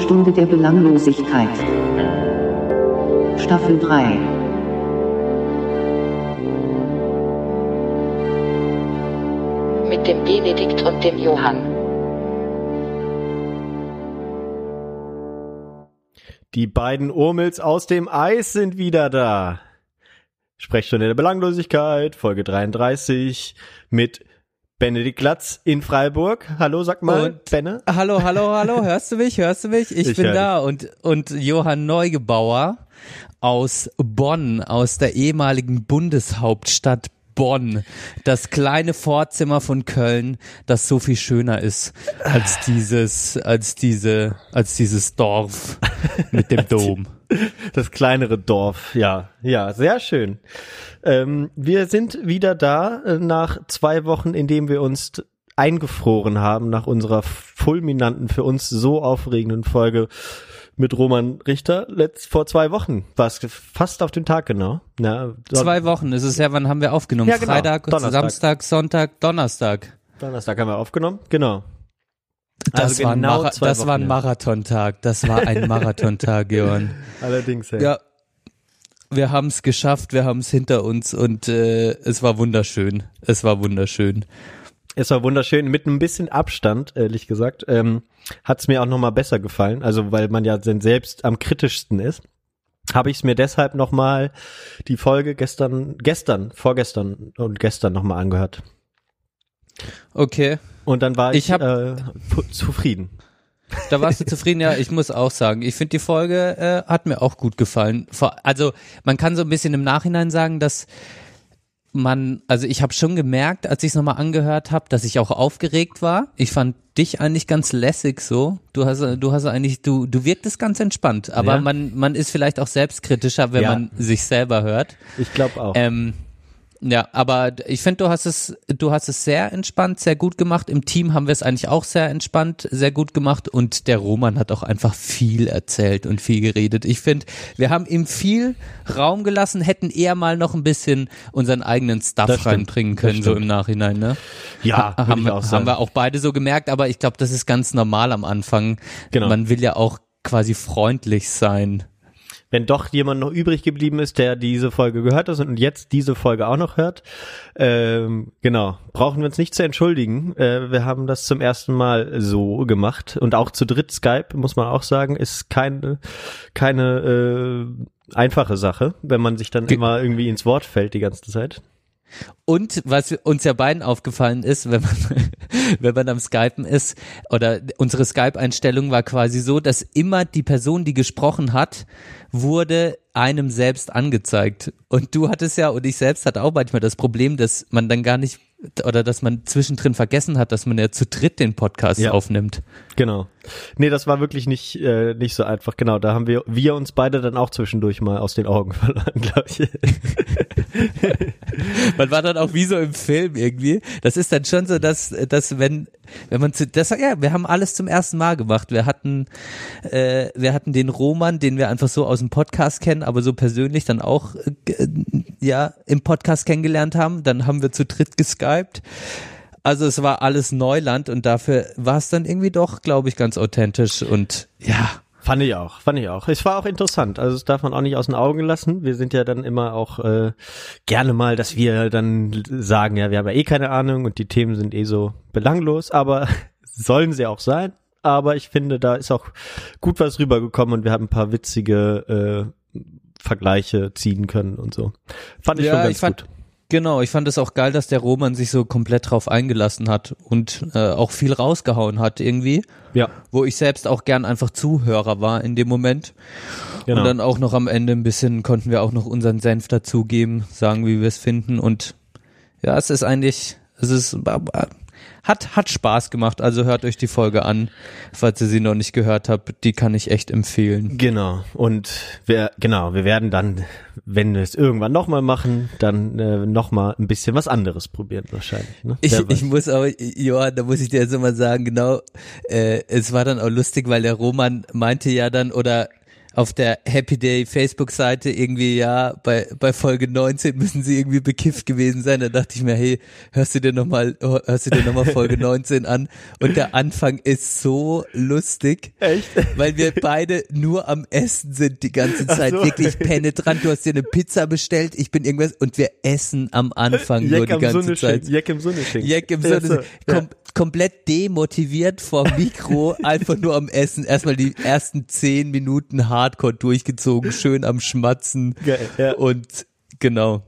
Sprechstunde der Belanglosigkeit. Staffel 3. Mit dem Benedikt und dem Johann. Die beiden Urmels aus dem Eis sind wieder da. Sprechstunde der Belanglosigkeit, Folge 33 mit Benedikt Glatz in Freiburg. Hallo, sag mal, Und- Benne. Hallo, hallo, hallo, hörst du mich? Hörst du mich? Ich, Ich bin da und und Johann Neugebauer aus Bonn, aus der ehemaligen Bundeshauptstadt Bonn, das kleine Vorzimmer von Köln, das so viel schöner ist als dieses als diese als dieses Dorf mit dem Dom. Das kleinere Dorf, ja, ja, sehr schön. Ähm, wir sind wieder da äh, nach zwei Wochen, in dem wir uns eingefroren haben nach unserer fulminanten, für uns so aufregenden Folge mit Roman Richter. Letzt, vor zwei Wochen war es fast auf den Tag genau. Ja, Zwei Wochen ist es ja, wann haben wir aufgenommen? Ja, genau. Freitag, Donnerstag. Samstag, Sonntag, Donnerstag. Donnerstag haben wir aufgenommen, genau. Das, Also war, ein genau zwei das war ein. Marathontag. Das war ein Marathontag, Johann. Allerdings, ja. Ja, wir haben es geschafft, wir haben es hinter uns und äh, es war wunderschön. Es war wunderschön. Es war wunderschön, mit ein bisschen Abstand, ehrlich gesagt, ähm, hat es mir auch nochmal besser gefallen. Also weil man ja dann selbst am kritischsten ist, habe ich es mir deshalb nochmal die Folge gestern, gestern, vorgestern und gestern nochmal angehört. Okay, Und dann war ich, Ich hab- äh, zufrieden. da warst du zufrieden. Ja, ich muss auch sagen, ich finde die Folge äh, hat mir auch gut gefallen. Also man kann so ein bisschen im Nachhinein sagen, dass man, also ich habe schon gemerkt, als ich es nochmal angehört habe, dass ich auch aufgeregt war. Ich fand dich eigentlich ganz lässig so. Du hast, du hast eigentlich, du, du wirktest ganz entspannt, aber Ja. man, man ist vielleicht auch selbstkritischer, wenn Ja. man sich selber hört. Ich glaube auch. Ähm, ja, aber ich finde, du hast es, du hast es sehr entspannt, sehr gut gemacht. Im Team haben wir es eigentlich auch sehr entspannt, sehr gut gemacht. Und der Roman hat auch einfach viel erzählt und viel geredet. Ich finde, wir haben ihm viel Raum gelassen, hätten eher mal noch ein bisschen unseren eigenen Stuff Das stimmt, reinbringen das können, so stimmt. im Nachhinein, ne? ja, Ha- haben, auch haben wir auch beide so gemerkt, aber ich glaube, das ist ganz normal am Anfang. Genau. Man will ja auch quasi freundlich sein. Wenn doch jemand noch übrig geblieben ist, der diese Folge gehört hat und jetzt diese Folge auch noch hört, ähm, genau, brauchen wir uns nicht zu entschuldigen. Äh, wir haben das zum ersten Mal so gemacht und auch zu dritt Skype, muss man auch sagen, ist keine, keine äh, einfache Sache, wenn man sich dann Ge- immer irgendwie ins Wort fällt die ganze Zeit. Und was uns ja beiden aufgefallen ist, wenn man, wenn man am Skypen ist, oder unsere Skype-Einstellung war quasi so, dass immer die Person, die gesprochen hat, wurde einem selbst angezeigt. Und du hattest ja, und ich selbst hatte auch manchmal das Problem, dass man dann gar nicht, oder dass man zwischendrin vergessen hat, dass man ja zu dritt den Podcast Ja. aufnimmt. Genau. Nee, das war wirklich nicht, äh, nicht so einfach. Genau, da haben wir, wir uns beide dann auch zwischendurch mal aus den Augen verloren, glaube ich. Man war dann auch wie so im Film irgendwie. Das ist dann schon so, dass, dass wenn, wenn man zu, das, ja, wir haben alles zum ersten Mal gemacht. Wir hatten, äh, wir hatten den Roman, den wir einfach so aus dem Podcast kennen, aber so persönlich dann auch, äh, ja, im Podcast kennengelernt haben. Dann haben wir zu dritt geskypt. Also es war alles Neuland und dafür war es dann irgendwie doch, glaube ich, ganz authentisch und ja, Fand ich auch, fand ich auch. Es war auch interessant. Also das darf man auch nicht aus den Augen lassen. Wir sind ja dann immer auch äh, gerne mal, dass wir dann sagen, ja, wir haben ja eh keine Ahnung und die Themen sind eh so belanglos, aber sollen sie auch sein. Aber ich finde, da ist auch gut was rübergekommen und wir haben ein paar witzige äh, Vergleiche ziehen können und so. Fand ich Ja, schon ganz ich fand- gut. Genau, ich fand es auch geil, dass der Roman sich so komplett drauf eingelassen hat und äh, auch viel rausgehauen hat irgendwie, Ja, wo ich selbst auch gern einfach Zuhörer war in dem Moment. genau. Und dann auch noch am Ende ein bisschen konnten wir auch noch unseren Senf dazugeben, sagen, wie wir es finden. Und ja, es ist eigentlich, es ist hat hat Spaß gemacht. Also hört euch die Folge an, falls ihr sie noch nicht gehört habt. Die kann ich echt empfehlen. Genau. Und wir, genau, wir werden dann, wenn wir es irgendwann nochmal machen, dann äh, nochmal ein bisschen was anderes probieren wahrscheinlich. Ne? Ich, ich muss aber, Johann, da muss ich dir jetzt immer sagen, genau, äh, es war dann auch lustig, weil der Roman meinte ja dann, oder auf der Happy Day Facebook-Seite irgendwie, ja, bei, bei Folge 19 müssen sie irgendwie bekifft gewesen sein. Da dachte ich mir, hey, hörst du dir nochmal, hörst du dir nochmal Folge 19 an? Und der Anfang ist so lustig. Echt? Weil wir beide nur am Essen sind die ganze Zeit. so. Wirklich penetrant. Du hast dir eine Pizza bestellt, ich bin irgendwas, und wir essen am Anfang nur Jack die am ganze. Zeit. Jack im Sonneschink. Jack im Ja, Sinne, so, kom komplett demotiviert vor Mikro, einfach nur am Essen, erstmal die ersten zehn Minuten Hardcore durchgezogen, schön am Schmatzen Geil, ja. und genau,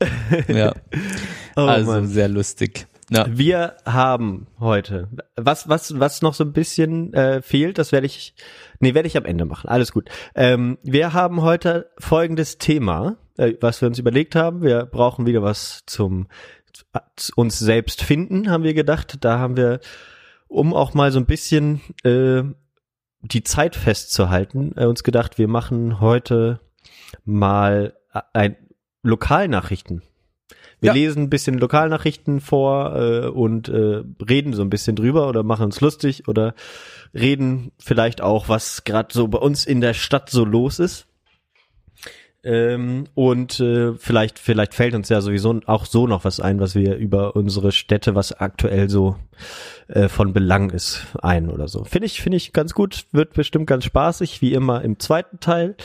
ja, Oh, also Mann. sehr lustig. Ja. Wir haben heute, was, was, was noch so ein bisschen äh, fehlt, das werde ich, nee, werde ich am Ende machen. Alles gut. Ähm, wir haben heute folgendes Thema, äh, was wir uns überlegt haben. Wir brauchen wieder was zum zu uns selbst finden, haben wir gedacht. Da haben wir, um auch mal so ein bisschen äh, die Zeit festzuhalten, äh, uns gedacht, wir machen heute mal ein Lokalnachrichten. Wir Ja. lesen ein bisschen Lokalnachrichten vor äh, und äh, reden so ein bisschen drüber oder machen uns lustig oder reden vielleicht auch, was gerade so bei uns in der Stadt so los ist. Ähm, und äh, vielleicht, vielleicht fällt uns ja sowieso auch so noch was ein, was wir über unsere Städte, was aktuell so äh, von Belang ist, ein oder so. Finde ich, finde ich ganz gut, wird bestimmt ganz spaßig, wie immer im zweiten Teil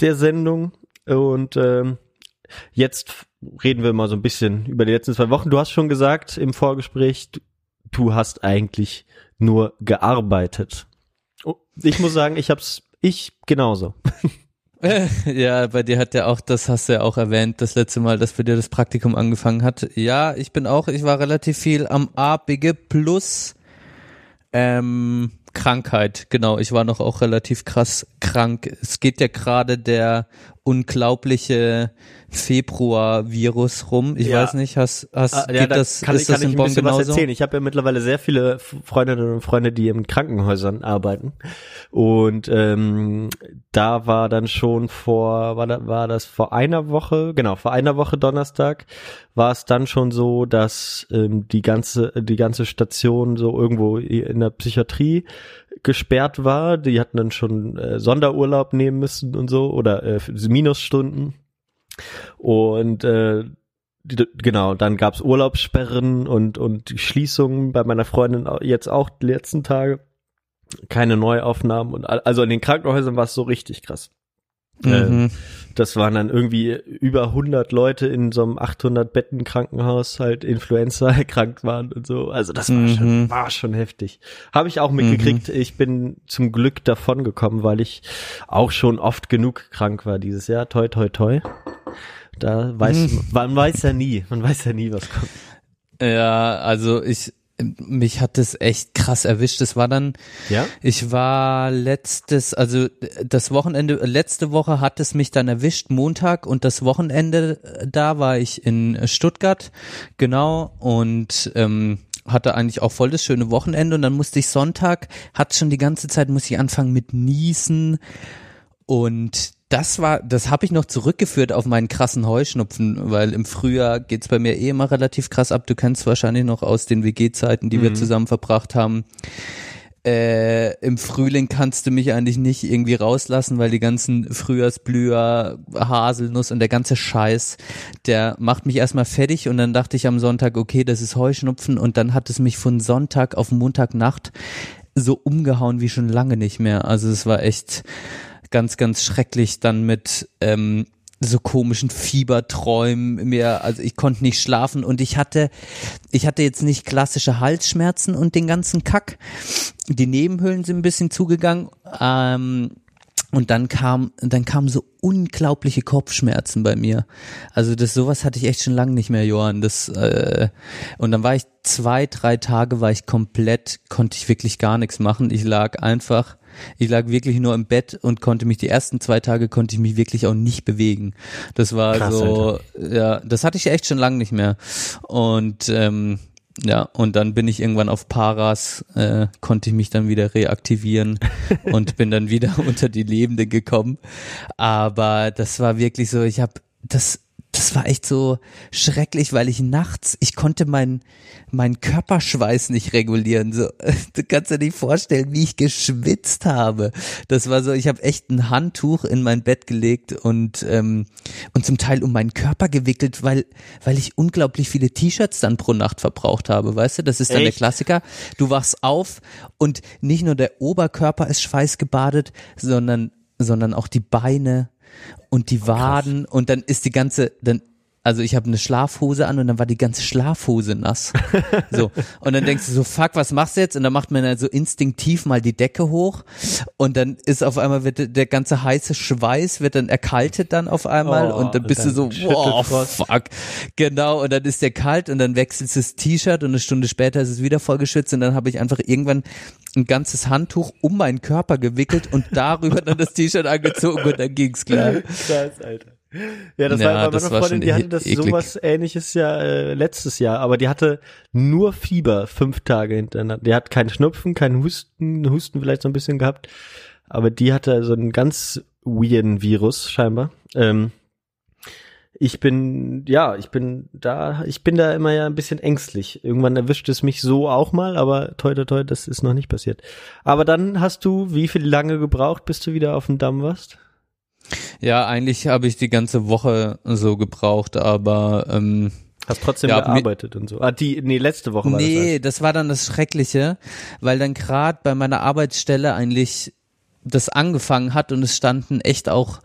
der Sendung. Und ähm, jetzt reden wir mal so ein bisschen über die letzten zwei Wochen. Du hast schon gesagt im Vorgespräch, du, du hast eigentlich nur gearbeitet. Oh, Ich muss sagen, ich hab's, ich genauso. Ja, bei dir hat ja auch, das hast du ja auch erwähnt, das letzte Mal, dass bei dir das Praktikum angefangen hat. Ja, ich bin auch, ich war relativ viel am Abige plus ähm, Krankheit. Genau, ich war noch auch relativ krass krank. Es geht ja gerade der unglaubliche Februar-Virus rum. Ich Ja. weiß nicht, hast, hast Ah, ja, da das, kann, ist ich, kann das ich in ein Bonn bisschen was genauso? erzählen. Ich habe ja mittlerweile sehr viele Freundinnen und Freunde, die in Krankenhäusern arbeiten. Und ähm, da war dann schon vor, war, da, war das vor einer Woche, genau, vor einer Woche Donnerstag, war es dann schon so, dass ähm, die ganze, die ganze Station so irgendwo in der Psychiatrie gesperrt war. Die hatten dann schon äh, Sonderurlaub nehmen müssen und so oder äh, Minusstunden. Und äh, die, genau, dann gab's Urlaubssperren und und Schließungen bei meiner Freundin jetzt auch die letzten Tage. Keine Neuaufnahmen und also in den Krankenhäusern war es so richtig krass. Ähm, Mhm. das waren dann irgendwie über 100 Leute in so einem 800 Betten Krankenhaus halt Influenza erkrankt waren und so. Also das war Mhm. schon war schon heftig. Habe ich auch mitgekriegt. Ich bin zum Glück davon gekommen, weil ich auch schon oft genug krank war dieses Jahr. Toi toi toi. Da weiß Mhm. man weiß ja nie, man weiß ja nie, was kommt. Ja, also ich, mich hat das echt krass erwischt. Das war dann, Ja? Ich war letztes, also das Wochenende, letzte Woche hat es mich dann erwischt, Montag. Und das Wochenende, äh, da war ich in Stuttgart, genau, und ähm, hatte eigentlich auch voll das schöne Wochenende. Und dann musste ich Sonntag, hat schon die ganze Zeit, musste ich anfangen mit Niesen. Und das war, das habe ich noch zurückgeführt auf meinen krassen Heuschnupfen, weil im Frühjahr geht's bei mir eh immer relativ krass ab. Du kennst wahrscheinlich noch aus den WG-Zeiten, die wir zusammen verbracht haben. Äh, Im Frühling kannst du mich eigentlich nicht irgendwie rauslassen, weil die ganzen Frühjahrsblüher, Haselnuss und der ganze Scheiß, der macht mich erstmal fertig und dann dachte ich am Sonntag, okay, das ist Heuschnupfen und dann hat es mich von Sonntag auf Montagnacht so umgehauen wie schon lange nicht mehr. Also es war echt ganz, ganz schrecklich dann mit ähm, so komischen Fieberträumen mir, also ich konnte nicht schlafen und ich hatte, ich hatte jetzt nicht klassische Halsschmerzen und den ganzen Kack. Die Nebenhöhlen sind ein bisschen zugegangen. Ähm, und dann kam, dann kamen so unglaubliche Kopfschmerzen bei mir. Also das sowas hatte ich echt schon lange nicht mehr, Johann. Das äh, und dann war ich zwei, drei Tage war ich komplett, konnte ich wirklich gar nichts machen. Ich lag einfach, ich lag wirklich nur im Bett und konnte mich die ersten zwei Tage konnte ich mich wirklich auch nicht bewegen. Das war Krass, so, ja, das hatte ich echt schon lange nicht mehr. Und ähm, ja, und dann bin ich irgendwann auf Paras, äh, konnte ich mich dann wieder reaktivieren und bin dann wieder unter die Lebenden gekommen. Aber das war wirklich so, ich habe das, das war echt so schrecklich, weil ich nachts, ich konnte meinen mein Körperschweiß nicht regulieren. So, du kannst dir nicht vorstellen, wie ich geschwitzt habe. Das war so, ich habe echt ein Handtuch in mein Bett gelegt und ähm, und zum Teil um meinen Körper gewickelt, weil weil ich unglaublich viele T-Shirts dann pro Nacht verbraucht habe. Weißt du, das ist dann der Echt? Klassiker. Du wachst auf und nicht nur der Oberkörper ist schweißgebadet, sondern sondern auch die Beine und die Waden und dann ist die ganze, dann, also ich habe eine Schlafhose an und dann war die ganze Schlafhose nass. So. Und dann denkst du so, fuck, was machst du jetzt? Und dann macht man dann so instinktiv mal die Decke hoch und dann ist auf einmal wird der- ganze heiße Schweiß wird dann erkaltet dann auf einmal Oh, und dann bist du so, dann wow, fuck. Genau. Und dann ist der kalt und dann wechselst du das T-Shirt und eine Stunde später ist es wieder vollgeschützt und dann habe ich einfach irgendwann ein ganzes Handtuch um meinen Körper gewickelt und darüber dann das T-Shirt angezogen und dann ging's klar. Krass, Alter. Ja, das Ja, war bei meiner Freundin, die hatte e- das eklig. sowas ähnliches ja äh, letztes Jahr, aber die hatte nur Fieber fünf Tage hintereinander. Die hat keinen Schnupfen, keinen Husten, Husten vielleicht so ein bisschen gehabt, aber die hatte so einen ganz weirden Virus scheinbar. Ähm, ich bin, ja, ich bin da, ich bin da immer ja ein bisschen ängstlich. Irgendwann erwischt es mich so auch mal, aber toi, toi, toi, das ist noch nicht passiert. Aber dann hast du, wie viel lange gebraucht, bis du wieder auf dem Damm warst? Ja, eigentlich habe ich die ganze Woche so gebraucht, aber ähm, Hast trotzdem Ja, gearbeitet und so. Ah, die, nee, letzte Woche war nee, das. das war dann das Schreckliche, weil dann gerade bei meiner Arbeitsstelle eigentlich das angefangen hat und es standen echt auch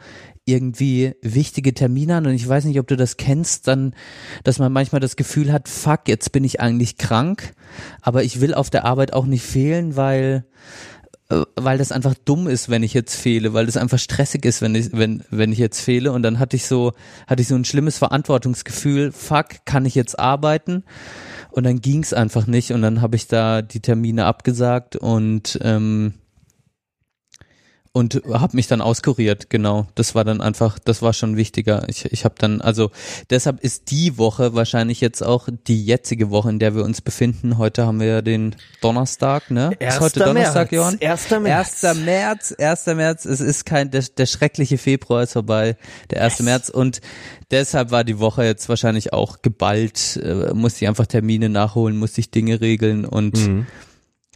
irgendwie wichtige Termine an und ich weiß nicht, ob du das kennst, dann, dass man manchmal das Gefühl hat, fuck, jetzt bin ich eigentlich krank, aber ich will auf der Arbeit auch nicht fehlen, weil weil das einfach dumm ist, wenn ich jetzt fehle, weil das einfach stressig ist, wenn ich, wenn, wenn ich jetzt fehle. Und dann hatte ich so, hatte ich so ein schlimmes Verantwortungsgefühl, fuck, kann ich jetzt arbeiten? Und dann ging's einfach nicht. Und dann habe ich da die Termine abgesagt und ähm, und habe mich dann auskuriert, genau. Das war dann einfach, das war schon wichtiger. Ich, ich habe dann, also deshalb ist die Woche wahrscheinlich jetzt auch die jetzige Woche, in der wir uns befinden. Heute haben wir ja den Donnerstag, ne? ist heute Donnerstag, Johann? 1. März. 1. März, 1. März, es ist kein, der, der schreckliche Februar ist vorbei, der 1. März und deshalb war die Woche jetzt wahrscheinlich auch geballt, äh, musste ich einfach Termine nachholen, musste ich Dinge regeln und Mhm.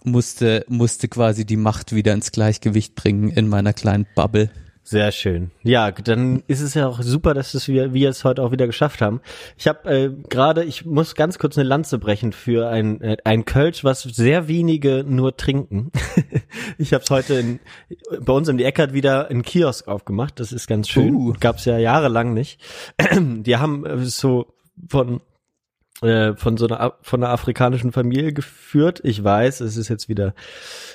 Musste, musste quasi die Macht wieder ins Gleichgewicht bringen in meiner kleinen Bubble. Sehr schön. Ja, dann ist es ja auch super, dass es wir, wir es heute auch wieder geschafft haben. Ich habe äh, gerade, ich muss ganz kurz eine Lanze brechen für ein äh, ein Kölsch, was sehr wenige nur trinken. ich habe es heute in, bei uns in die Eckart wieder einen Kiosk aufgemacht. Das ist ganz schön. Uh. Gab's ja jahrelang nicht. Die haben äh, so von äh, von so einer von einer afrikanischen Familie geführt. Ich weiß, es ist jetzt wieder,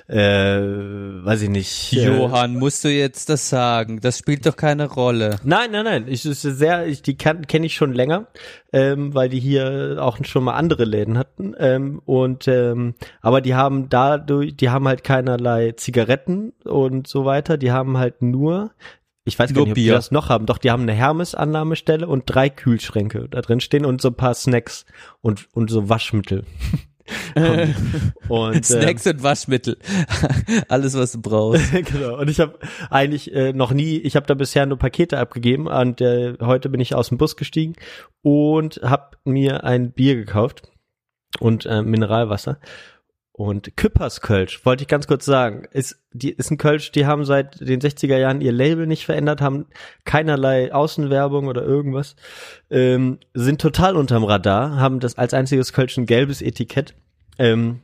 äh, weiß ich nicht. äh, Johann, musst du jetzt das sagen? Das spielt doch keine Rolle. Nein, nein, nein. Ich, ist sehr, ich, die kenne kenn ich schon länger, ähm, weil die hier auch schon mal andere Läden hatten. Ähm, und ähm, aber die haben dadurch, die haben halt keinerlei Zigaretten und so weiter. Die haben halt nur, ich weiß gar nicht, ob die Bier. das noch haben. Doch, die haben eine Hermes-Annahmestelle und drei Kühlschränke da drin stehen und so ein paar Snacks und und so Waschmittel. und, Snacks und Waschmittel. Alles, was du brauchst. genau. Und ich habe eigentlich äh, noch nie, ich habe da bisher nur Pakete abgegeben und äh, heute bin ich aus dem Bus gestiegen und habe mir ein Bier gekauft und äh, Mineralwasser. Und Küppers Kölsch, wollte ich ganz kurz sagen, ist, die, ist ein Kölsch, die haben seit den 60er Jahren ihr Label nicht verändert, haben keinerlei Außenwerbung oder irgendwas, ähm, sind total unterm Radar, haben das als einziges Kölsch ein gelbes Etikett. Ähm,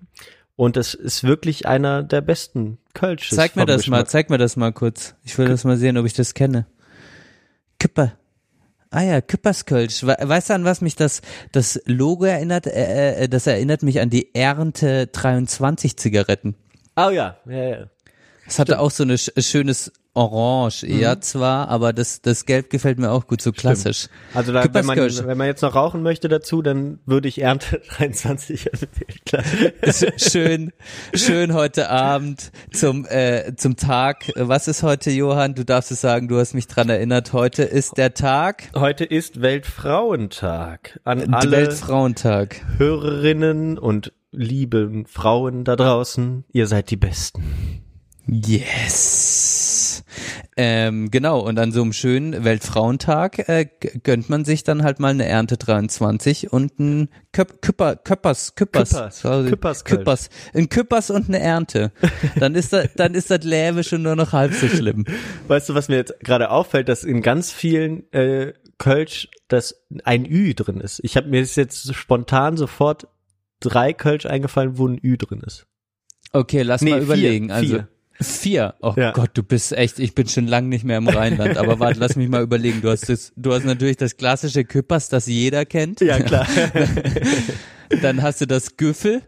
und das ist wirklich einer der besten Kölsches. Zeig mir das mal, Geschmack. zeig mir das mal kurz. Ich will das mal sehen, ob ich das kenne. Küpper. Ah ja, Küpperskölsch. We weißt du, an was mich das, das Logo erinnert? Äh, äh, das erinnert mich an die Ernte 23 Zigaretten. Oh ja, ja, ja. Es hatte auch so ein sch schönes Orange, Mhm. ja zwar, aber das, das Gelb gefällt mir auch gut, so klassisch. Also da, wenn man, wenn man jetzt noch rauchen möchte dazu, dann würde ich Ernte 23 empfehlen. Schön, schön heute Abend zum, äh, zum Tag. Was ist heute, Johann? Du darfst es sagen, du hast mich dran erinnert. Heute ist der Tag, Heute ist Weltfrauentag. An alle Weltfrauentag. Hörerinnen und lieben Frauen da draußen, ihr seid die Besten. Yes. Ähm, genau, und an so einem schönen Weltfrauentag äh, gönnt man sich dann halt mal eine Ernte 23 und ein Köp Küpper, Köppers, Küppers, Küppers, sorry, Küppers. Küppers, ein Küppers und eine Ernte. Dann ist das, dann ist das Läwe schon nur noch halb so schlimm. Weißt du, was mir jetzt gerade auffällt, dass in ganz vielen äh, Kölsch das ein Ü drin ist. Ich habe mir jetzt spontan sofort drei Kölsch eingefallen, wo ein Ü drin ist. Okay, lass Nee, mal vier, überlegen. Also vier. Vier. Oh Ja. Gott, du bist echt. Ich bin schon lange nicht mehr im Rheinland. Aber warte, lass mich mal überlegen. Du hast das, du hast natürlich das klassische Küppers, das jeder kennt. Ja, klar. Dann hast du das Güffel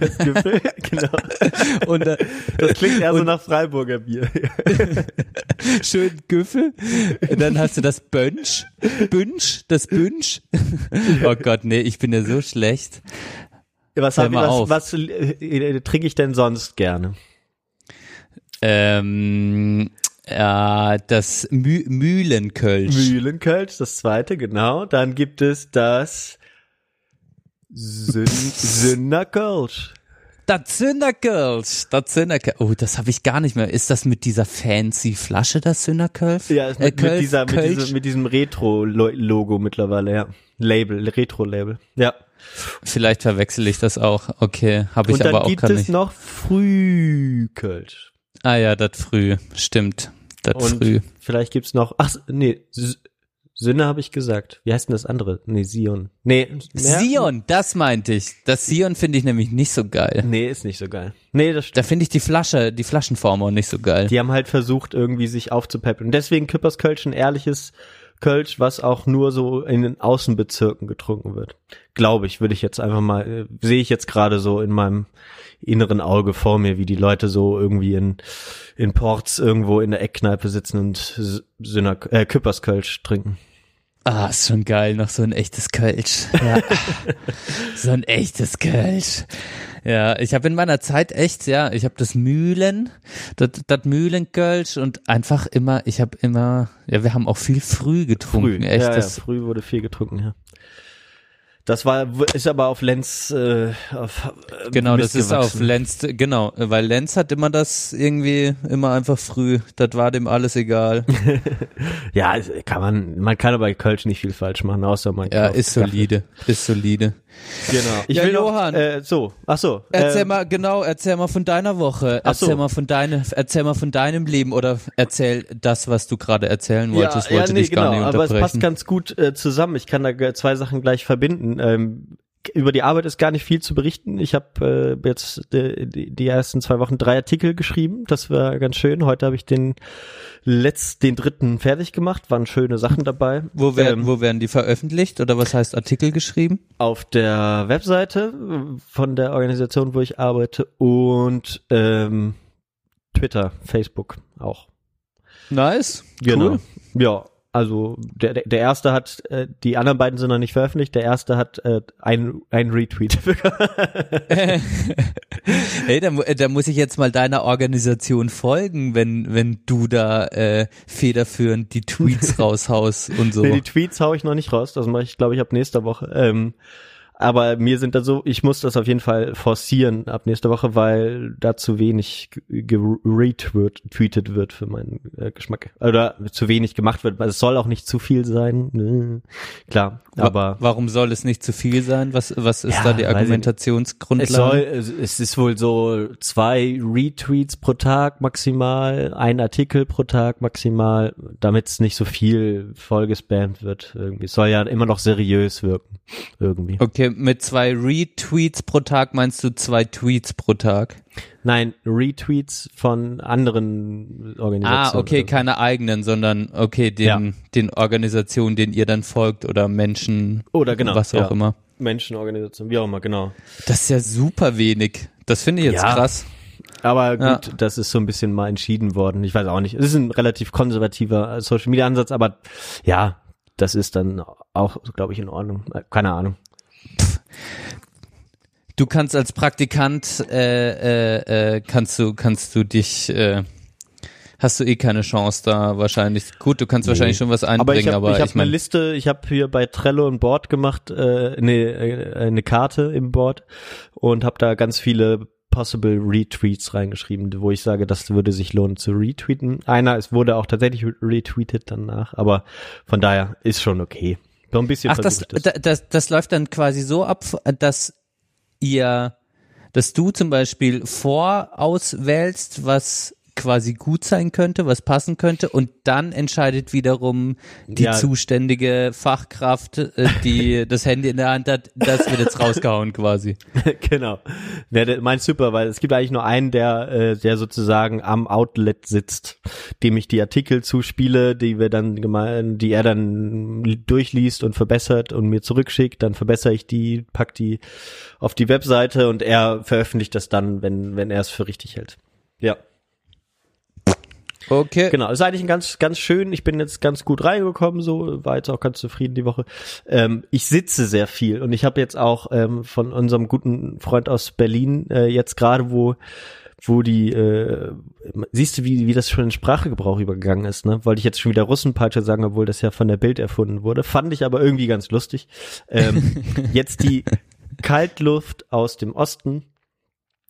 das Gefühl, genau. und äh, Das klingt eher so Und- nach Freiburger Bier. schön Güffel. Dann hast du das Bönsch, Bünsch, das Bünsch. Oh Gott, nee, ich bin ja so schlecht. Was, hab, was, auf. was äh, äh, trinke ich denn sonst gerne? Ähm, ja, das Mü Mühlenkölsch. Mühlenkölsch, das zweite, genau. Dann gibt es das Sün Sünderkölsch. Das Sünderkölsch, das Sünderkölsch. Oh, das habe ich gar nicht mehr. Ist das mit dieser fancy Flasche, das Sünderkölsch? Ja, mit, Äh, Kölsch- mit, dieser, mit, diesem, mit diesem Retro-Logo mittlerweile, ja. Label, Retro-Label. Ja. Vielleicht verwechsel ich das auch. Okay, habe ich Und dann aber auch gibt gar es nicht. noch Frühkölsch. Ah ja, das früh. Stimmt. Das früh. vielleicht gibt's noch, ach, nee, Sünde habe ich gesagt. Wie heißt denn das andere? Nee, Sion. Nee, mehr? Sion, das meinte ich. Das Sion finde ich nämlich nicht so geil. Nee, ist nicht so geil. Nee, das stimmt. Da finde ich die Flasche, die Flaschenform auch nicht so geil. Die haben halt versucht, irgendwie sich aufzupäppeln. Deswegen Küppers Kölsch ein ehrliches Kölsch, was auch nur so in den Außenbezirken getrunken wird. Glaube ich, würde ich jetzt einfach mal, äh, sehe ich jetzt gerade so in meinem inneren Auge vor mir, wie die Leute so irgendwie in, in Ports irgendwo in der Eckkneipe sitzen und S- Sünner, äh, Küppers Kölsch trinken. Ah, ist schon geil, noch so ein echtes Kölsch. Ja. so ein echtes Kölsch. Ja, ich habe in meiner Zeit echt, ja, ich habe das Mühlen, das, das Mühlenkölsch und einfach immer, ich habe immer, ja, wir haben auch viel früh getrunken, echt. ja, ja, früh wurde viel getrunken, ja. Das war, ist aber auf Lenz, äh, auf, äh, Genau, das ist auf. Lenz, genau, weil Lenz hat immer das irgendwie, immer einfach früh, das war dem alles egal. Ja, kann man, man kann aber bei Kölsch nicht viel falsch machen, außer man Ja, ist Kaffee. solide, ist solide. Genau. Ich Ja, will Johann. Noch, äh, so, ach so. Erzähl äh, mal, genau, erzähl mal von deiner Woche, Ach so. erzähl mal von deine, erzähl mal von deinem Leben oder erzähl das, was du gerade erzählen wolltest, ja, wollte ja, nee, dich genau, gar nicht aber es unterbrechen. passt ganz gut äh, zusammen. Ich kann da zwei Sachen gleich verbinden. Ähm, über die Arbeit ist gar nicht viel zu berichten. Ich habe äh, jetzt äh, die, die ersten zwei Wochen drei Artikel geschrieben. Das war ganz schön. Heute habe ich den letzt, den dritten fertig gemacht. Waren schöne Sachen dabei. wo, werden, Ähm, wo werden die veröffentlicht oder was heißt Artikel geschrieben? auf der Webseite von der Organisation, wo ich arbeite und ähm, Twitter, Facebook auch. Nice. Genau. Cool. Ja, also der, der, der erste hat, äh, die anderen beiden sind noch nicht veröffentlicht, der erste hat äh, ein, ein Retweet. Hey, da, da muss ich jetzt mal deiner Organisation folgen, wenn, wenn du da äh, federführend die Tweets raushaust und so. nee, die Tweets hau ich noch nicht raus, das mache ich, glaube ich, ab nächster Woche. Ähm, aber mir sind da so, ich muss das auf jeden Fall forcieren ab nächster Woche, weil da zu wenig retweetet wird für meinen äh, Geschmack. Oder zu wenig gemacht wird, weil es soll auch nicht zu viel sein. Ne? Klar, aber Warum soll es nicht zu viel sein? Was, was ist Ja, da die. Argumentationsgrundlage? Es soll, es es ist wohl so zwei Retweets pro Tag maximal, ein Artikel pro Tag maximal, damit es nicht so viel vollgespammt wird irgendwie. Es soll ja immer noch seriös wirken, irgendwie. Okay, mit zwei Retweets pro Tag meinst du zwei Tweets pro Tag? Nein, Retweets von anderen Organisationen. Ah, okay, keine eigenen, sondern okay, den, Ja. den Organisationen, denen ihr dann folgt oder Menschen, Oder genau, was auch ja. immer. Menschenorganisationen, wie auch immer, genau. Das ist ja super wenig. Das finde ich jetzt Ja. krass. Aber Ja. gut, das ist so ein bisschen mal entschieden worden. Ich weiß auch nicht. Es ist ein relativ konservativer äh, Social Media Ansatz, aber ja, das ist dann auch, glaube ich, in Ordnung. Äh, Keine Ahnung. Du kannst als Praktikant äh, äh, äh, kannst du kannst du dich äh, hast du eh keine Chance da wahrscheinlich. Gut, du kannst wahrscheinlich schon was Aber einbringen, ich habe aber ich hab ich eine Liste, ich habe hier bei Trello ein Board gemacht, äh, eine, äh, eine Karte im Board und habe da ganz viele possible Retweets reingeschrieben, wo ich sage, das würde sich lohnen zu retweeten. Einer, es wurde auch tatsächlich retweetet danach, aber von daher ist schon okay. So ein bisschen Ach, das, versucht es. da- das, das läuft dann quasi so ab, dass ihr, dass du zum Beispiel vorauswählst, was quasi gut sein könnte, was passen könnte und dann entscheidet wiederum die Ja. zuständige Fachkraft, äh, die das Handy in der Hand hat, das wird jetzt rausgehauen quasi. genau. Der, der, mein super, weil es gibt eigentlich nur einen, der, äh, der sozusagen am Outlet sitzt, dem ich die Artikel zuspiele, die wir dann gemein, die er dann durchliest und verbessert und mir zurückschickt, dann verbessere ich die, pack die auf die Webseite und er veröffentlicht das dann, wenn, wenn er es für richtig hält. Ja. Okay. Genau, ist eigentlich ein ganz, ganz schön. Ich bin jetzt ganz gut reingekommen, so war jetzt auch ganz zufrieden die Woche. Ähm, ich sitze sehr viel und ich habe jetzt auch ähm, von unserem guten Freund aus Berlin äh, jetzt gerade, wo wo die, äh, siehst du, wie, wie das schon in Sprachgebrauch übergegangen ist, ne? Wollte ich jetzt schon wieder Russenpeitsche sagen, obwohl das ja von der Bild erfunden wurde. Fand ich aber irgendwie ganz lustig. Ähm, jetzt die Kaltluft aus dem Osten.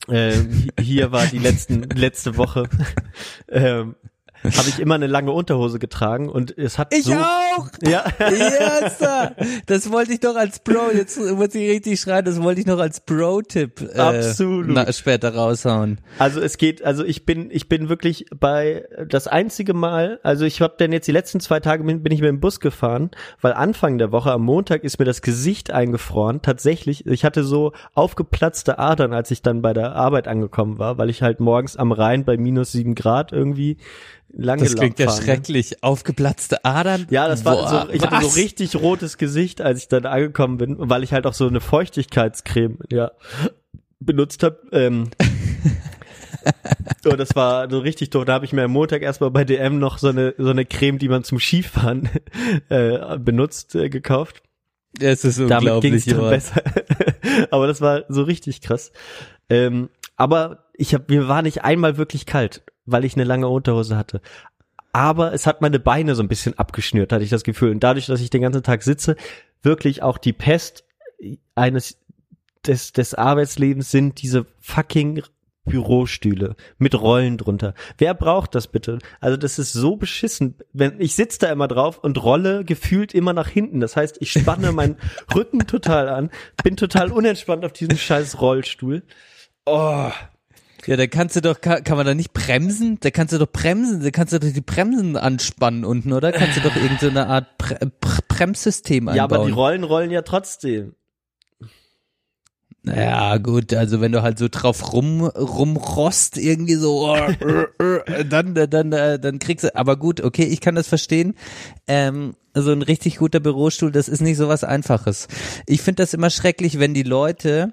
Ähm, hi- hier war die letzten, letzte Woche. ähm, habe ich immer eine lange Unterhose getragen und es hat Ich so auch! ja Yes, sir. das wollte ich doch als Bro, jetzt muss ich richtig schreien, das wollte ich noch als Bro-Tipp äh, Absolut. na, später raushauen. Also es geht, also ich bin, ich bin wirklich bei das einzige Mal, also ich habe dann jetzt die letzten zwei Tage bin, bin ich mit dem Bus gefahren, weil Anfang der Woche am Montag ist mir das Gesicht eingefroren. Tatsächlich, ich hatte so aufgeplatzte Adern, als ich dann bei der Arbeit angekommen war, weil ich halt morgens am Rhein bei minus sieben Grad irgendwie lange Das klingt ja ne? schrecklich. Aufgeplatzte Adern. Ja, das war Boah, so, ich hatte so was? richtig rotes Gesicht, als ich dann angekommen bin, weil ich halt auch so eine Feuchtigkeitscreme, ja, benutzt habe. Ähm, und das war so richtig doof. Da habe ich mir am Montag erstmal bei DM noch so eine so eine Creme, die man zum Skifahren äh, benutzt, äh, gekauft. Es ist Damit ging unglaublich, es dann Johann. besser. aber das war so richtig krass. Ähm, aber ich habe mir war nicht einmal wirklich kalt, weil ich eine lange Unterhose hatte. Aber es hat meine Beine so ein bisschen abgeschnürt, hatte ich das Gefühl. Und dadurch, dass ich den ganzen Tag sitze, wirklich auch die Pest eines des, des Arbeitslebens sind diese fucking Bürostühle mit Rollen drunter. Wer braucht das bitte? Also das ist so beschissen. Wenn ich sitze da immer drauf und rolle gefühlt immer nach hinten. Das heißt, ich spanne meinen Rücken total an, bin total unentspannt auf diesem scheiß Rollstuhl. Oh, Ja, da kannst du doch, kann, kann man da nicht bremsen? Da kannst du doch bremsen, da kannst du doch die Bremsen anspannen unten, oder? Kannst du doch irgendeine Art Bre Bremssystem einbauen. ja, aber die Rollen rollen ja trotzdem. Naja, gut, also wenn du halt so drauf rum, rumrost, irgendwie so, dann, dann, dann kriegst du, aber gut, okay, ich kann das verstehen. Ähm, so ein richtig guter Bürostuhl, das ist nicht so was Einfaches. Ich finde das immer schrecklich, wenn die Leute,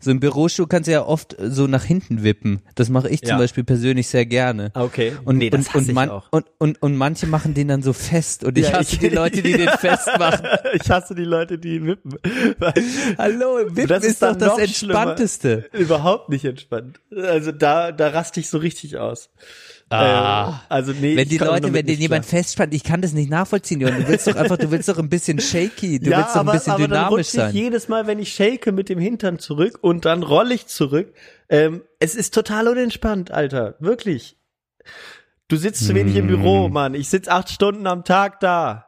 so ein Bürostuhl kannst du ja oft so nach hinten wippen. Das mache ich zum Ja. Beispiel persönlich sehr gerne. Okay. Und, nee, das und, hasse und, ich man, auch. Und, und, und manche machen den dann so fest und ich Ja, hasse ich- die Leute, die den festmachen. ich hasse die Leute, die wippen. Hallo, Wippen Das ist, ist doch das Entspannteste. Überhaupt nicht entspannt. Also da, da raste ich so richtig aus. Ah. Äh, also nee, Wenn ich die Leute, wenn den jemand festspannt, ich kann das nicht nachvollziehen, Johann. Du willst doch einfach, du willst doch ein bisschen shaky, du ja, willst doch ein aber, bisschen aber dann dynamisch rutsche ich sein. jedes Mal, wenn ich shake, mit dem Hintern zurück und dann rolle ich zurück. Ähm, es ist total unentspannt, Alter. Wirklich. Du sitzt zu wenig im Mm. Büro, Mann. Ich sitz acht Stunden am Tag da.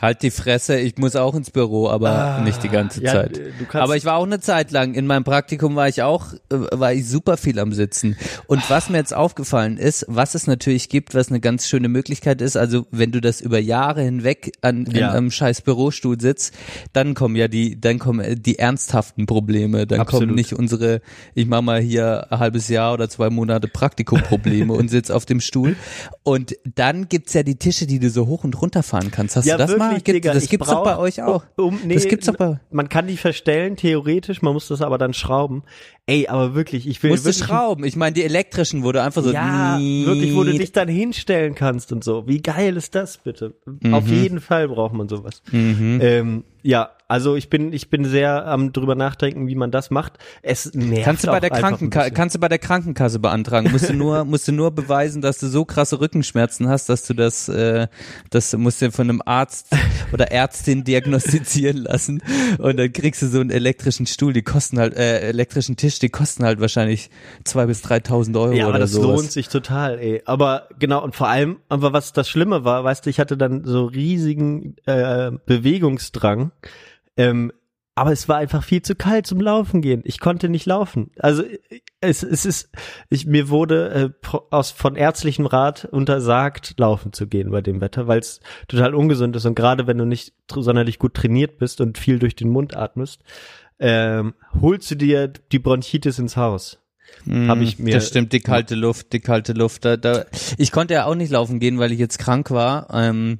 Halt die Fresse, ich muss auch ins Büro, aber Ah, nicht die ganze ja, Zeit. Aber ich war auch eine Zeit lang, in meinem Praktikum war ich auch, äh, war ich super viel am Sitzen. Und was mir jetzt aufgefallen ist, was es natürlich gibt, was eine ganz schöne Möglichkeit ist, also wenn du das über Jahre hinweg an in Ja. einem scheiß Bürostuhl sitzt, dann kommen ja die, dann kommen äh, die ernsthaften Probleme, dann Absolut. kommen nicht unsere, ich mach mal hier ein halbes Jahr oder zwei Monate Praktikumprobleme und sitz auf dem Stuhl. Und dann gibt's ja die Tische, die du so hoch und runter fahren kannst. Hast ja, du das wirklich, mal? Gibt, Digga, das ich gibt's doch bei euch auch. Um, nee, das gibt's doch bei Man kann die verstellen, theoretisch, man muss das aber dann schrauben. Ey, aber wirklich, ich will Musst du wirklich schrauben. Ich meine, die elektrischen, wo du einfach so. Ja, wirklich, wo du dich dann hinstellen kannst und so. Wie geil ist das bitte? Mhm. Auf jeden Fall braucht man sowas. Ähm, Ja, also ich bin ich bin sehr am drüber nachdenken, wie man das macht. Es nervt Kannst du bei der Krankenkasse, kannst du bei der Krankenkasse beantragen. Musst du nur, musst du nur beweisen, dass du so krasse Rückenschmerzen hast, dass du das, äh, das musst du von einem Arzt oder Ärztin diagnostizieren lassen. Und dann kriegst du so einen elektrischen Stuhl, die kosten halt, äh, elektrischen Tisch, die kosten halt wahrscheinlich zwei bis 3.000 Euro Ja, aber oder das sowas. lohnt sich total, ey. Aber genau, und vor allem, aber was das Schlimme war, weißt du, ich hatte dann so riesigen äh, Bewegungsdrang. Ähm, aber es war einfach viel zu kalt zum Laufen gehen. Ich konnte nicht laufen. Also es, es ist, ich, mir wurde äh, aus von ärztlichem Rat untersagt, laufen zu gehen bei dem Wetter, weil es total ungesund ist und gerade wenn du nicht sonderlich gut trainiert bist und viel durch den Mund atmest, ähm, holst du dir die Bronchitis ins Haus. Hab ich mir- Mhm. Das stimmt, die kalte Luft, die kalte Luft. Da, da, ich konnte ja auch nicht laufen gehen, weil ich jetzt krank war. Ähm,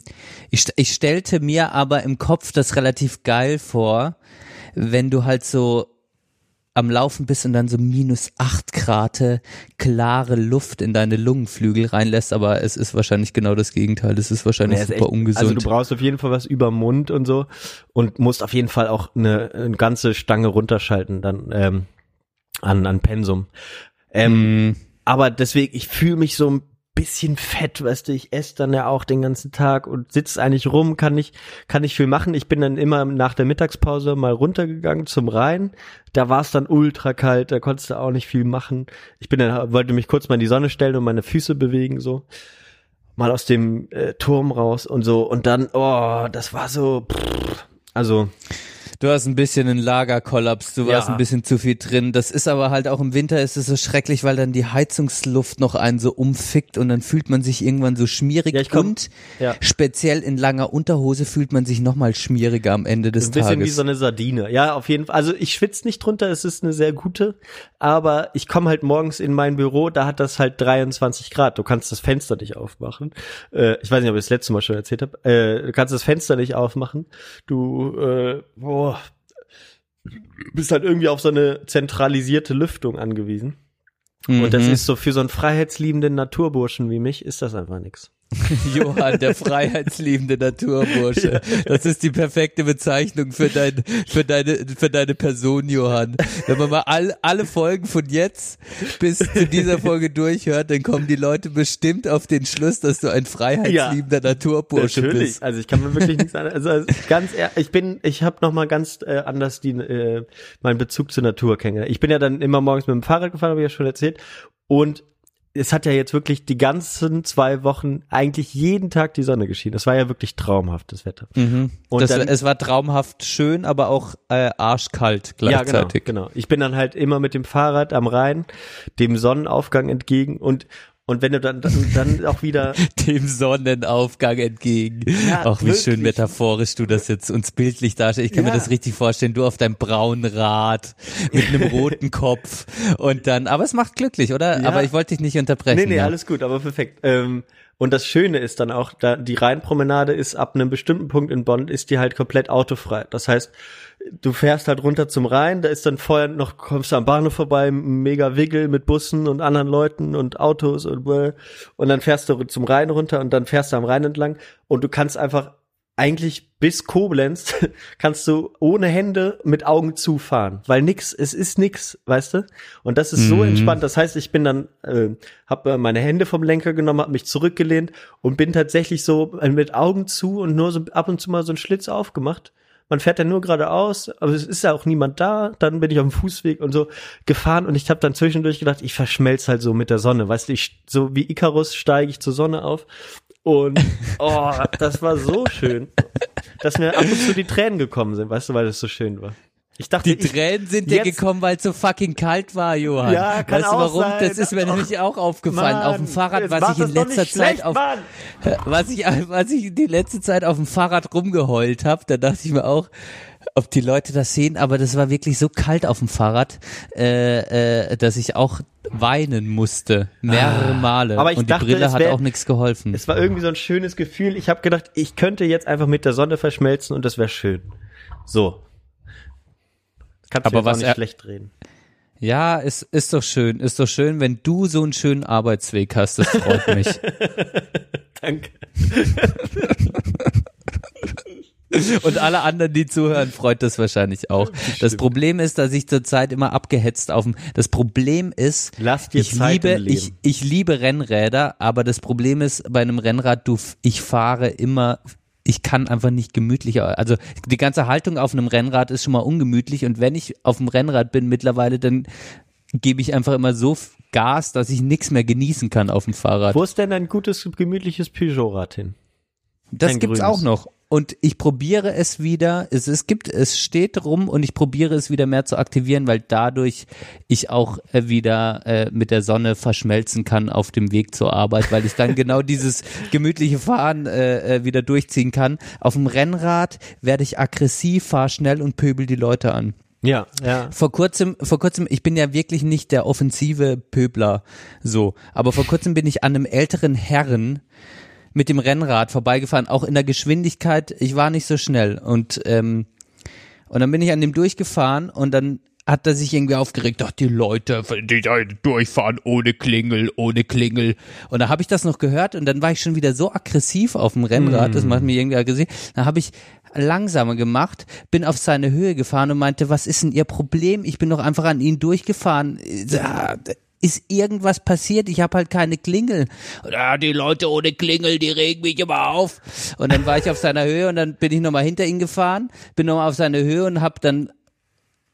ich, ich stellte mir aber im Kopf das relativ geil vor, wenn du halt so am Laufen bist und dann so minus acht Grad klare Luft in deine Lungenflügel reinlässt, aber es ist wahrscheinlich genau das Gegenteil. Es ist wahrscheinlich Ja, ist super echt- ungesund. Also du brauchst auf jeden Fall was über Mund und so und musst auf jeden Fall auch eine, eine ganze Stange runterschalten dann ähm, an, an Pensum. Ähm, Mm, Aber deswegen, ich fühle mich so ein bisschen fett, weißt du, ich esse dann ja auch den ganzen Tag und sitze eigentlich rum, kann nicht, kann nicht viel machen. Ich bin dann immer nach der Mittagspause mal runtergegangen zum Rhein. Da war es dann ultra kalt, da konntest du auch nicht viel machen. Ich bin dann, wollte mich kurz mal in die Sonne stellen und meine Füße bewegen, so. Mal aus dem äh, Turm raus und so. Und dann, oh, das war so, pff, also, Du hast ein bisschen einen Lagerkollaps, du warst Ja. ein bisschen zu viel drin. Das ist aber halt auch im Winter ist es so schrecklich, weil dann die Heizungsluft noch einen so umfickt und dann fühlt man sich irgendwann so schmierig Ja, komm- und ja. speziell in langer Unterhose fühlt man sich nochmal schmieriger am Ende des ein bisschen Tages. wie so eine Sardine. Ja, auf jeden Fall. Also ich schwitze nicht drunter, es ist eine sehr gute, aber ich komme halt morgens in mein Büro, da hat das halt 23 Grad. Du kannst das Fenster nicht aufmachen. Äh, ich weiß nicht, ob ich das letzte Mal schon erzählt habe. Äh, du kannst das Fenster nicht aufmachen. Du äh, boah, bist halt irgendwie auf so eine zentralisierte Lüftung angewiesen. Und das Mhm. ist so für so einen freiheitsliebenden Naturburschen wie mich, ist das einfach nix. Johann, der freiheitsliebende Naturbursche. Das ist die perfekte Bezeichnung für, dein, für, deine, für deine Person, Johann. Wenn man mal all, alle Folgen von jetzt bis zu dieser Folge durchhört, dann kommen die Leute bestimmt auf den Schluss, dass du ein freiheitsliebender Naturbursche Natürlich. bist. Also ich kann mir wirklich nichts anderes. Also ganz ehrlich, ich bin, ich habe noch mal ganz äh, anders die, äh, meinen Bezug zur Natur kennengelernt. Ich bin ja dann immer morgens mit dem Fahrrad gefahren, habe ich ja schon erzählt. Und es hat ja jetzt wirklich die ganzen zwei Wochen eigentlich jeden Tag die Sonne geschienen. Das war ja wirklich traumhaftes Wetter. Und Das, dann, es war traumhaft schön, aber auch äh, arschkalt gleichzeitig. Ja, genau, genau. Ich bin dann halt immer mit dem Fahrrad am Rhein, dem Sonnenaufgang entgegen und und wenn du dann dann, dann auch wieder Dem Sonnenaufgang entgegen. Ja, Auch wie schön metaphorisch du das jetzt uns bildlich darstellst. Ich kann Ja. mir das richtig vorstellen. Du auf deinem braunen Rad mit einem roten Kopf und dann, aber es macht glücklich, oder? Ja. Aber ich wollte dich nicht unterbrechen. Nee, nee, ja. alles gut, aber perfekt. Ähm, und das Schöne ist dann auch, da die Rheinpromenade ist ab einem bestimmten Punkt in Bonn, ist die halt komplett autofrei. Das heißt, du fährst halt runter zum Rhein, da ist dann vorher noch, kommst du am Bahnhof vorbei, mega Wiggle mit Bussen und anderen Leuten und Autos und bläh. und dann fährst du zum Rhein runter und dann fährst du am Rhein entlang und du kannst einfach eigentlich bis Koblenz kannst du ohne Hände mit Augen zufahren, weil nix, es ist nix, weißt du? Und das ist so Mhm. entspannt. Das heißt, ich bin dann, äh, habe meine Hände vom Lenker genommen, habe mich zurückgelehnt und bin tatsächlich so äh, mit Augen zu und nur so ab und zu mal so einen Schlitz aufgemacht. Man fährt dann nur geradeaus, aber es ist ja auch niemand da. Dann bin ich auf dem Fußweg und so gefahren und ich habe dann zwischendurch gedacht, ich verschmelz halt so mit der Sonne, weißt du? Ich so wie Icarus steige ich zur Sonne auf und oh, das war so schön, dass mir ab und zu die Tränen gekommen sind, weißt du, weil es so schön war. Ich dachte, Die Tränen sind dir gekommen, weil es so fucking kalt war, Johann. Ja, kann weißt du auch warum? sein. Das ist mir nämlich auch aufgefallen. Mann, auf dem Fahrrad, was ich in letzter Zeit schlecht, auf, Mann. was ich, was ich die letzte Zeit auf dem Fahrrad rumgeheult habe, da dachte ich mir auch, ob die Leute das sehen, aber das war wirklich so kalt auf dem Fahrrad, äh, äh, dass ich auch weinen musste, mehrere Male. Aber ich Und dachte, die Brille hat wär- auch nichts geholfen. Es war irgendwie so ein schönes Gefühl. Ich habe gedacht, ich könnte jetzt einfach mit der Sonne verschmelzen und das wäre schön. So. Kannst Aber du was auch nicht schlecht reden. Ja, ist, ist doch schön, ist doch schön, wenn du so einen schönen Arbeitsweg hast, das freut mich. Danke. Und alle anderen, die zuhören, freut das wahrscheinlich auch. Das Problem ist, dass ich zurzeit immer abgehetzt auf dem. Das Problem ist, Lass dir ich Zeit liebe, im Leben. ich, ich liebe Rennräder, aber das Problem ist bei einem Rennrad, du, ich fahre immer. Ich kann einfach nicht gemütlicher. Also die ganze Haltung auf einem Rennrad ist schon mal ungemütlich und wenn ich auf dem Rennrad bin mittlerweile, dann gebe ich einfach immer so Gas, dass ich nichts mehr genießen kann auf dem Fahrrad. Wo ist denn ein gutes, gemütliches Peugeot-Rad hin? Das Ein gibt's grünes. auch noch. Und ich probiere es wieder, es, es gibt, es steht rum und ich probiere es wieder mehr zu aktivieren, weil dadurch ich auch äh, wieder äh, mit der Sonne verschmelzen kann auf dem Weg zur Arbeit, weil ich dann genau dieses gemütliche Fahren äh, äh, wieder durchziehen kann. Auf dem Rennrad werde ich aggressiv, fahr schnell und pöbel die Leute an. Ja, ja. Vor kurzem, vor kurzem, ich bin ja wirklich nicht der offensive Pöbler, so. Aber vor kurzem bin ich an einem älteren Herren mit dem Rennrad vorbeigefahren, auch in der Geschwindigkeit. Ich war nicht so schnell und ähm, und dann bin ich an dem durchgefahren und dann hat er sich irgendwie aufgeregt, ach die Leute, die da durchfahren ohne Klingel, ohne Klingel. Und da habe ich das noch gehört und dann war ich schon wieder so aggressiv auf dem Rennrad, das macht mich irgendwie aggressiv. Dann habe ich langsamer gemacht, bin auf seine Höhe gefahren und meinte, was ist denn Ihr Problem? Ich bin doch einfach an ihn durchgefahren. Ja, Ist irgendwas passiert? Ich habe halt keine Klingel. Und, ah, die Leute ohne Klingel, die regen mich immer auf. Und dann war ich auf seiner Höhe und dann bin ich nochmal hinter ihn gefahren, bin nochmal auf seine Höhe und habe dann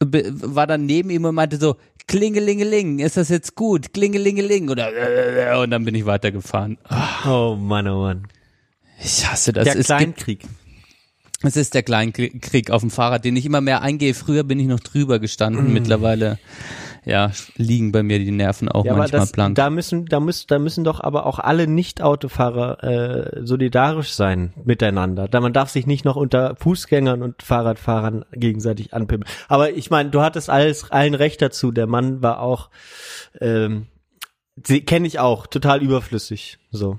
war dann neben ihm und meinte so, Klingelingeling, ist das jetzt gut? Klingelingeling. Oder, äh, und dann bin ich weitergefahren. Ah, Oh Mann, oh Mann. Ich hasse das. Der es, gibt, Kleinkrieg. es ist der Kleinkrieg auf dem Fahrrad, den ich immer mehr eingehe. Früher bin ich noch drüber gestanden. Mittlerweile, ja, liegen bei mir die Nerven auch Ja, manchmal das, blank. da müssen, da müssen, da müssen doch aber auch alle Nicht-Autofahrer äh, solidarisch sein miteinander. Da man darf sich nicht noch unter Fußgängern und Fahrradfahrern gegenseitig anpimmeln. Aber ich meine, du hattest alles allen Recht dazu. Der Mann war auch, ähm, kenne ich auch, total überflüssig. So.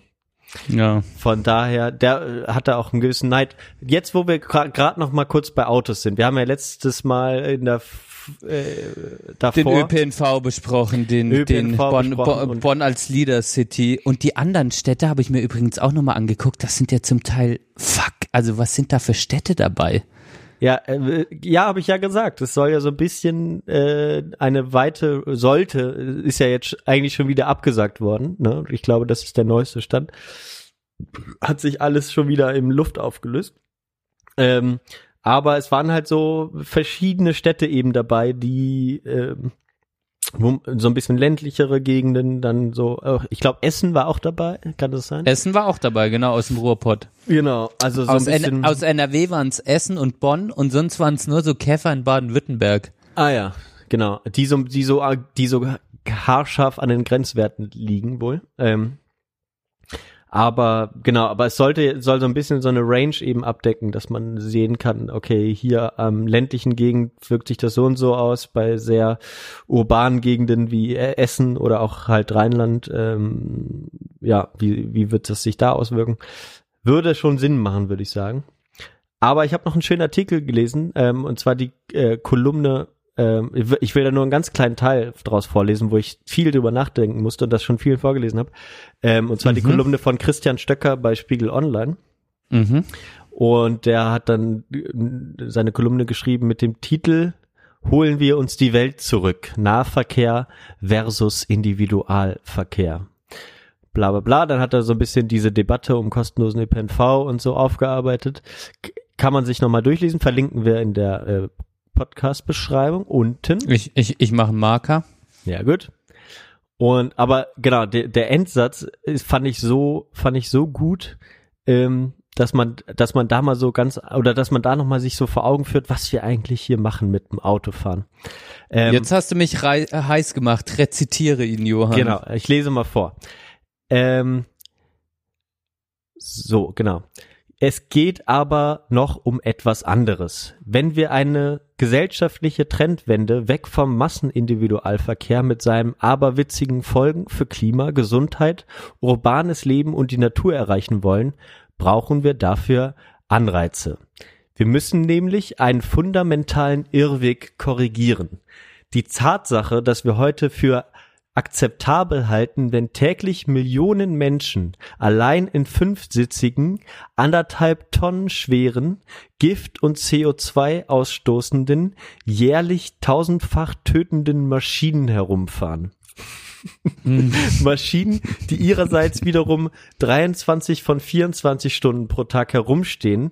ja. Von daher, der äh, hatte auch einen gewissen Neid. Jetzt, wo wir gerade noch mal kurz bei Autos sind, wir haben ja letztes Mal in der äh, davor Den ÖPNV besprochen, den, ÖPNV den Bonn, besprochen Bonn, als Leader City. Und die anderen Städte habe ich mir übrigens auch nochmal angeguckt. Das sind ja zum Teil, fuck, also was sind da für Städte dabei? Ja, äh, ja, habe ich ja gesagt. Es soll ja so ein bisschen äh, eine weite sollte ist ja jetzt eigentlich schon wieder abgesagt worden. Ne? Ich glaube, das ist der neueste Stand. Hat sich alles schon wieder in Luft aufgelöst. Ähm, aber es waren halt so verschiedene Städte eben dabei, die ähm, wo, so ein bisschen ländlichere Gegenden, dann so, äh, ich glaube Essen war auch dabei, kann das sein? Essen war auch dabei, genau, aus dem Ruhrpott. genau, also so aus, ein bisschen. N aus NRW waren es Essen und Bonn und sonst waren es nur so Käfer in Baden-Württemberg. Ah ja, genau. Die so, die so, die so haarscharf an den Grenzwerten liegen wohl. Ähm, aber genau, aber es sollte, soll so ein bisschen so eine Range eben abdecken, dass man sehen kann, okay, hier am ländlichen Gegend wirkt sich das so und so aus, bei sehr urbanen Gegenden wie äh, Essen oder auch halt Rheinland, ähm, ja, wie, wie wird das sich da auswirken? Würde schon Sinn machen, würde ich sagen. Aber ich habe noch einen schönen Artikel gelesen, ähm, und zwar die äh, Kolumne, ähm, ich will- da nur einen ganz kleinen Teil draus vorlesen, wo ich viel drüber nachdenken musste und das schon viel vorgelesen habe. Ähm, und zwar die Mhm. Kolumne von Christian Stöcker bei Spiegel Online. Mhm. Und der hat dann äh, seine Kolumne geschrieben mit dem Titel Holen wir uns die Welt zurück. Nahverkehr versus Individualverkehr. Bla bla bla. Dann hat er so ein bisschen diese Debatte um kostenlosen ÖPNV und so aufgearbeitet. Kann man sich nochmal durchlesen. Verlinken wir in der äh, Podcast-Beschreibung unten. Ich, ich, ich mache einen Marker. Ja, gut. Und aber genau, der, der Endsatz ist, fand ich so, fand ich so gut, ähm, dass man, dass man da mal so ganz oder dass man da noch mal sich so vor Augen führt, was wir eigentlich hier machen mit dem Autofahren. Ähm, Jetzt hast du mich heiß gemacht. Rezitiere ihn, Johann. Genau, ich lese mal vor. Ähm, so, genau. Es geht aber noch um etwas anderes. Wenn wir eine gesellschaftliche Trendwende weg vom Massenindividualverkehr mit seinen aberwitzigen Folgen für Klima, Gesundheit, urbanes Leben und die Natur erreichen wollen, brauchen wir dafür Anreize. Wir müssen nämlich einen fundamentalen Irrweg korrigieren. Die Tatsache, dass wir heute für akzeptabel halten, wenn täglich Millionen Menschen allein in fünfsitzigen, anderthalb Tonnen schweren, Gift- und CO2 ausstoßenden, jährlich tausendfach tötenden Maschinen herumfahren. Maschinen, die ihrerseits wiederum 23 von 24 Stunden pro Tag herumstehen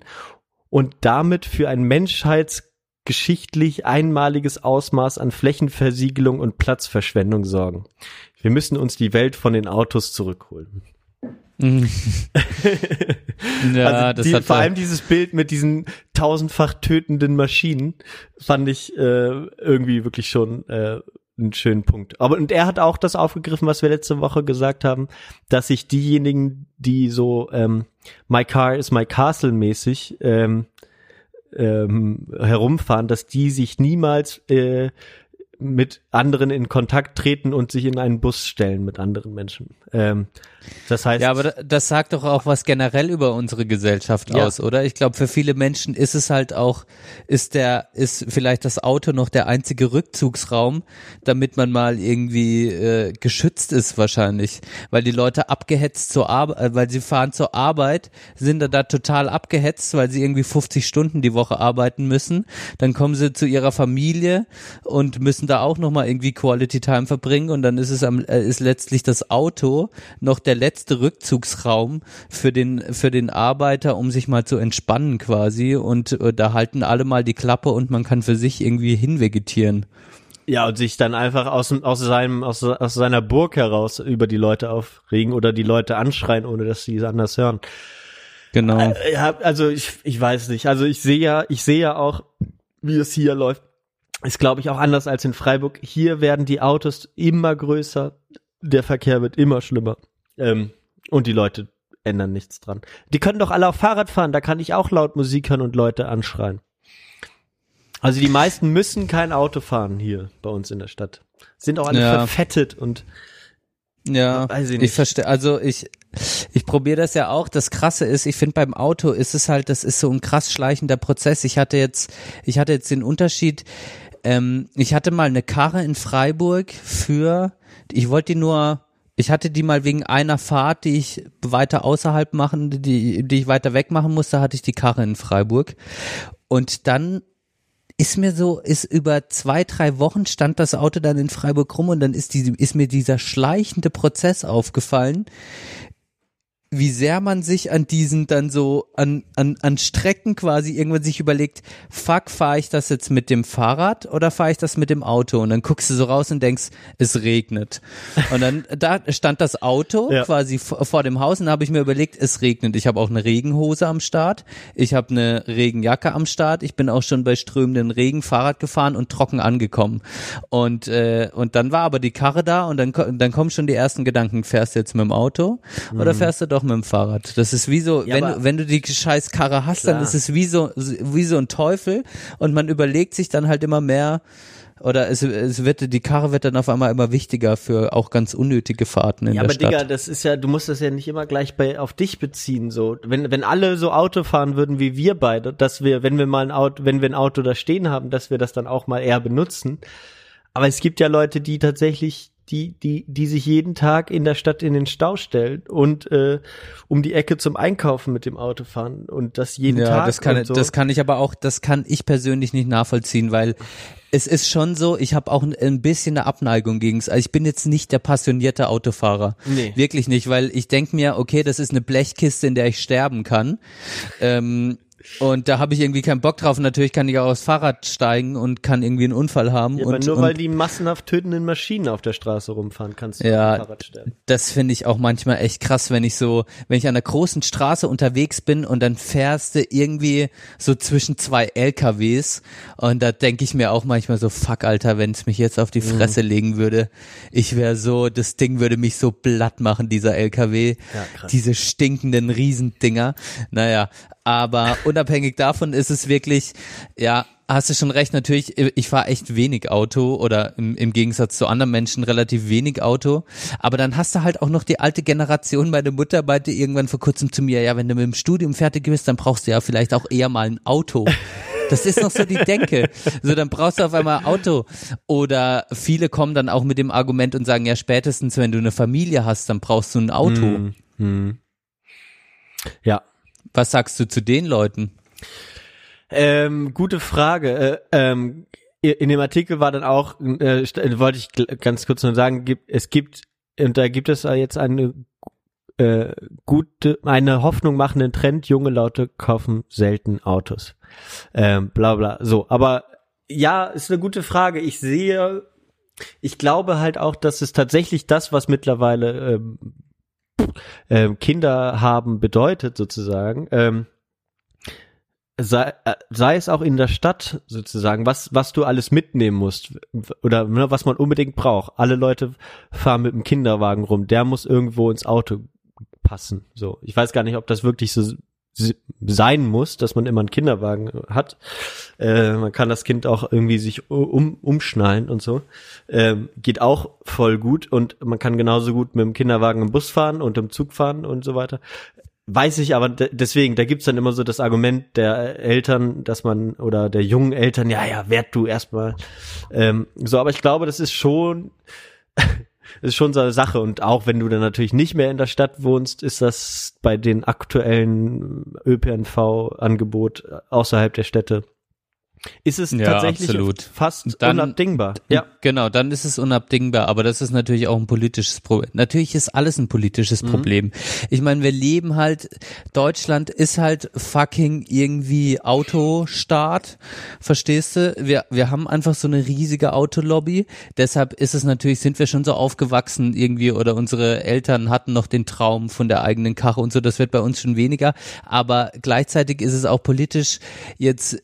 und damit für ein menschheitsgeschichtlich einmaliges Ausmaß an Flächenversiegelung und Platzverschwendung sorgen. Wir müssen uns die Welt von den Autos zurückholen. Ja, also das die, hat vor allem dieses Bild mit diesen tausendfach tötenden Maschinen fand ich äh, irgendwie wirklich schon äh, einen schönen Punkt. Aber und er hat auch das aufgegriffen, was wir letzte Woche gesagt haben, dass sich diejenigen, die so ähm, My Car is my Castle mäßig ähm, ähm, herumfahren, dass die sich niemals äh, mit anderen in Kontakt treten und sich in einen Bus stellen mit anderen Menschen. Ähm, das heißt, Ja, aber da- das sagt doch auch was generell über unsere Gesellschaft Ja. aus, oder? Ich glaube, für viele Menschen ist es halt auch, ist der, ist vielleicht das Auto noch der einzige Rückzugsraum, damit man mal irgendwie äh, geschützt ist wahrscheinlich, weil die Leute abgehetzt zur Arbeit, weil sie fahren zur Arbeit, sind da, da total abgehetzt, weil sie irgendwie 50 Stunden die Woche arbeiten müssen. Dann kommen sie zu ihrer Familie und müssen da auch noch mal irgendwie Quality Time verbringen und dann ist es am, äh, ist letztlich das Auto noch der letzte Rückzugsraum für den für den Arbeiter, um sich mal zu entspannen quasi und äh, da halten alle mal die Klappe und man kann für sich irgendwie hinvegetieren. Ja, und sich dann einfach aus, aus seinem, aus, aus seiner Burg heraus über die Leute aufregen oder die Leute anschreien, ohne dass sie es anders hören. Genau. Äh, also ich, ich weiß nicht. Also ich sehe ja, ich sehe ja auch, wie es hier läuft. Ist, glaube ich, auch anders als in Freiburg. Hier werden die Autos immer größer, der Verkehr wird immer schlimmer. Ähm, und die Leute ändern nichts dran. Die können doch alle auf Fahrrad fahren, da kann ich auch laut Musik hören und Leute anschreien. Also die meisten müssen kein Auto fahren hier bei uns in der Stadt. Sind auch alle Ja. verfettet und Ja, Weiß ich ich, verstehe. Also ich, ich probiere das ja auch. Das Krasse ist, ich finde beim Auto ist es halt, das ist so ein krass schleichender Prozess. Ich hatte jetzt, ich hatte jetzt den Unterschied. Ähm, ich hatte mal eine Karre in Freiburg für, ich wollte die nur, ich hatte die mal wegen einer Fahrt, die ich weiter außerhalb machen, die, die ich weiter weg machen musste, hatte ich die Karre in Freiburg. Und dann ist mir so, ist über zwei, drei Wochen stand das Auto dann in Freiburg rum und dann ist, die, ist mir dieser schleichende Prozess aufgefallen, wie sehr man sich an diesen dann so, an, an, an Strecken quasi irgendwann sich überlegt, fuck, fahre ich das jetzt mit dem Fahrrad oder fahre ich das mit dem Auto? Und dann guckst du so raus und denkst, es regnet. Und dann, da stand das Auto Ja. quasi vor, dem Haus und da habe ich mir überlegt, es regnet. Ich habe auch eine Regenhose am Start, ich habe eine Regenjacke am Start, ich bin auch schon bei strömenden Regen Fahrrad gefahren und trocken angekommen. Und, äh, und dann war aber die Karre da und dann, dann kommen schon die ersten Gedanken, fährst du jetzt mit dem Auto oder fährst du doch mit dem Fahrrad? Das ist wie so. Ja, wenn, aber- du, wenn du die scheiß Karre hast, dann Klar. ist es wie so, wie so ein Teufel und man überlegt sich dann halt immer mehr, oder es, es wird, die Karre wird dann auf einmal immer wichtiger für auch ganz unnötige Fahrten in Ja, der aber Stadt. Digga, das ist ja, du musst das ja nicht immer gleich bei auf dich beziehen. So, wenn wenn alle so Auto fahren würden wie wir beide, dass wir, wenn wir mal ein Auto, wenn wir ein Auto da stehen haben, dass wir das dann auch mal eher benutzen. Aber es gibt ja Leute, die tatsächlich die, die, die sich jeden Tag in der Stadt in den Stau stellen und äh, um die Ecke zum Einkaufen mit dem Auto fahren und das jeden ja, Tag. das kann, so. das kann ich aber auch, das kann ich persönlich nicht nachvollziehen, weil es ist schon so, ich habe auch ein, bisschen eine Abneigung gegen es. Also ich bin jetzt nicht der passionierte Autofahrer. Nee. Wirklich nicht, weil ich denk mir, okay, das ist eine Blechkiste, in der ich sterben kann. Ähm, und da habe ich irgendwie keinen Bock drauf. Und natürlich kann ich auch aufs Fahrrad steigen und kann irgendwie einen Unfall haben. ja, und, aber nur und weil die massenhaft tötenden Maschinen auf der Straße rumfahren, kannst du Ja, Fahrrad sterben. das finde ich auch manchmal echt krass, wenn ich so, wenn ich an einer großen Straße unterwegs bin und dann fährst du irgendwie so zwischen zwei LKWs und da denke ich mir auch manchmal so, fuck, Alter, wenn es mich jetzt auf die Mhm. Fresse legen würde, ich wäre so, das Ding würde mich so blatt machen, dieser LKW, Ja, krass. diese stinkenden Riesendinger. Naja, aber unabhängig davon ist es wirklich, ja, hast du schon recht, natürlich, ich fahre echt wenig Auto oder im, im Gegensatz zu anderen Menschen relativ wenig Auto. Aber dann hast du halt auch noch die alte Generation, meine Mutter meinte irgendwann vor kurzem zu mir, ja, wenn du mit dem Studium fertig bist, dann brauchst du ja vielleicht auch eher mal ein Auto. Das ist noch so die Denke. So, dann brauchst du auf einmal Auto. Oder viele kommen dann auch mit dem Argument und sagen, ja, spätestens, wenn du eine Familie hast, dann brauchst du ein Auto. Hm, hm. Ja. Was sagst du zu den Leuten? Ähm, gute Frage. Äh, ähm, in dem Artikel war dann auch, äh, st- wollte ich ganz kurz nur sagen, gibt, es gibt, und da gibt es jetzt eine äh, gute, eine Hoffnung machenden Trend, junge Leute kaufen selten Autos. Ähm, bla bla. So, aber ja, ist eine gute Frage. Ich sehe, ich glaube halt auch, dass es tatsächlich das, was mittlerweile ähm, ähm, Kinder haben bedeutet, sozusagen. Ähm, sei, äh, sei es auch in der Stadt sozusagen, was, was du alles mitnehmen musst oder ne, was man unbedingt braucht. Alle Leute fahren mit dem Kinderwagen rum, der muss irgendwo ins Auto passen. So, ich weiß gar nicht, ob das wirklich so sein muss, dass man immer einen Kinderwagen hat. Äh, man kann das Kind auch irgendwie sich um, umschnallen und so. Ähm, geht auch voll gut und man kann genauso gut mit dem Kinderwagen im Bus fahren und im Zug fahren und so weiter. Weiß ich aber de- deswegen, da gibt's dann immer so das Argument der Eltern, dass man, oder der jungen Eltern, ja, ja, werd du erstmal. Ähm, so, aber ich glaube, das ist schon, ist schon so eine Sache. Und auch wenn du dann natürlich nicht mehr in der Stadt wohnst, ist das bei den aktuellen ÖPNV-Angebot außerhalb der Städte. Ist es Ja, tatsächlich absolut. fast Dann- unabdingbar. Ja. Genau, dann ist es unabdingbar, aber das ist natürlich auch ein politisches Problem. Natürlich ist alles ein politisches Mhm. Problem. Ich meine, wir leben halt, Deutschland ist halt fucking irgendwie Autostaat, verstehst du? Wir, wir haben einfach so eine riesige Autolobby, deshalb ist es natürlich, sind wir schon so aufgewachsen irgendwie oder unsere Eltern hatten noch den Traum von der eigenen Karre und so, das wird bei uns schon weniger, aber gleichzeitig ist es auch politisch jetzt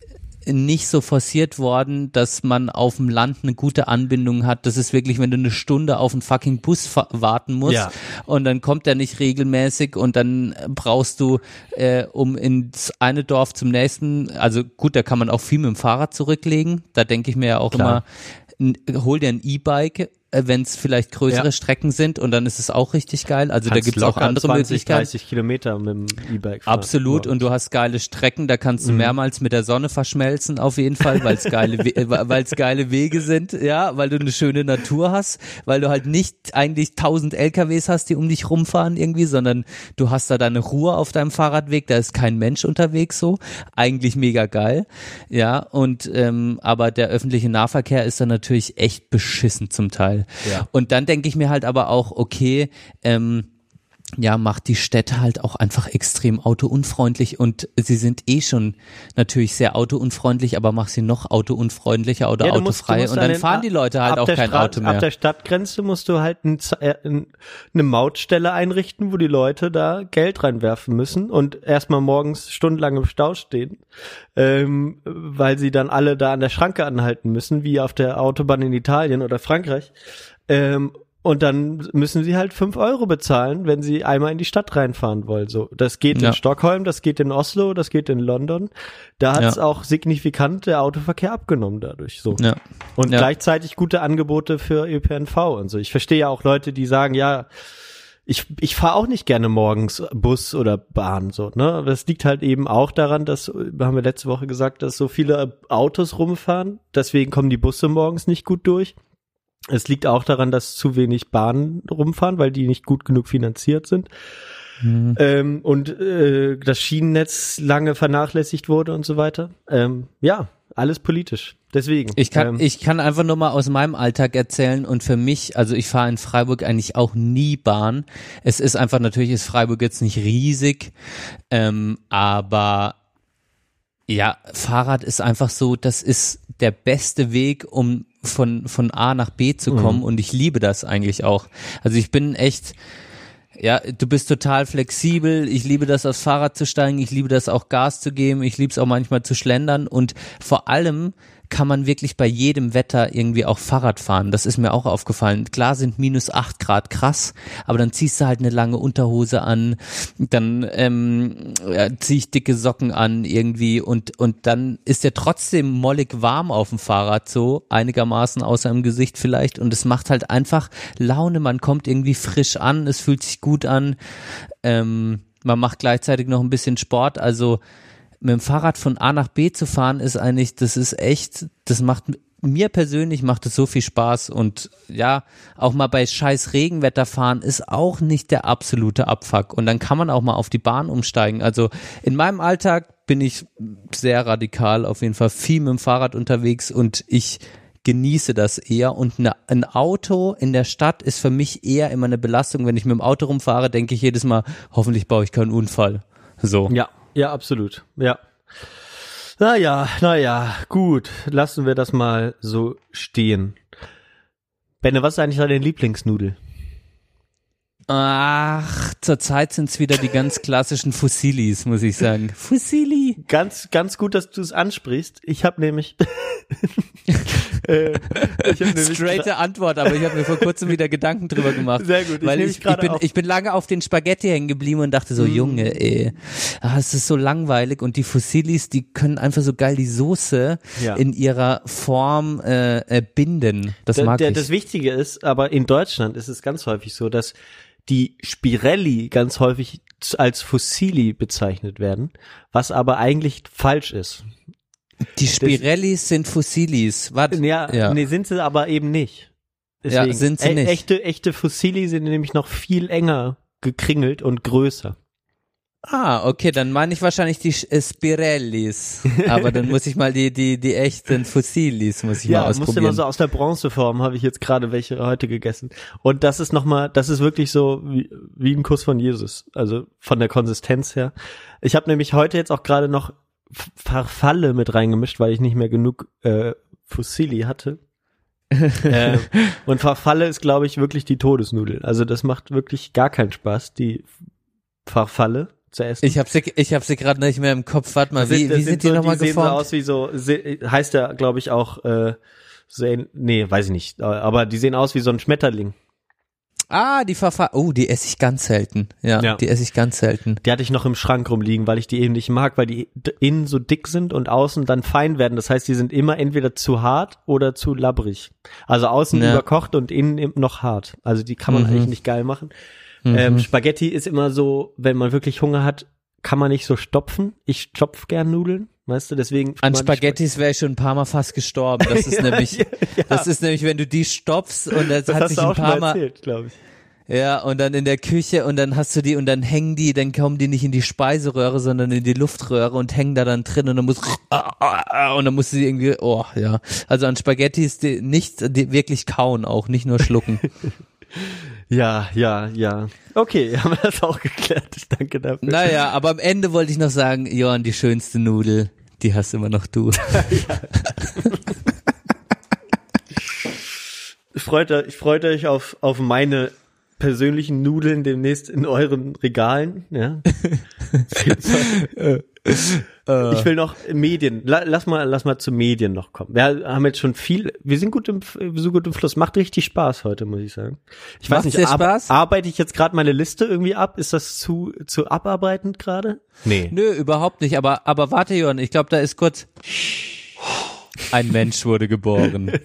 nicht so forciert worden, dass man auf dem Land eine gute Anbindung hat. Das ist wirklich, wenn du eine Stunde auf einen fucking Bus warten musst Ja. und dann kommt der nicht regelmäßig und dann brauchst du, äh, um ins eine Dorf zum nächsten, also gut, da kann man auch viel mit dem Fahrrad zurücklegen. Da denke ich mir ja auch Klar. immer, hol dir ein E-Bike, wenn es vielleicht größere Ja. Strecken sind und dann ist es auch richtig geil. Also da Kannst gibt es auch andere 20, Möglichkeiten. 30 Kilometer mit dem E-Bike. Absolut, und du hast geile Strecken, da kannst Mhm. du mehrmals mit der Sonne verschmelzen, auf jeden Fall, weil es geile, We- äh, weil's geile Wege sind, ja, weil du eine schöne Natur hast, weil du halt nicht eigentlich tausend LKWs hast, die um dich rumfahren irgendwie, sondern du hast da deine Ruhe auf deinem Fahrradweg, da ist kein Mensch unterwegs so, eigentlich mega geil, ja, und ähm, aber der öffentliche Nahverkehr ist dann natürlich echt beschissen zum Teil. Ja. Und dann denke ich mir halt aber auch, okay, ähm, ja, macht die Städte halt auch einfach extrem autounfreundlich und sie sind eh schon natürlich sehr autounfreundlich, aber mach sie noch autounfreundlicher oder Ja, du musst- autofrei musst und an dann fahren die Leute halt ab auch der kein Stra- Auto Ab mehr. der Stadtgrenze musst du halt ein, äh, ein, eine Mautstelle einrichten, wo die Leute da Geld reinwerfen müssen und erstmal morgens stundenlang im Stau stehen, ähm, weil sie dann alle da an der Schranke anhalten müssen, wie auf der Autobahn in Italien oder Frankreich. Ähm, und dann müssen sie halt fünf Euro bezahlen, wenn sie einmal in die Stadt reinfahren wollen. So, das geht Ja. in Stockholm, das geht in Oslo, das geht in London. Da hat es Ja. auch signifikant der Autoverkehr abgenommen dadurch. So. ja. Und gleichzeitig gute Angebote für ÖPNV und so. Ich verstehe ja auch Leute, die sagen, ja, ich, ich fahre auch nicht gerne morgens Bus oder Bahn, so, ne? Aber Das liegt halt eben auch daran, dass, haben wir letzte Woche gesagt, dass so viele Autos rumfahren. Deswegen kommen die Busse morgens nicht gut durch. Es liegt auch daran, dass zu wenig Bahnen rumfahren, weil die nicht gut genug finanziert sind. Mhm. Ähm, und äh, das Schienennetz lange vernachlässigt wurde und so weiter. Ähm, ja, alles politisch. Deswegen. Ich kann, ähm, ich kann einfach nur mal aus meinem Alltag erzählen und für mich, also ich fahre in Freiburg eigentlich auch nie Bahn. Es ist einfach, natürlich ist Freiburg jetzt nicht riesig, ähm, aber ja, Fahrrad ist einfach so, das ist der beste Weg, um von, von A nach B zu kommen und ich liebe das eigentlich auch. Also ich bin echt, ja, du bist total flexibel. Ich liebe das, aufs Fahrrad zu steigen. Ich liebe das auch Gas zu geben. Ich liebe es auch manchmal zu schlendern. Und vor allem kann man wirklich bei jedem Wetter irgendwie auch Fahrrad fahren. Das ist mir auch aufgefallen. Klar sind minus acht Grad krass, aber dann ziehst du halt eine lange Unterhose an, dann ähm, ja, zieh ich dicke Socken an irgendwie und und dann ist der trotzdem mollig warm auf dem Fahrrad so einigermaßen außer im Gesicht vielleicht und es macht halt einfach Laune. Man kommt irgendwie frisch an, es fühlt sich gut an. Ähm, man macht gleichzeitig noch ein bisschen Sport, also mit dem Fahrrad von A nach B zu fahren, ist eigentlich, das ist echt, das macht mir persönlich macht es so viel Spaß und ja, auch mal bei scheiß Regenwetter fahren ist auch nicht der absolute Abfuck und dann kann man auch mal auf die Bahn umsteigen. Also in meinem Alltag bin ich sehr radikal auf jeden Fall viel mit dem Fahrrad unterwegs und ich genieße das eher und eine, ein Auto in der Stadt ist für mich eher immer eine Belastung. Wenn ich mit dem Auto rumfahre, denke ich jedes Mal, hoffentlich baue ich keinen Unfall. So. Ja, ja, absolut. Ja. Naja, naja, gut. Lassen wir das mal so stehen. Benne, was ist eigentlich deine Lieblingsnudel? Ach, zurzeit sind es wieder die ganz klassischen Fossilis, muss ich sagen. Fossili. Ganz, ganz gut, dass du es ansprichst. Ich habe nämlich, äh, ich hab nämlich Straighte Antwort, aber ich habe mir vor kurzem wieder Gedanken drüber gemacht. Sehr gut, ich Weil ich, ich, bin, auf. ich bin lange auf den Spaghetti hängen geblieben und dachte so, Mhm. Junge, ey, ah, es ist so langweilig und die Fossilis, die können einfach so geil die Soße Ja. in ihrer Form äh, äh, binden. Das der, mag der, ich. Das Wichtige ist, aber in Deutschland ist es ganz häufig so, dass die Spirelli ganz häufig als Fossili bezeichnet werden, was aber eigentlich falsch ist. die Spirellis sind Fossilis. Warte, Ja, ja. nee, sind sie aber eben nicht. Ja, sind sie e- nicht. Echte, echte Fossili sind nämlich noch viel enger gekringelt und größer. Ah, okay, dann meine ich wahrscheinlich die äh, Spirellis. Aber dann muss ich mal die, die, die echten Fossilis, muss ich mal Ja, musste ausprobieren. immer so aus der Bronzeform, habe ich jetzt gerade welche heute gegessen. Und das ist nochmal, das ist wirklich so wie, wie ein Kuss von Jesus. Also von der Konsistenz her. Ich habe nämlich heute jetzt auch gerade noch Farfalle mit reingemischt, weil ich nicht mehr genug äh, Fossili hatte. äh, und Farfalle ist, glaube ich, wirklich die Todesnudel. Also das macht wirklich gar keinen Spaß, die Farfalle zu essen. Ich habe sie, ich hab sie gerade nicht mehr im Kopf. Warte mal, Das wie, das wie sind die so, nochmal die sehen so geformt? aus wie so, heißt ja, glaube ich, auch, äh, so, nee, weiß ich nicht, aber die sehen aus wie so ein Schmetterling. Ah, die Verfahr. Oh, die esse ich ganz selten. Ja, Ja. die esse ich ganz selten. Die hatte ich noch im Schrank rumliegen, weil ich die eben nicht mag, weil die innen so dick sind und außen dann fein werden. Das heißt, die sind immer entweder zu hart oder zu labbrig. Also außen Ja. überkocht und innen eben noch hart. Also die kann man Mhm. eigentlich nicht geil machen. Mhm. Ähm, Spaghetti ist immer so, wenn man wirklich Hunger hat, kann man nicht so stopfen. Ich stopf gern Nudeln, weißt du, deswegen. An Spaghettis wäre ich schon ein paar Mal fast gestorben. Das ist nämlich, ja, ja. das ist nämlich, wenn du die stopfst und das, Das hat sich ein paar mal erzählt, ja, und dann in der Küche und dann hast du die und dann hängen die, dann kommen die nicht in die Speiseröhre, sondern in die Luftröhre und hängen da dann drin und dann muss und dann musst du die irgendwie, oh ja, also an Spaghettis die, nicht die wirklich kauen auch, nicht nur schlucken. Ja, ja, ja. Okay, haben wir das auch geklärt. Ich danke dafür. naja, aber am Ende wollte ich noch sagen, Johann, die schönste Nudel, die hast immer noch du. Freut, euch- freut euch auf, auf meine persönlichen Nudeln demnächst in euren Regalen. Ja. ich will noch Medien. La, lass mal, lass mal zu Medien noch kommen. Wir haben jetzt schon viel. Wir sind gut im, sind gut im Fluss. Macht richtig Spaß heute, muss ich sagen. Ich weiß Macht's nicht, dir ar- Spaß? arbeite ich jetzt gerade meine Liste irgendwie ab? Ist das zu, zu abarbeitend gerade? Nee. Nö, überhaupt nicht, aber, aber warte, Johann, ich glaube, da ist kurz, ein Mensch wurde geboren.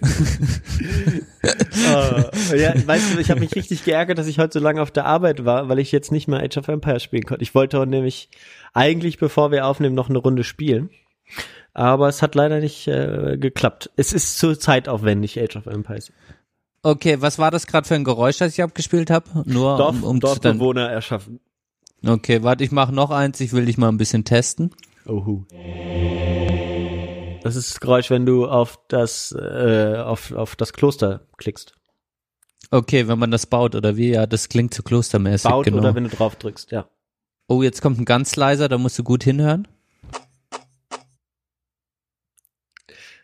Äh, ja, weißt du, ich habe mich richtig geärgert, dass ich heute so lange auf der Arbeit war, weil ich jetzt nicht mehr Age of Empires spielen konnte. Ich wollte nämlich eigentlich, bevor wir aufnehmen, noch eine Runde spielen. Aber es hat leider nicht äh, geklappt. Es ist zu zeitaufwendig, Age of Empires. Okay, was war das gerade für ein Geräusch, das ich abgespielt habe? Nur Dorf, um, um Dorfbewohner erschaffen. Okay, warte, ich mache noch eins, ich will dich mal ein bisschen testen. Ohu. Das ist das Geräusch, wenn du auf das, äh, auf, auf das Kloster klickst. Okay, wenn man das baut oder wie, ja, das klingt so klostermäßig, Baut genau. oder wenn du drauf drückst, ja. oh, jetzt kommt ein ganz leiser, da musst du gut hinhören.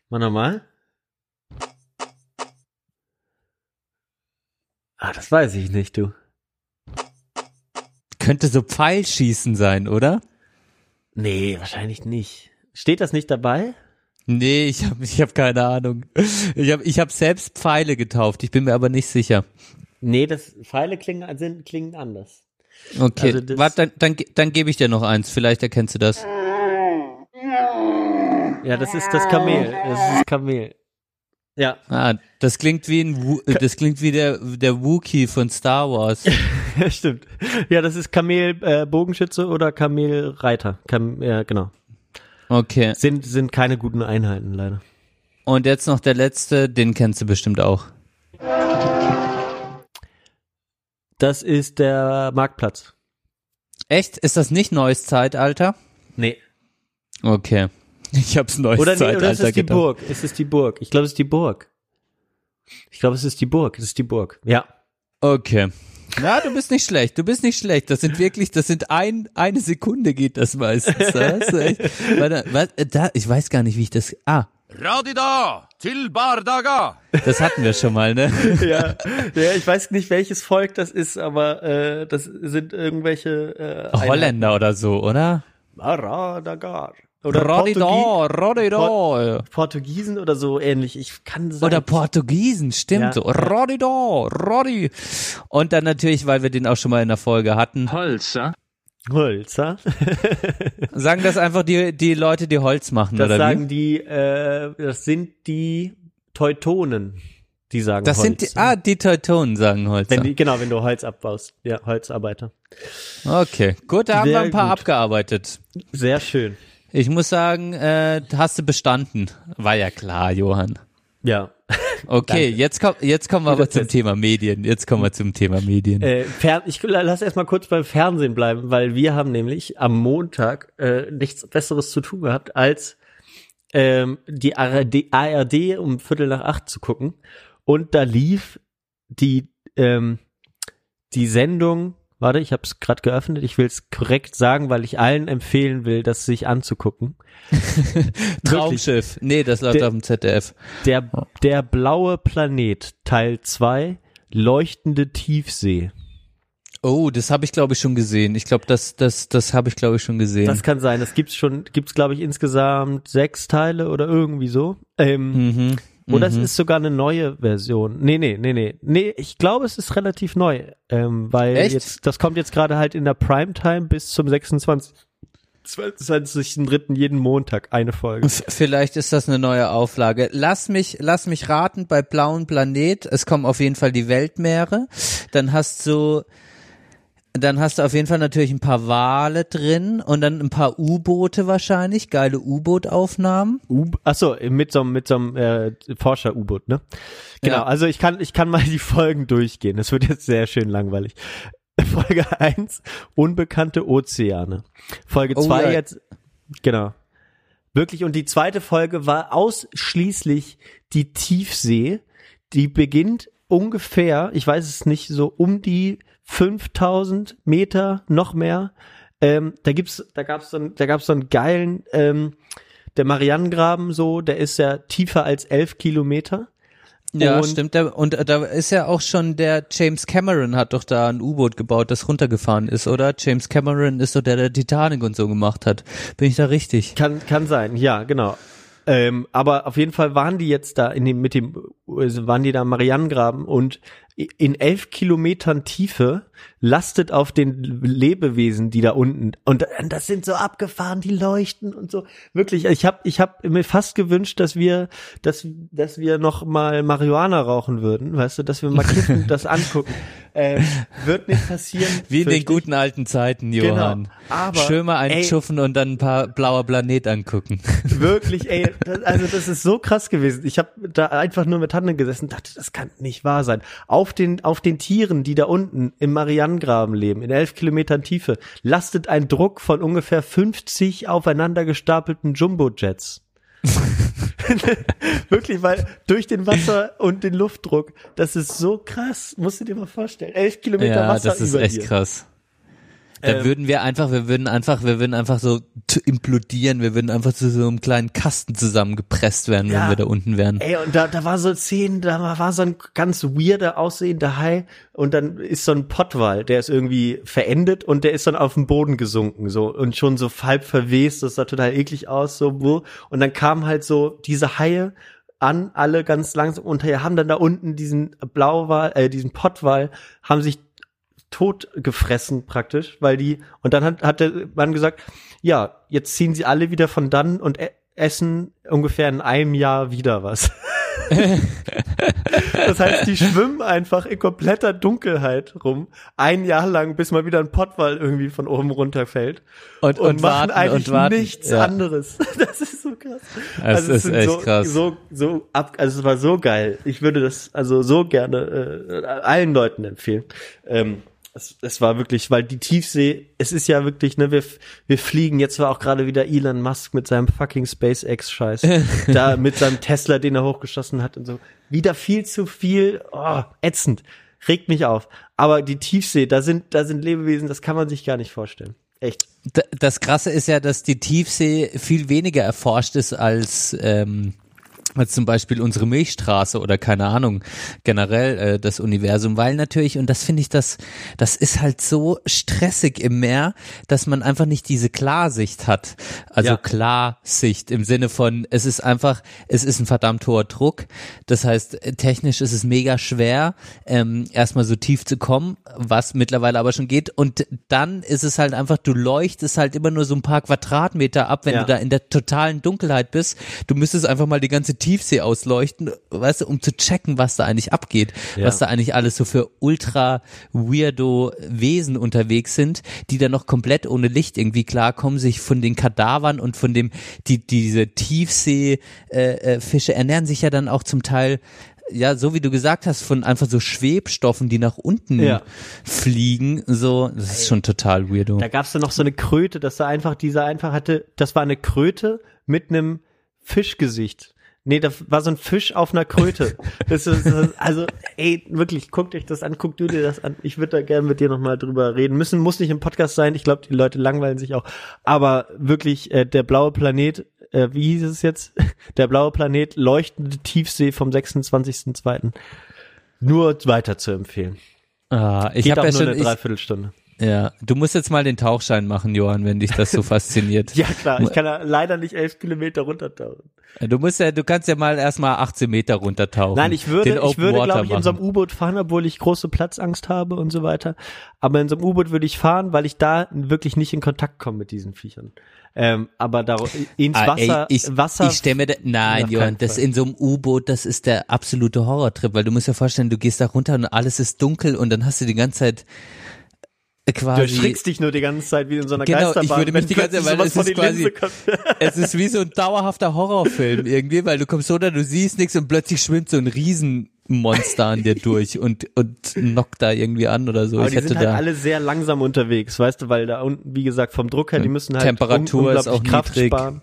Mal nochmal. Ah, das weiß ich nicht, du. Könnte so Pfeilschießen sein, oder? Nee, wahrscheinlich nicht. Steht das nicht dabei? Nee, ich habe ich hab keine Ahnung. Ich habe ich hab selbst Pfeile getauft, ich bin mir aber nicht sicher. Nee, das Pfeile klingen, sind, klingen anders. Okay, Also warte, dann, dann, dann gebe ich dir noch eins, vielleicht erkennst du das. Ja, das ist das Kamel. Das ist das Kamel. Ja, Ah, das klingt wie ein, das klingt wie der, der Wookie von Star Wars. ja, stimmt. Ja, das ist Kamel äh, Bogenschütze oder Kamel Reiter. Kam, ja, genau. Okay. Sind, sind keine guten Einheiten, leider. Und jetzt noch der letzte, den kennst du bestimmt auch. Das ist der Marktplatz. Echt? Ist das nicht neues Zeitalter? Nee. Okay. Ich hab's neues Oder, nee, Zeitalter oder ist es die gedacht. Burg? Ist es die Burg? Ich glaube, es ist die Burg. Ich glaube, es ist die Burg. Es ist die Burg. Ja. Okay. Na, du bist nicht schlecht. Du bist nicht schlecht. Das sind wirklich, das sind ein, eine Sekunde geht das meistens. Warte, was, äh, da, ich weiß gar nicht, wie ich das, ah, Radida til Bardaga. das hatten wir schon mal, ne? ja. ja, ich weiß nicht, welches Volk das ist, aber äh, das sind irgendwelche äh, Holländer oder so, oder? Maradagar. Oder Rodidor, Rodidor. Portugiesen oder so ähnlich. Ich kann sagen. Oder Portugiesen, stimmt Ja. Rodidor, Rodi. Und dann natürlich, weil wir den auch schon mal in der Folge hatten, Holzer. Holzer. sagen das einfach die, die Leute, die Holz machen, Das oder sagen wie? die, äh, das sind die Teutonen, die sagen Das Holz. sind die, ah, die Teutonen sagen Holz. wenn die, genau, wenn du Holz abbaust. Ja, Holzarbeiter. Okay, gut, da haben wir ein paar gut. abgearbeitet. Sehr schön. Ich muss sagen, äh, hast du bestanden. War ja klar, Johann. Ja. Okay, jetzt, komm, jetzt kommen wir aber zum. Thema Medien. Jetzt kommen wir zum Thema Medien. Äh, ich lass erst mal kurz beim Fernsehen bleiben, weil wir haben nämlich am Montag äh, nichts Besseres zu tun gehabt, als ähm, die ARD, ARD um Viertel nach acht zu gucken. Und da lief die, ähm, die Sendung, warte, ich habe es gerade geöffnet, ich will es korrekt sagen, weil ich allen empfehlen will, das sich anzugucken. Traumschiff. Nee, das läuft Der- auf dem ZDF. Der, der blaue Planet, Teil 2, leuchtende Tiefsee. Oh, das habe ich glaube ich schon gesehen. Ich glaube, das, das, das habe ich glaube ich schon gesehen. Das kann sein. Das gibt's schon, gibt's glaube ich insgesamt sechs Teile oder irgendwie so. Ähm, mhm. Oder es mhm. ist sogar eine neue Version. Nee, nee, nee, nee. Nee, ich glaube, es ist relativ neu. Ähm, weil Echt? jetzt, das kommt jetzt gerade halt in der Primetime bis zum 26. 22.3. jeden Montag eine Folge. Vielleicht ist das eine neue Auflage. Lass mich, lass mich raten, bei Blauen Planet, es kommen auf jeden Fall die Weltmeere. Dann hast du, dann hast du auf jeden Fall natürlich ein paar Wale drin und dann ein paar U-Boote wahrscheinlich, geile U-Boot-Aufnahmen. U Achso, mit so einem mit so einem äh, Forscher-U-Boot, ne? Genau, Ja. also ich kann ich kann mal die Folgen durchgehen. Das wird jetzt sehr schön langweilig. Folge 1, unbekannte Ozeane. Folge Oh 2 ja. jetzt genau. Wirklich und die zweite Folge war ausschließlich die Tiefsee, die beginnt ungefähr, ich weiß es nicht, so um die 5000 Meter noch mehr. Ähm, da gibt's, da gab's so, einen- da gab's so einen geilen, ähm, der Marianengraben so, der ist ja tiefer als elf Kilometer. Ja, Und- stimmt. Der, und äh, da ist ja auch schon der James Cameron hat doch da ein U-Boot gebaut, das runtergefahren ist, oder? James Cameron ist doch der, der Titanic und so gemacht hat. Bin ich da richtig? Kann, kann sein, ja, genau. Ähm, aber auf jeden Fall waren die jetzt da in dem, mit dem, also waren die da am Marianengraben und in elf Kilometern Tiefe lastet auf den Lebewesen, die da unten und das sind so abgefahren, die leuchten und so. Wirklich, ich habe ich hab mir fast gewünscht, dass wir, dass, dass wir noch mal Marihuana rauchen würden, weißt du, dass wir mal kiffen, das angucken. Ähm, wird nicht passieren. Wie in den guten alten Zeiten, Johann. Genau. Aber, Schön mal einschuffen und dann ein paar blauer Planet angucken. Wirklich, ey, das, also das ist so krass gewesen. Ich habe da einfach nur mit Tante gesessen und dachte, das kann nicht wahr sein. Auf den, auf den Tieren, die da unten im Marianengraben leben, in elf Kilometern Tiefe, lastet ein Druck von ungefähr 50 aufeinander gestapelten Jumbo-Jets. Wirklich, weil durch den Wasser und den Luftdruck, das ist so krass, musst du dir mal vorstellen. Elf Kilometer ja, Wasser das ist über echt dir. krass. Da Ähm, würden wir einfach, wir würden einfach, wir würden einfach so implodieren, wir würden einfach zu so einem kleinen Kasten zusammengepresst werden, Ja. wenn wir da unten wären. Ey, und da, da war so Szenen, da war, so ein ganz weirder aussehender Hai und dann ist so ein Pottwal, der ist irgendwie verendet und der ist dann auf den Boden gesunken, so und schon so halb verwest, das sah total eklig aus, so, und dann kamen halt so diese Haie an, alle ganz langsam und haben dann da unten diesen Blauwal, äh, diesen Pottwal, haben sich tot gefressen praktisch, weil die und dann hat, hat der Mann gesagt, ja, jetzt ziehen sie alle wieder von dann und e essen ungefähr in einem Jahr wieder was. das heißt, die schwimmen einfach in kompletter Dunkelheit rum, ein Jahr lang, bis mal wieder ein Pottwall irgendwie von oben runterfällt. Und- und machen warten eigentlich und nichts Ja. anderes. Das ist so krass. Es also ist sind echt so, krass. So, so ab, also es war so geil. Ich würde das also so gerne äh, allen Leuten empfehlen. Ähm, es, es war wirklich, weil die Tiefsee, es ist ja wirklich, ne, wir, wir fliegen, jetzt war auch gerade wieder Elon Musk mit seinem fucking SpaceX-Scheiß, da mit seinem Tesla, den er hochgeschossen hat und so. Wieder viel zu viel, oh, ätzend, regt mich auf. Aber die Tiefsee, da sind, da sind Lebewesen, das kann man sich gar nicht vorstellen. Echt. Das Krasse ist ja, dass die Tiefsee viel weniger erforscht ist als, ähm, als zum Beispiel unsere Milchstraße oder keine Ahnung, generell äh, das Universum, weil natürlich, und das finde ich, das, das ist halt so stressig im Meer, dass man einfach nicht diese Klarsicht hat. Also Ja. Klarsicht im Sinne von, es ist einfach, es ist ein verdammt hoher Druck. Das heißt, technisch ist es mega schwer, ähm, erstmal so tief zu kommen, was mittlerweile aber schon geht. Und dann ist es halt einfach, du leuchtest halt immer nur so ein paar Quadratmeter ab, wenn Ja. du da in der totalen Dunkelheit bist. Du müsstest einfach mal die ganze Tiefsee ausleuchten, weißt du, um zu checken, was da eigentlich abgeht, Ja. was da eigentlich alles so für ultra weirdo Wesen unterwegs sind, die da noch komplett ohne Licht irgendwie klarkommen, sich von den Kadavern und von dem, die, diese Tiefsee äh, äh, ernähren sich ja dann auch zum Teil ja, so wie du gesagt hast, von einfach so Schwebstoffen, die nach unten Ja. fliegen, so, das ist schon total weirdo. Da gab's dann noch so eine Kröte, dass da einfach dieser einfach hatte, das war eine Kröte mit einem Fischgesicht. Nee, da war so ein Fisch auf einer Kröte. Das ist, das ist also, ey, wirklich, guckt euch das an, guck du dir das an. Ich würde da gerne mit dir nochmal drüber reden müssen. Muss nicht im Podcast sein. Ich glaube, die Leute langweilen sich auch. Aber wirklich, äh, der blaue Planet, äh, wie hieß es jetzt? Der blaue Planet, leuchtende Tiefsee vom 26.02. Nur weiter zu empfehlen. Ah, ich habe ja nur schon, eine Dreiviertelstunde. Ja, du musst jetzt mal den Tauchschein machen, Johann, wenn dich das so fasziniert. Ja, klar, ich kann ja leider nicht elf Kilometer runtertauchen. Du musst ja, du kannst ja mal erstmal 18 Meter runtertauchen. Nein, ich würde, ich würde, glaube ich, in so einem machen. U-Boot fahren, obwohl ich große Platzangst habe und so weiter. Aber in so einem U-Boot würde ich fahren, weil ich da wirklich nicht in Kontakt komme mit diesen Viechern. Ähm, aber da, ins Ah, Wasser, ey, ich, Wasser. ich stelle mir, da, nein, Johann, das in so einem U-Boot, das ist der absolute Horrortrip, weil du musst dir vorstellen, du gehst da runter und alles ist dunkel und dann hast du die ganze Zeit äh, du quasi erschrickst dich nur die ganze Zeit wie in so einer Genau, ich Geisterbahn. würde mich die ganze Zeit- weil es ist quasi- es ist wie so ein dauerhafter Horrorfilm irgendwie, weil du kommst runter, du siehst nichts und plötzlich schwimmt so ein Riesenmonster an dir durch und und knockt da irgendwie an oder so. Aber ich die hätte sind halt da alle sehr langsam unterwegs, weißt du, weil da unten, wie gesagt, vom Druck her, die müssen halt Temperatur ist unglaublich auch Kraft niedrig. sparen.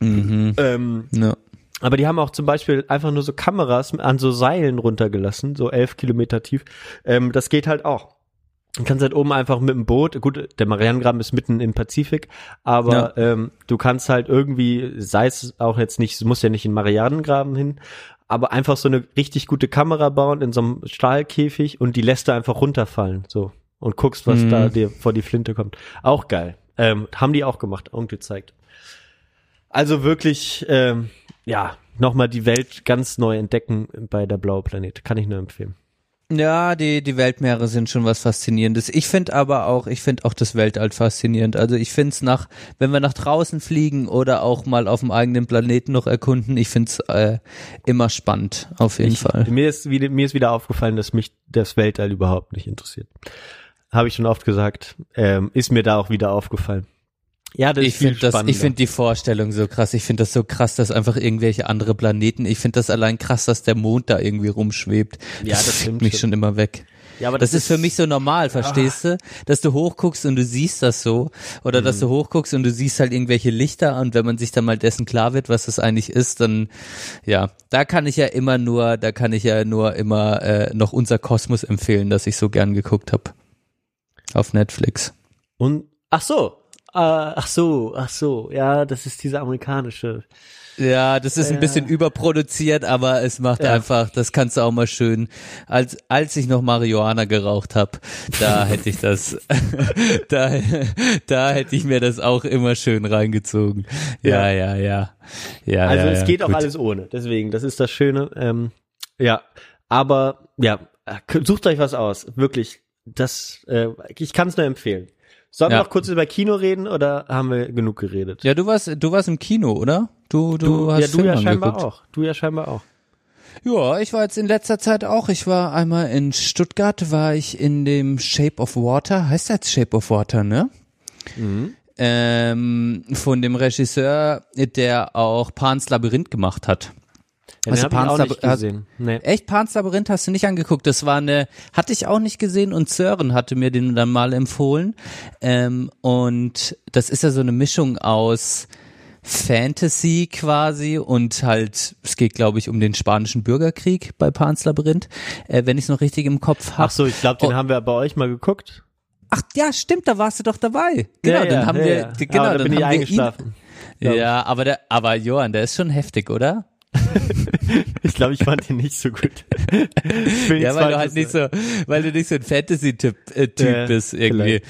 mhm. Ähm, ja. Aber die haben auch zum Beispiel einfach nur so Kameras an so Seilen runtergelassen, so elf Kilometer tief. Ähm, das geht halt auch. Du kannst halt oben einfach mit dem Boot, gut, der Marianengraben ist mitten im Pazifik, aber ähm, du kannst halt irgendwie, sei es auch jetzt nicht, du musst ja nicht in Marianengraben hin, aber einfach so eine richtig gute Kamera bauen in so einem Stahlkäfig und die lässt du einfach runterfallen, so. Und guckst, was Mhm. da dir vor die Flinte kommt. Auch geil. Ähm, haben die auch gemacht und gezeigt. Also wirklich, ähm, ja, nochmal die Welt ganz neu entdecken bei der Blaue Planet. Kann ich nur empfehlen. Ja, die, die Weltmeere sind schon was Faszinierendes. Ich finde aber auch, ich finde auch das Weltall faszinierend. Also ich finde es nach, wenn wir nach draußen fliegen oder auch mal auf dem eigenen Planeten noch erkunden, ich finde es äh, immer spannend, auf jeden ich, Fall. Mir ist, wieder, mir ist wieder aufgefallen, dass mich das Weltall überhaupt nicht interessiert. Habe ich schon oft gesagt. Ähm, ist mir da auch wieder aufgefallen. Ja, das Ich ist finde das, ich finde die Vorstellung so krass. Ich finde das so krass, dass einfach irgendwelche andere Planeten. Ich finde das allein krass, dass der Mond da irgendwie rumschwebt. Ja, das fickt stimmt mich schon. immer weg. ja, aber Das, ist für mich so normal, verstehst du? Dass du hochguckst und du siehst das so. Oder dass du hochguckst und du siehst halt irgendwelche Lichter und wenn man sich dann mal dessen klar wird, was das eigentlich ist, dann, ja, da kann ich ja immer nur, da kann ich ja nur immer äh, noch unser Kosmos empfehlen, das ich so gern geguckt habe. Auf Netflix. Und, ach so. Äh, ach so, ach so. Ja, das ist diese amerikanische. Ja, das ist ein Ja. bisschen überproduziert, aber es macht Ja. einfach, das kannst du auch mal schön. Als als ich noch Marihuana geraucht habe, da hätte ich das, da da hätte ich mir das auch immer schön reingezogen. Ja, ja, ja, ja. Also ja, es ja, geht auch gut. alles ohne. Deswegen, das ist das Schöne. Ähm, ja, aber ja, sucht euch was aus. Wirklich. Das, äh, ich kann es nur empfehlen. Sollen wir Ja. noch kurz über Kino reden oder haben wir genug geredet? Ja, du warst, du warst im Kino, oder? Du, du, du, hast ja, du Film ja scheinbar angeguckt. auch. Du ja scheinbar auch. Ja, ich war jetzt in letzter Zeit auch. Ich war einmal in Stuttgart, war ich in dem Shape of Water. Heißt das Shape of Water, ne? Ähm, von dem Regisseur, der auch Pans Labyrinth gemacht hat. Ja, Hast du hab ich auch gesehen. Nee. Echt, Pans Labyrinth hast du nicht angeguckt. Das war eine, hatte ich auch nicht gesehen und Sören hatte mir den dann mal empfohlen. Ähm, und das ist ja so eine Mischung aus Fantasy quasi und halt, es geht glaube ich um den spanischen Bürgerkrieg bei Pans Labyrinth, äh, wenn ich es noch richtig im Kopf habe. Ach so, ich glaube, den Oh. haben wir bei euch mal geguckt. Ach ja, stimmt, da warst du doch dabei. Genau, ja, dann ja, haben ja, wir, genau, Aber da dann bin ich ihn- eingeschlafen. ich. Ja, aber der, aber Johann, der ist schon heftig, oder? Ich glaube, ich fand ihn nicht so gut. Ja, weil du halt nicht so, weil du nicht so ein Fantasy-Typ äh, typ Ja, bist irgendwie.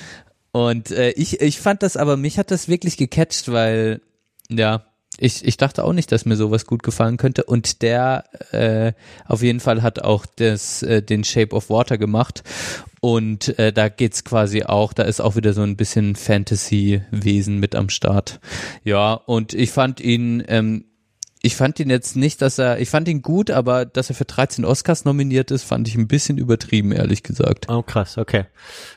Und äh, ich, ich fand das, aber mich hat das wirklich gecatcht, weil ja, ich, ich dachte auch nicht, dass mir sowas gut gefallen könnte. Und der äh, auf jeden Fall hat auch das, äh, den Shape of Water gemacht. Und äh, da geht's quasi auch, da ist auch wieder so ein bisschen Fantasy-Wesen mit am Start. Ja, und ich fand ihn, ähm, ich fand ihn jetzt nicht, dass er, ich fand ihn gut, aber dass er für 13 Oscars nominiert ist, fand ich ein bisschen übertrieben, ehrlich gesagt. Oh krass, okay.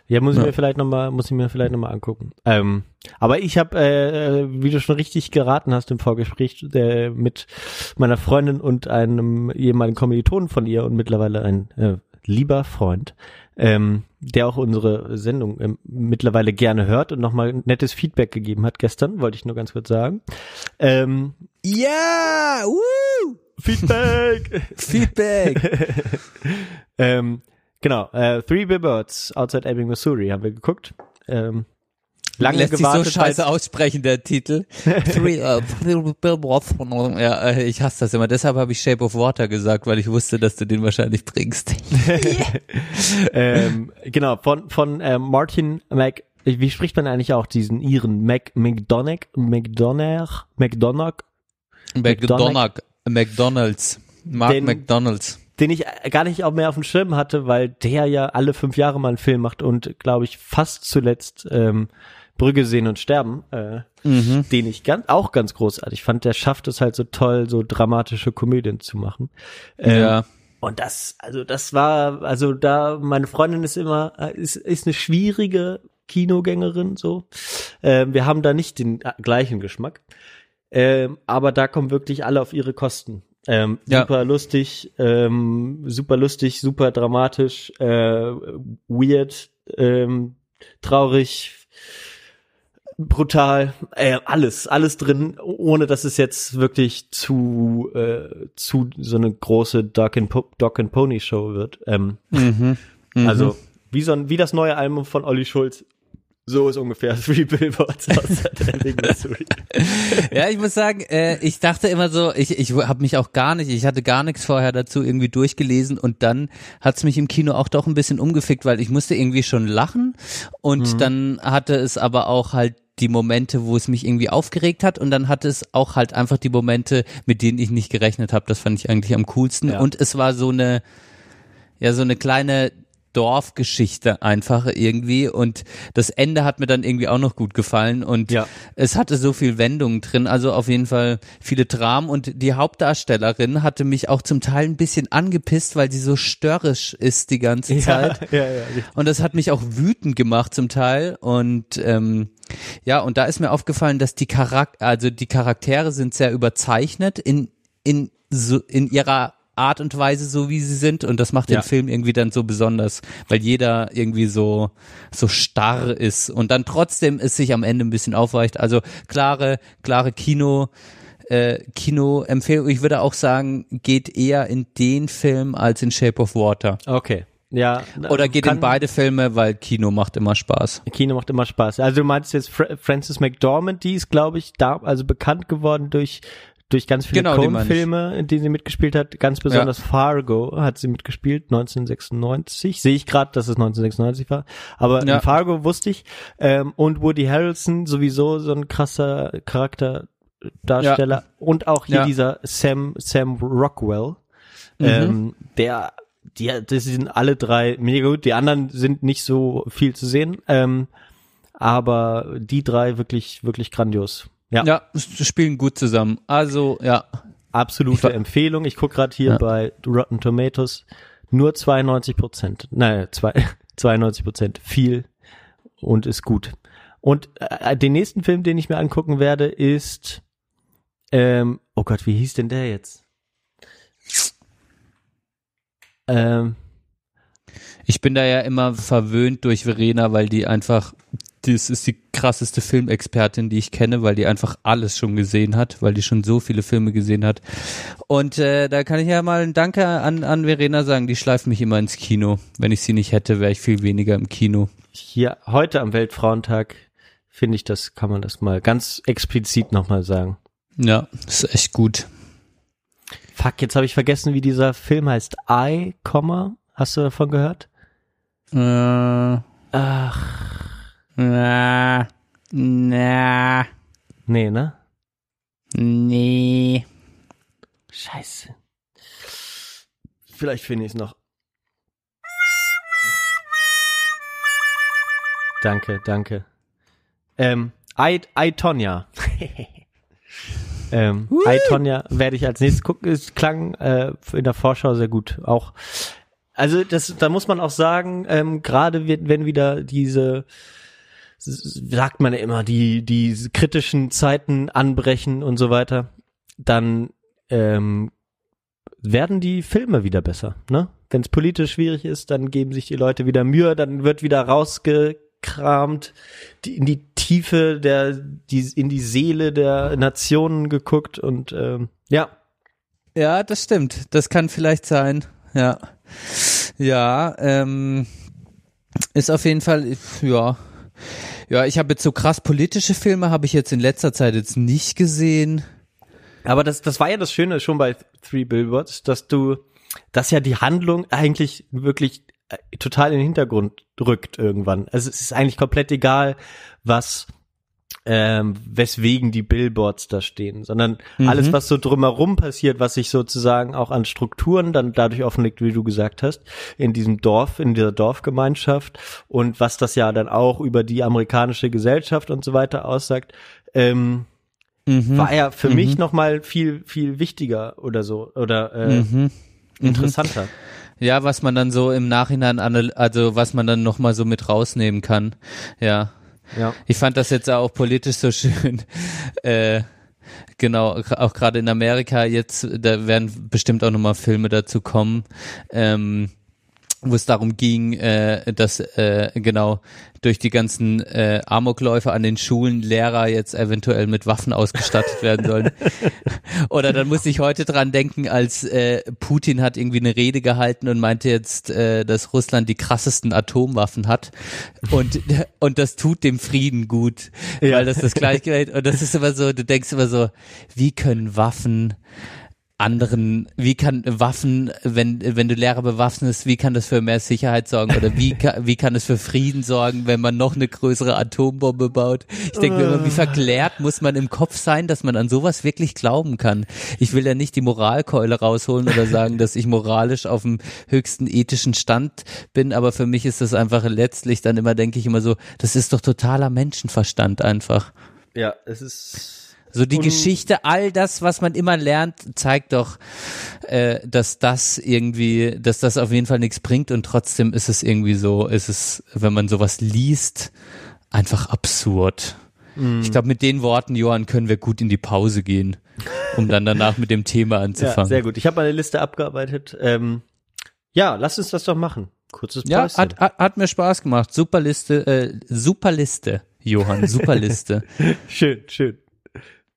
Ja, muss ich Ja. mir vielleicht noch mal, muss ich mir vielleicht noch mal angucken. Ähm, aber ich habe, äh, wie du schon richtig geraten hast im Vorgespräch, äh, mit meiner Freundin und einem ehemaligen Kommilitonen von ihr und mittlerweile ein äh, lieber Freund, ähm, der auch unsere Sendung ähm, mittlerweile gerne hört und nochmal nettes Feedback gegeben hat gestern, wollte ich nur ganz kurz sagen. Ähm, Ja, woo! Feedback! Feedback. ähm, genau, äh, Three Billboards Outside Ebbing, Missouri haben wir geguckt. Ähm, lange Lässt sich so gewartet. scheiße aussprechen, der Titel. Three, billboards. Ja, äh, ich hasse das immer. Deshalb habe ich Shape of Water gesagt, weil ich wusste, dass du den wahrscheinlich bringst. ähm, genau, von, von äh, Martin Mac, wie spricht man eigentlich auch diesen Iren? Mac, McDonagh, McDonagh, McDonagh, McDonald, McDonalds. Mark Den- McDonalds. den ich gar nicht auch mehr auf dem Schirm hatte, weil der ja alle fünf Jahre mal einen Film macht und, glaube ich, fast zuletzt ähm, Brügge sehen und sterben, äh, Mhm. den ich ganz, auch ganz großartig fand. Der schafft es halt so toll, so dramatische Komödien zu machen. Ähm, Ja. Und das, also das war, also da, meine Freundin ist immer, äh, ist, ist eine schwierige Kinogängerin, so. Ähm, wir haben da nicht den äh, gleichen Geschmack. Ähm, aber da kommen wirklich alle auf ihre Kosten. Ähm, Ja. Super lustig, ähm, super lustig, super dramatisch, äh, weird, ähm, traurig, brutal, äh, alles, alles drin, ohne dass es jetzt wirklich zu, äh, zu so eine große Dog and, po Dog and Pony Show wird. Ähm, Mhm. Also wie so ein, wie das neue Album von Olli Schulz. So ist ungefähr Three Billboards aus Missouri. Ja, ich muss sagen, äh, ich dachte immer so, ich, ich habe mich auch gar nicht, ich hatte gar nichts vorher dazu irgendwie durchgelesen und dann hat's mich im Kino auch doch ein bisschen umgefickt, weil ich musste irgendwie schon lachen und dann hatte es aber auch halt die Momente, wo es mich irgendwie aufgeregt hat und dann hatte es auch halt einfach die Momente, mit denen ich nicht gerechnet habe. Das fand ich eigentlich am coolsten Ja. und es war so eine, ja, so eine kleine Dorfgeschichte einfach irgendwie und das Ende hat mir dann irgendwie auch noch gut gefallen und Ja. es hatte so viel Wendungen drin, also auf jeden Fall viele Dramen und die Hauptdarstellerin hatte mich auch zum Teil ein bisschen angepisst, weil sie so störrisch ist die ganze Zeit. ja, ja. Und das hat mich auch wütend gemacht zum Teil. Und ähm, ja, und da ist mir aufgefallen, dass die Charakter, also die Charaktere sind sehr überzeichnet in, in, so, in ihrer Art und Weise, so wie sie sind. Und das macht Ja. den Film irgendwie dann so besonders, weil jeder irgendwie so, so starr ist und dann trotzdem es sich am Ende ein bisschen aufweicht. Also klare, klare Kino, äh, Kino-Empfehlung. Ich würde auch sagen, geht eher in den Film als in Shape of Water. Okay. Ja. Oder geht kann- in beide Filme, weil Kino macht immer Spaß. Kino macht immer Spaß. Also du meinst jetzt Fra Frances McDormand, die ist, glaube ich, da, also bekannt geworden durch durch ganz viele Genau. Coen-Filme, in denen sie mitgespielt hat. Ganz besonders Fargo hat sie mitgespielt, 1996. Sehe ich gerade, dass es 1996 war. Aber Ja. in Fargo wusste ich. Ähm, und Woody Harrelson sowieso so ein krasser Charakterdarsteller. Und auch hier Ja. dieser Sam, Sam Rockwell. Mhm. Ähm, der, die, das sind alle drei mega gut. Die anderen sind nicht so viel zu sehen. Ähm, aber die drei wirklich, wirklich grandios. Ja. Ja, spielen gut zusammen. Also, ja. absolute Ich Empfehlung. Ich gucke gerade hier Ja. bei Rotten Tomatoes nur 92 Prozent. Nein, zwei, 92 Prozent. Viel und ist gut. Und äh, den nächsten Film, den ich mir angucken werde, ist ähm, oh Gott, wie hieß denn der jetzt? Ähm, Ich bin da ja immer verwöhnt durch Verena, weil die einfach, das ist die krasseste Filmexpertin, die ich kenne, weil die einfach alles schon gesehen hat, weil die schon so viele Filme gesehen hat. Und äh, da kann ich ja mal ein Danke an, an Verena sagen, die schleift mich immer ins Kino. Wenn ich sie nicht hätte, wäre ich viel weniger im Kino. hier heute am Weltfrauentag finde ich, das kann man das mal ganz explizit nochmal sagen. Ja, ist echt gut. Fuck, jetzt habe ich vergessen, wie dieser Film heißt. I, hast du davon gehört? Äh, Ach, na, na, nee, ne? nee. Scheiße. Vielleicht finde ich es noch. Danke, danke. Ähm, I, I Tonya. ähm, I Tonya werde ich als nächstes gucken. Es klang äh, in der Vorschau sehr gut. Auch, also das, da muss man auch sagen, ähm, gerade wenn wenn wieder diese sagt man ja immer, die, die kritischen Zeiten anbrechen und so weiter, dann ähm, werden die Filme wieder besser, ne? Wenn es politisch schwierig ist, dann geben sich die Leute wieder Mühe, dann wird wieder rausgekramt, die, in die Tiefe der, die, in die Seele der Nationen geguckt und ähm, ja, Ja, das stimmt. Das kann vielleicht sein. Ja. Ja, ähm, ist auf jeden Fall, ja. Ja, ich habe jetzt so krass politische Filme, habe ich jetzt in letzter Zeit jetzt nicht gesehen. Aber das, das war ja das Schöne schon bei Three Billboards, dass du, dass ja die Handlung eigentlich wirklich äh, total in den Hintergrund rückt irgendwann. Also es ist eigentlich komplett egal, was, ähm, weswegen die Billboards da stehen, sondern alles, was so drumherum passiert, was sich sozusagen auch an Strukturen dann dadurch offenlegt, wie du gesagt hast, in diesem Dorf, in dieser Dorfgemeinschaft und was das ja dann auch über die amerikanische Gesellschaft und so weiter aussagt, ähm, war ja für mich noch mal viel viel wichtiger oder so oder äh, interessanter. Ja, was man dann so im Nachhinein, also was man dann nochmal so mit rausnehmen kann. Ja. Ja. Ich fand das jetzt auch politisch so schön. Äh, genau, auch gerade in Amerika jetzt, da werden bestimmt auch nochmal Filme dazu kommen, ähm, wo es darum ging, äh, dass äh, genau durch die ganzen äh, Amokläufe an den Schulen Lehrer jetzt eventuell mit Waffen ausgestattet werden sollen. Oder dann muss ich heute dran denken, als äh, Putin hat irgendwie eine Rede gehalten und meinte jetzt, äh, dass Russland die krassesten Atomwaffen hat und und das tut dem Frieden gut, Ja. weil das das Gleichgewicht und das ist immer so, du denkst immer so, wie können Waffen anderen, wie kann Waffen, wenn, wenn du Lehrer bewaffnest, wie kann das für mehr Sicherheit sorgen oder wie, wie kann es für Frieden sorgen, wenn man noch eine größere Atombombe baut? Ich denke mir immer, wie verklärt muss man im Kopf sein, dass man an sowas wirklich glauben kann? Ich will ja nicht die Moralkeule rausholen oder sagen, dass ich moralisch auf dem höchsten ethischen Stand bin, aber für mich ist das einfach letztlich dann immer, denke ich immer so, das ist doch totaler Menschenverstand einfach. Ja, es ist So die Und- Geschichte, all das, was man immer lernt, zeigt doch, äh, dass das irgendwie, dass das auf jeden Fall nichts bringt und trotzdem ist es irgendwie so, ist es, wenn man sowas liest, einfach absurd. Ich glaube, mit den Worten, Johann, können wir gut in die Pause gehen, um dann danach mit dem Thema ja, anzufangen. sehr gut. Ich habe meine Liste abgearbeitet. Ähm, ja, lass uns das doch machen. Kurzes Ja, Päuschen. hat, hat, hat mir Spaß gemacht. Super Liste, äh, super Liste, Johann, super Liste. schön, schön.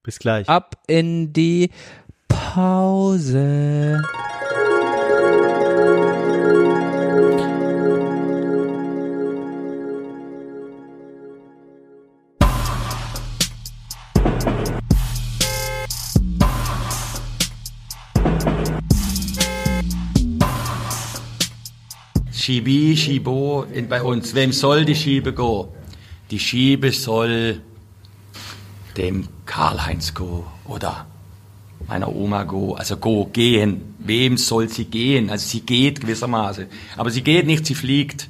Bis gleich. Ab in die Pause. Schibi, Schibo in, bei uns. Wem soll die Schiebe go? Die Schiebe soll dem Karl-Heinz go oder meiner Oma go, also go, gehen. Wem soll sie gehen? Also sie geht gewissermaßen. Aber sie geht nicht, sie fliegt.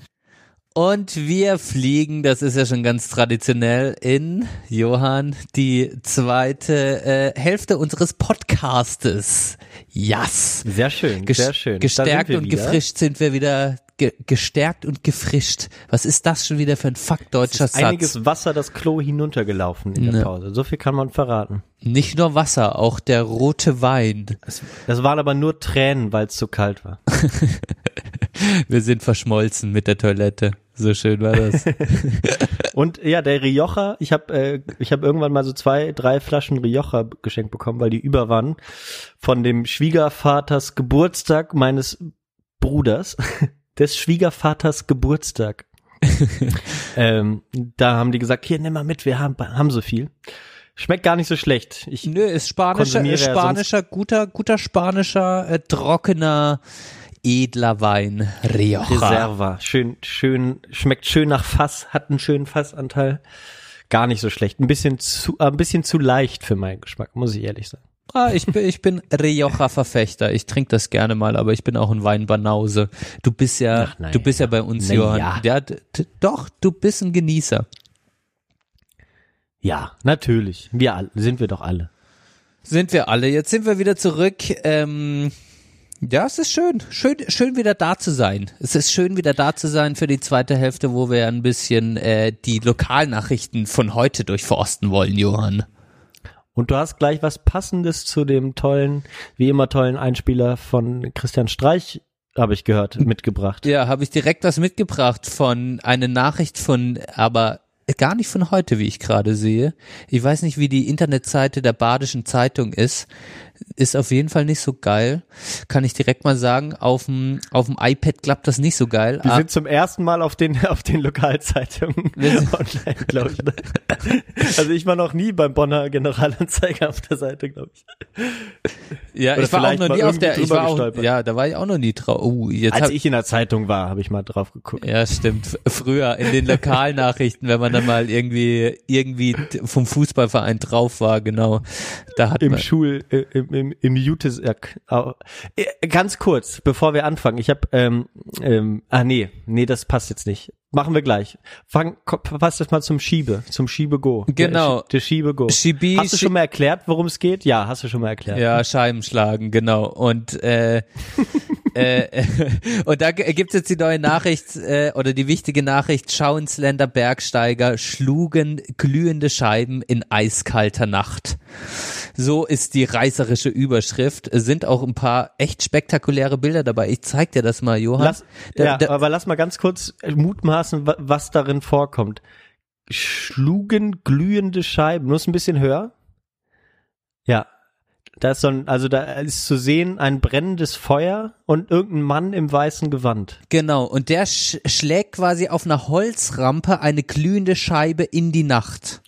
Und wir fliegen, das ist ja schon ganz traditionell, in, Johann, die zweite äh, Hälfte unseres Podcastes. Yes. Sehr schön, Ges- sehr schön. Gestärkt und wieder. gefrischt sind wir wieder. Ge gestärkt und gefrischt. Was ist das schon wieder für ein Fakt deutscher Satz? Einiges Wasser das Klo hinuntergelaufen in der Ne. Pause. So viel kann man verraten. Nicht nur Wasser, auch der rote Wein. Das waren aber nur Tränen, weil es zu kalt war. Wir sind verschmolzen mit der Toilette. So schön war das. Und ja, der Rioja, ich habe äh, ich hab irgendwann mal so zwei, drei Flaschen Rioja geschenkt bekommen, weil die über waren von dem Schwiegervaters Geburtstag meines Bruders, des Schwiegervaters Geburtstag. ähm, da haben die gesagt, hier nimm mal mit, wir haben, haben so viel. Schmeckt gar nicht so schlecht. Ich, Nö, ist spanischer, ist ja spanischer, guter, guter spanischer, äh, trockener, edler Wein. Rioja. Reserva. Schön, schön, schmeckt schön nach Fass, hat einen schönen Fassanteil. Gar nicht so schlecht. Ein bisschen zu, äh, ein bisschen zu leicht für meinen Geschmack, muss ich ehrlich sagen. Ah, ich bin, ich bin Rioja-Verfechter. Ich trinke das gerne mal, aber ich bin auch ein Weinbanause. Du bist ja, Ach, na du bist ja bei uns, Na Johann. ja. Ja, d- d- doch, du bist ein Genießer. Ja, natürlich. Wir alle, sind wir doch alle. Sind wir alle. Jetzt sind wir wieder zurück. Ähm, ja, es ist schön. Schön, schön wieder da zu sein. Es ist schön wieder da zu sein für die zweite Hälfte, wo wir ein bisschen äh, die Lokalnachrichten von heute durchforsten wollen, Johann. Und du hast gleich was Passendes zu dem tollen, wie immer tollen Einspieler von Christian Streich, habe ich gehört, mitgebracht. Ja, habe ich direkt was mitgebracht von eine Nachricht von, aber gar nicht von heute, wie ich gerade sehe. Ich weiß nicht, wie die Internetseite der Badischen Zeitung ist. Ist auf jeden Fall nicht so geil. Kann ich direkt mal sagen, auf dem, auf dem iPad klappt das nicht so geil. Wir Ah, sind zum ersten Mal auf den, auf den Lokalzeitungen online, glaube ich. ne? Also ich war noch nie beim Bonner Generalanzeiger auf der Seite, glaube ich. ja, oder ich war auch noch nie auf der, ich war auch, ja, da war ich auch noch nie drauf. Oh, jetzt Als hab, ich in der Zeitung war, habe ich mal drauf geguckt. Ja, stimmt. Früher in den Lokalnachrichten, wenn man dann mal irgendwie irgendwie vom Fußballverein drauf war, genau. Da hat Im man Schul, äh, im, im, im Jutesack. Au. Äh, Ganz kurz, bevor wir anfangen. Ich habe, ähm, ähm, ah nee, nee, das passt jetzt nicht. Machen wir gleich. Fang, passt das mal zum Schiebe, zum Schiebe-Go. Genau. Der, der Schiebe-Go. Schibi- Hast du schon mal erklärt, worum es geht? Ja, hast du schon mal erklärt. ja Scheiben schlagen, genau. Und äh, äh, und da gibt's jetzt die neue Nachricht äh, oder die wichtige Nachricht: Schauensländer Bergsteiger schlugen glühende Scheiben in eiskalter Nacht. So ist die reißerische Überschrift. Es sind auch ein paar echt spektakuläre Bilder dabei. Ich zeig dir das mal, Johann. Lass, Da- ja, da- aber lass mal ganz kurz mutmaßen, wa- was darin vorkommt. Schlugen glühende Scheiben, nur ist ein bisschen höher. Ja, da ist so ein, also da ist zu sehen ein brennendes Feuer und irgendein Mann im weißen Gewand. Genau, und der sch schlägt quasi auf einer Holzrampe eine glühende Scheibe in die Nacht.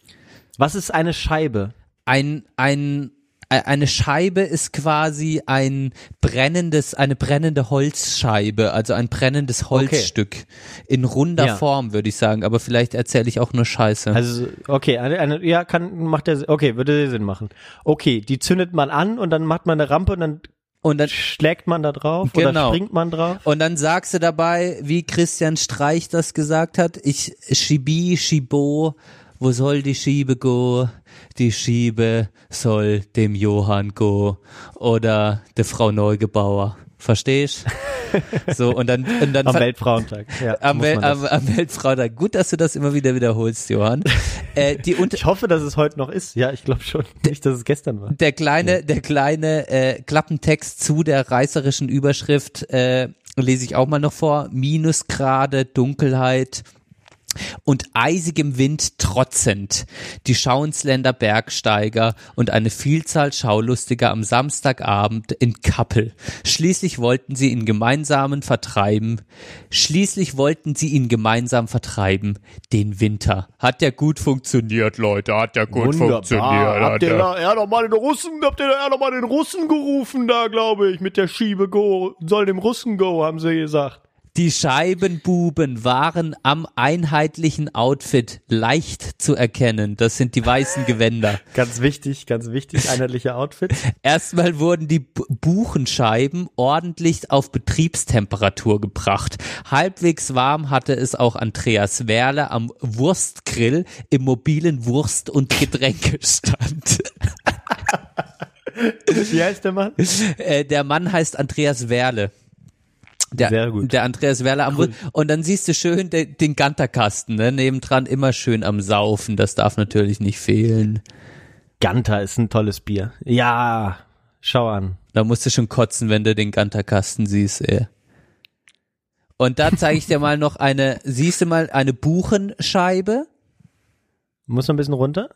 Was ist eine Scheibe? Ein, ein, eine Scheibe ist quasi ein brennendes, eine brennende Holzscheibe, also ein brennendes Holzstück. In runder Ja. Form, würde ich sagen, aber vielleicht erzähle ich auch nur Scheiße. Also, okay, eine, eine, ja, kann, macht der, okay, würde Sinn machen. Okay, die zündet man an und dann macht man eine Rampe und dann und dann, schlägt man da drauf oder Genau. springt man drauf. und dann sagst du dabei, wie Christian Streich das gesagt hat, ich Schibi, Schibo, wo soll die Schiebe go? Die Schiebe soll dem Johann go. Oder der Frau Neugebauer. Verstehst? So, und dann, und dann Am Weltfrauentag. Ja, am, Wel am, am Weltfrauentag. Gut, dass du das immer wieder wiederholst, Johann. äh, die unter Ich hoffe, dass es heute noch ist. Ja, ich glaube schon. Nicht, dass es gestern war. der kleine, der kleine äh, Klappentext zu der reißerischen Überschrift äh, lese ich auch mal noch vor. Minusgrade, Dunkelheit und eisigem Wind trotzend. Die Schauensländer Bergsteiger und eine Vielzahl Schaulustiger am Samstagabend in Kappel. Schließlich wollten sie ihn gemeinsamen vertreiben. Schließlich wollten sie ihn gemeinsam vertreiben. Den Winter. Hat ja gut funktioniert, Leute. Hat ja gut funktioniert. Habt ihr ja. da, er noch mal den Russen, habt ihr da er noch mal den Russen gerufen da, glaube ich, mit der Schiebe Go. Soll dem Russen Go, haben sie gesagt. Die Scheibenbuben waren am einheitlichen Outfit leicht zu erkennen. Das sind die weißen Gewänder. Ganz wichtig, ganz wichtig, einheitliche Outfit. Erstmal wurden die Buchenscheiben ordentlich auf Betriebstemperatur gebracht. Halbwegs warm hatte es auch Andreas Werle am Wurstgrill im mobilen Wurst- und Getränkestand. Wie heißt der Mann? Äh, der Mann heißt Andreas Werle. Der, Sehr gut. Der Andreas Werle am Wurst. Und dann siehst du schön den, den Ganterkasten, ne? Nebendran immer schön am Saufen. Das darf natürlich nicht fehlen. Ganter ist ein tolles Bier. Ja, schau an. Da musst du schon kotzen, wenn du den Ganterkasten siehst, ey. Und da zeige ich dir mal noch eine, siehst du mal eine Buchenscheibe? Muss noch ein bisschen runter?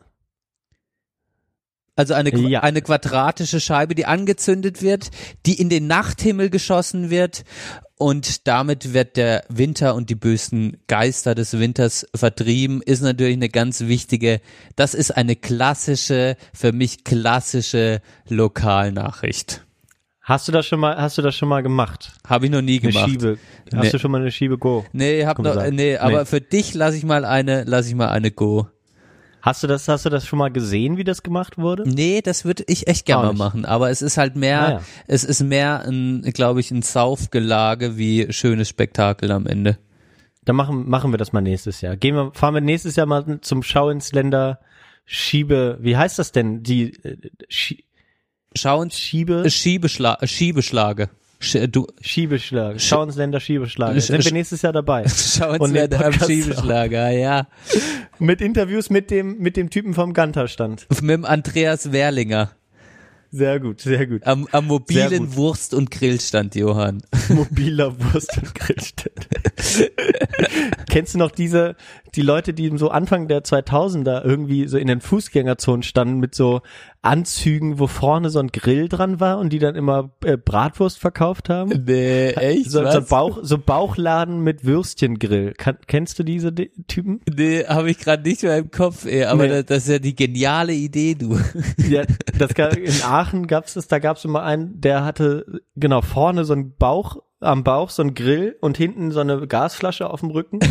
Also eine, Ja. eine quadratische Scheibe, die angezündet wird, die in den Nachthimmel geschossen wird und damit wird der Winter und die bösen Geister des Winters vertrieben, ist natürlich eine ganz wichtige, das ist eine klassische, für mich klassische Lokalnachricht. Hast du das schon mal, hast du das schon mal gemacht? Habe ich noch nie Eine gemacht. Schiebe. Hast Nee. du schon mal eine Schiebe Go? Nee, hab noch, nee, aber Nee. für dich lasse ich mal eine, lasse ich mal eine Go. Hast du das, hast du das schon mal gesehen, wie das gemacht wurde? Nee, das würde ich echt gerne mal machen, aber es ist halt mehr, Naja. es ist mehr ein, glaube ich, ein Saufgelage wie schönes Spektakel am Ende. Dann machen, machen wir das mal nächstes Jahr. Gehen wir, fahren wir nächstes Jahr mal zum Schau ins Länder Schiebe, wie heißt das denn? Die, äh, Schie- Schau uns Schiebe, Schiebeschla Schiebeschlage. Sch äh, du, Schiebeschlag. Schau ins Länder Schiebeschlag. Sch- Sind wir sch- nächstes Jahr dabei? schau uns Und wer den da am Podcast Schiebeschlager, ja. Mit Interviews mit dem, mit dem Typen vom Ganterstand. Mit dem Andreas Werlinger Sehr gut, sehr gut. am, am mobilen gut. Wurst- und Grillstand, Johann. Mobiler Wurst- und Grillstätte. Kennst du noch diese, die Leute, die so Anfang der 2000er irgendwie so in den Fußgängerzonen standen mit so Anzügen, wo vorne so ein Grill dran war und die dann immer äh, Bratwurst verkauft haben? Nee, echt? So, so? Bauch, so Bauchladen mit Würstchengrill. Kann, kennst du diese De Typen? Nee, habe ich gerade nicht mehr im Kopf, ey, aber Nee. das, das ist ja die geniale Idee, du. Ja, das ga- in Aachen gab's das, da gab's immer einen, der hatte genau vorne so einen Bauch am Bauch so ein Grill und hinten so eine Gasflasche auf dem Rücken.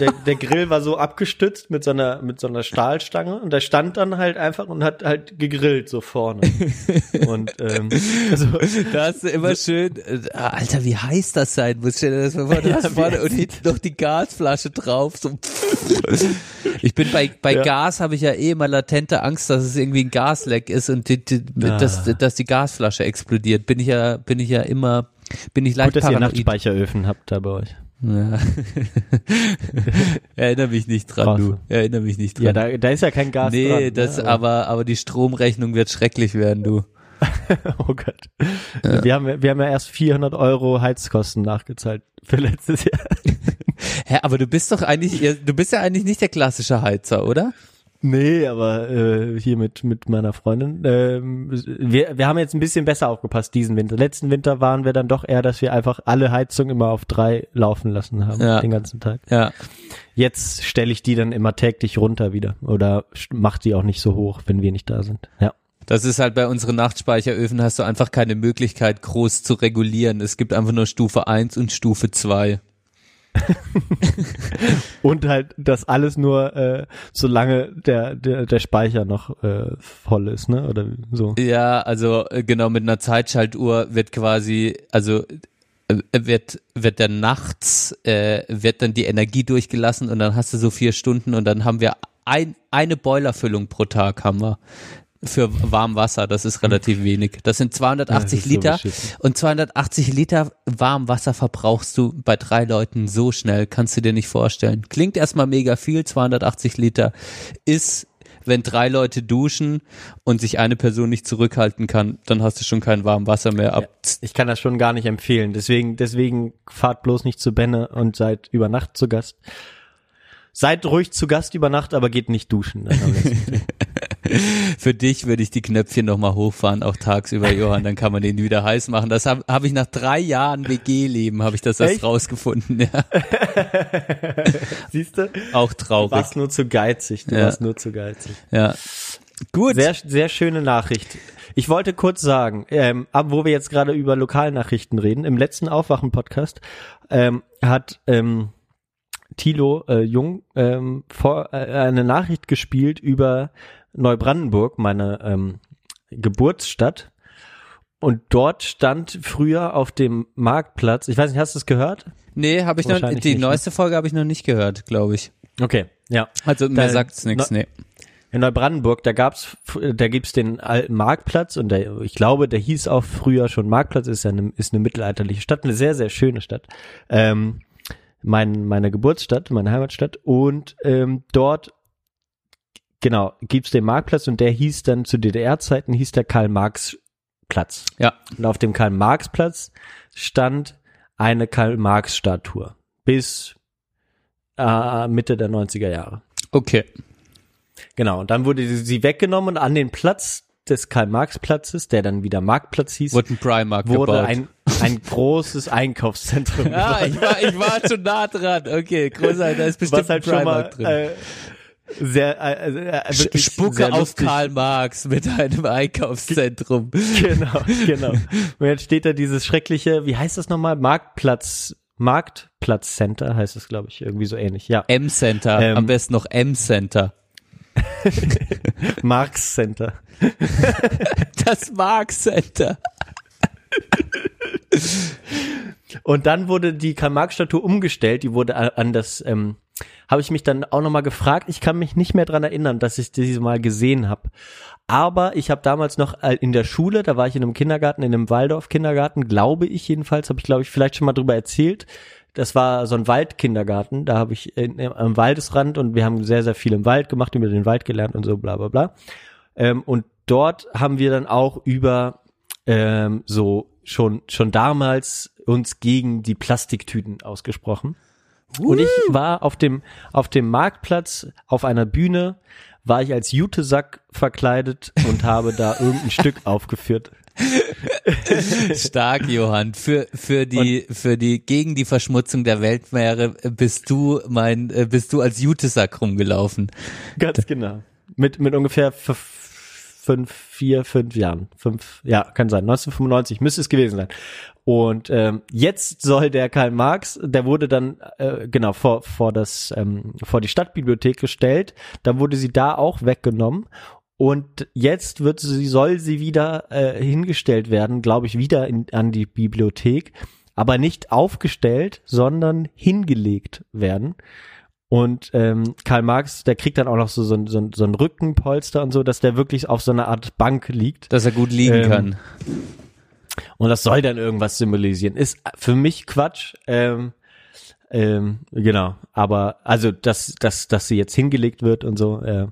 Der, der Grill war so abgestützt mit so einer mit so einer Stahlstange und der stand dann halt einfach und hat halt gegrillt so vorne. Und ähm, also, Da hast du immer schön, äh, Alter, wie heiß das sein muss. Stell dir das mal vor, du Ja, hast vorne und hinten noch die Gasflasche drauf. So. Ich bin bei, bei Ja. Gas habe ich ja eh immer latente Angst, dass es irgendwie ein Gasleck ist und die, die, Ah. dass, dass die Gasflasche explodiert. Bin ich ja, bin ich ja immer, bin ich leicht gut, dass ihr paranoid. Nachtspeicheröfen habt da bei euch. Ja. Erinnere mich nicht dran, Krass. du. Erinnere mich nicht dran. Ja, da, da ist ja kein Gas nee, dran. ne? das, aber, aber die Stromrechnung wird schrecklich werden, du. Oh Gott. Wir, haben, ja- wir haben ja erst 400 Euro Heizkosten nachgezahlt für letztes Jahr. Hä, aber du bist doch eigentlich, du bist ja eigentlich nicht der klassische Heizer, oder? Nee, aber äh, hier mit mit meiner Freundin. Ähm, wir wir haben jetzt ein bisschen besser aufgepasst diesen Winter. Letzten Winter waren wir dann doch eher, dass wir einfach alle Heizungen immer auf drei laufen lassen haben Ja. den ganzen Tag. Ja. Jetzt stelle ich die dann immer täglich runter wieder oder mach die auch nicht so hoch, wenn wir nicht da sind. Ja. Das ist halt bei unseren Nachtspeicheröfen hast du einfach keine Möglichkeit groß zu regulieren. Es gibt einfach nur Stufe 1 und Stufe 2. Und halt das alles nur äh, solange der der der Speicher noch äh, voll ist, ne? Oder so. Ja, also äh, genau mit einer Zeitschaltuhr wird quasi, also äh, wird wird dann nachts äh, wird dann die Energie durchgelassen und dann hast du so vier Stunden und dann haben wir ein, eine Boilerfüllung pro Tag haben wir für Warmwasser. Das ist relativ wenig. Das sind 280 Das ist so Liter beschissen. und 280 Liter Warmwasser verbrauchst du bei drei Leuten so schnell, kannst du dir nicht vorstellen. Klingt erstmal mega viel, 280 Liter ist wenn drei Leute duschen und sich eine Person nicht zurückhalten kann, dann hast du schon kein warmes Wasser mehr ab. Ich kann das schon gar nicht empfehlen. Deswegen, deswegen fahrt bloß nicht zu Benne und seid über Nacht zu Gast. Seid ruhig zu Gast über Nacht, aber geht nicht duschen. Für dich würde ich die Knöpfchen nochmal hochfahren, auch tagsüber, Johann, dann kann man den wieder heiß machen. Das habe hab ich nach drei Jahren WG-Leben, habe ich das erst rausgefunden. Ja. Siehst du? Auch Du traurig. warst nur zu geizig. Du Ja. warst nur zu geizig. Ja. Gut. Sehr, sehr schöne Nachricht. Ich wollte kurz sagen, ähm, ab wo wir jetzt gerade über Lokalnachrichten reden, im letzten Aufwachen-Podcast ähm, hat ähm, Thilo äh, Jung ähm, vor, äh, eine Nachricht gespielt über Neubrandenburg, meine ähm, Geburtsstadt. Und dort stand früher auf dem Marktplatz, ich weiß nicht, hast du es gehört? Nee, habe ich noch, die nicht, ne? neueste Folge habe ich noch nicht gehört, glaube ich. Okay, ja. Also mir sagt's nichts, na- nee. In Neubrandenburg, da gab's, da gibt's den alten Marktplatz und der, ich glaube, der hieß auch früher schon Marktplatz, ist ja eine, ist eine mittelalterliche Stadt, eine sehr, sehr schöne Stadt. Ähm, mein, meine Geburtsstadt, meine Heimatstadt und ähm, dort, genau, gibt's den Marktplatz und der hieß dann zu DDR-Zeiten, hieß der Karl-Marx-Platz. Ja. Und auf dem Karl-Marx-Platz stand eine Karl-Marx-Statue bis äh, Mitte der 90er Jahre. Okay. Genau, und dann wurde sie- weggenommen und an den Platz des Karl-Marx-Platzes, der dann wieder Marktplatz hieß, Wurde ein Primark wurde gebaut. ein, ein großes Einkaufszentrum ja, gebaut, ich war, ich war schon nah dran. Okay, großer, da ist bestimmt was halt ein schon mal Primark drin. äh, sehr äh, äh, wirklich Spucke sehr auf. Karl Marx mit einem Einkaufszentrum. Genau, genau. Und jetzt steht da dieses schreckliche, wie heißt das nochmal? Marktplatz, Marktplatzcenter heißt es, glaube ich, irgendwie so ähnlich. Ja, M-Center, Ähm. am besten noch M-Center. Marx Center. Das Marx-Center. Und dann wurde die Karl-Marx-Statue umgestellt, die wurde an das, ähm, habe ich mich dann auch nochmal gefragt. Ich kann mich nicht mehr dran erinnern, dass ich diese mal gesehen habe. Aber ich habe damals noch äh, in der Schule, da war ich in einem Kindergarten, in einem Waldorf-Kindergarten, glaube ich jedenfalls, habe ich glaube ich vielleicht schon mal drüber erzählt. Das war so ein Waldkindergarten, da habe ich in, in, am Waldesrand und wir haben sehr, sehr viel im Wald gemacht, über den Wald gelernt und so bla bla bla. Ähm, und dort haben wir dann auch über ähm, so schon schon damals uns gegen die Plastiktüten ausgesprochen. Und ich war auf dem auf dem Marktplatz auf einer Bühne war ich als Jutesack verkleidet und habe da irgendein Stück aufgeführt. Stark, Johann. Für, für die, für die, gegen die Verschmutzung der Weltmeere bist du mein, äh, bist du als Jutesack rumgelaufen. Ganz genau. Mit mit ungefähr fünf, vier, fünf Jahren. Fünf, ja, kann sein. 1995 müsste es gewesen sein. Und ähm, jetzt soll der Karl Marx, der wurde dann äh, genau vor vor das ähm, vor die Stadtbibliothek gestellt. Dann wurde sie da auch weggenommen. Und jetzt wird sie, soll sie wieder äh, hingestellt werden, glaube ich, wieder in, an die Bibliothek, aber nicht aufgestellt, sondern hingelegt werden. Und ähm, Karl Marx, der kriegt dann auch noch so, so, ein- so, so ein Rückenpolster und so, dass der wirklich auf so einer Art Bank liegt. Dass er gut liegen Ähm, kann. Und das soll dann irgendwas symbolisieren. Ist für mich Quatsch. Ähm, ähm, genau. Aber also, dass, dass, dass sie jetzt hingelegt wird und so. Äh,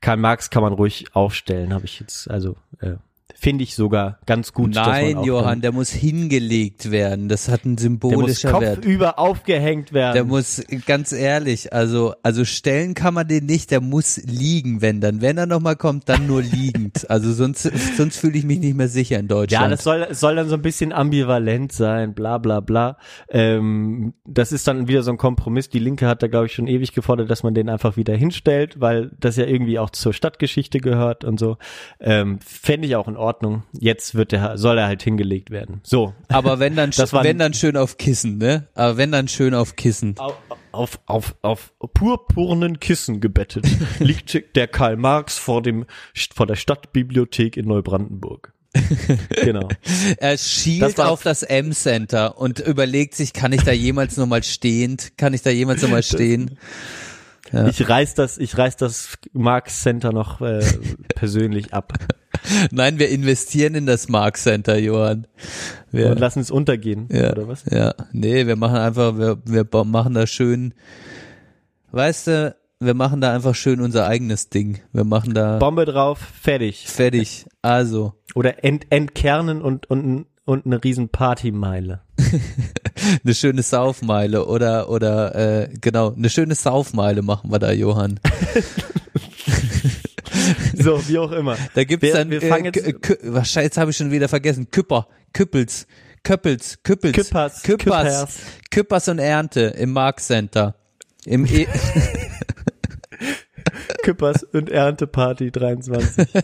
Karl Marx kann man ruhig aufstellen, habe ich jetzt, also äh, finde ich sogar ganz gut. Nein, Johann, der muss hingelegt werden. Das hat einen der muss symbolischer Wert. kopfüber aufgehängt werden. Der muss, ganz ehrlich, also, also stellen kann man den nicht, der muss liegen, wenn dann. Wenn er nochmal kommt, dann nur liegend. Also sonst, sonst fühle ich mich nicht mehr sicher in Deutschland. Ja, das soll, soll dann so ein bisschen ambivalent sein, bla bla bla. Ähm, das ist dann wieder so ein Kompromiss. Die Linke hat da, glaube ich, schon ewig gefordert, dass man den einfach wieder hinstellt, weil das ja irgendwie auch zur Stadtgeschichte gehört und so. Ähm, Fände ich auch in Ordnung. Jetzt wird der, soll er halt hingelegt werden. So. Aber wenn dann, Das wenn dann schön auf Kissen, ne? Aber wenn dann schön auf Kissen. Auf, auf, auf, auf purpurnen Kissen gebettet liegt der Karl Marx vor dem, vor der Stadtbibliothek in Neubrandenburg. genau. Er schielt Das auf das M-Center und überlegt sich, kann ich da jemals nochmal stehend, kann ich da jemals nochmal stehen? Ich reiß das, ich reiß das Marx Center noch äh, persönlich ab Nein, wir investieren in das Mark Center, Johann. Wir, und lassen es untergehen, ja, oder was? ja, nee, wir machen einfach, wir, wir machen da schön, weißt du, wir machen da einfach schön unser eigenes Ding. Wir machen da Bombe drauf, fertig. fertig. Also, Oder ent, entkernen und, und, und eine riesen Partymeile. eine schöne Saufmeile oder, oder, äh, genau, eine schöne Saufmeile machen wir da, Johann. So, wie auch immer. Da gibt's Wir- dann, wir äh, fangen Kü- jetzt- was jetzt habe ich schon wieder vergessen, Küpper, Küppels, Köppels, Küppels, Küppers, Küppers, Küppers. Und Ernte im Mark Center. Im e Küppers und Ernteparty 23.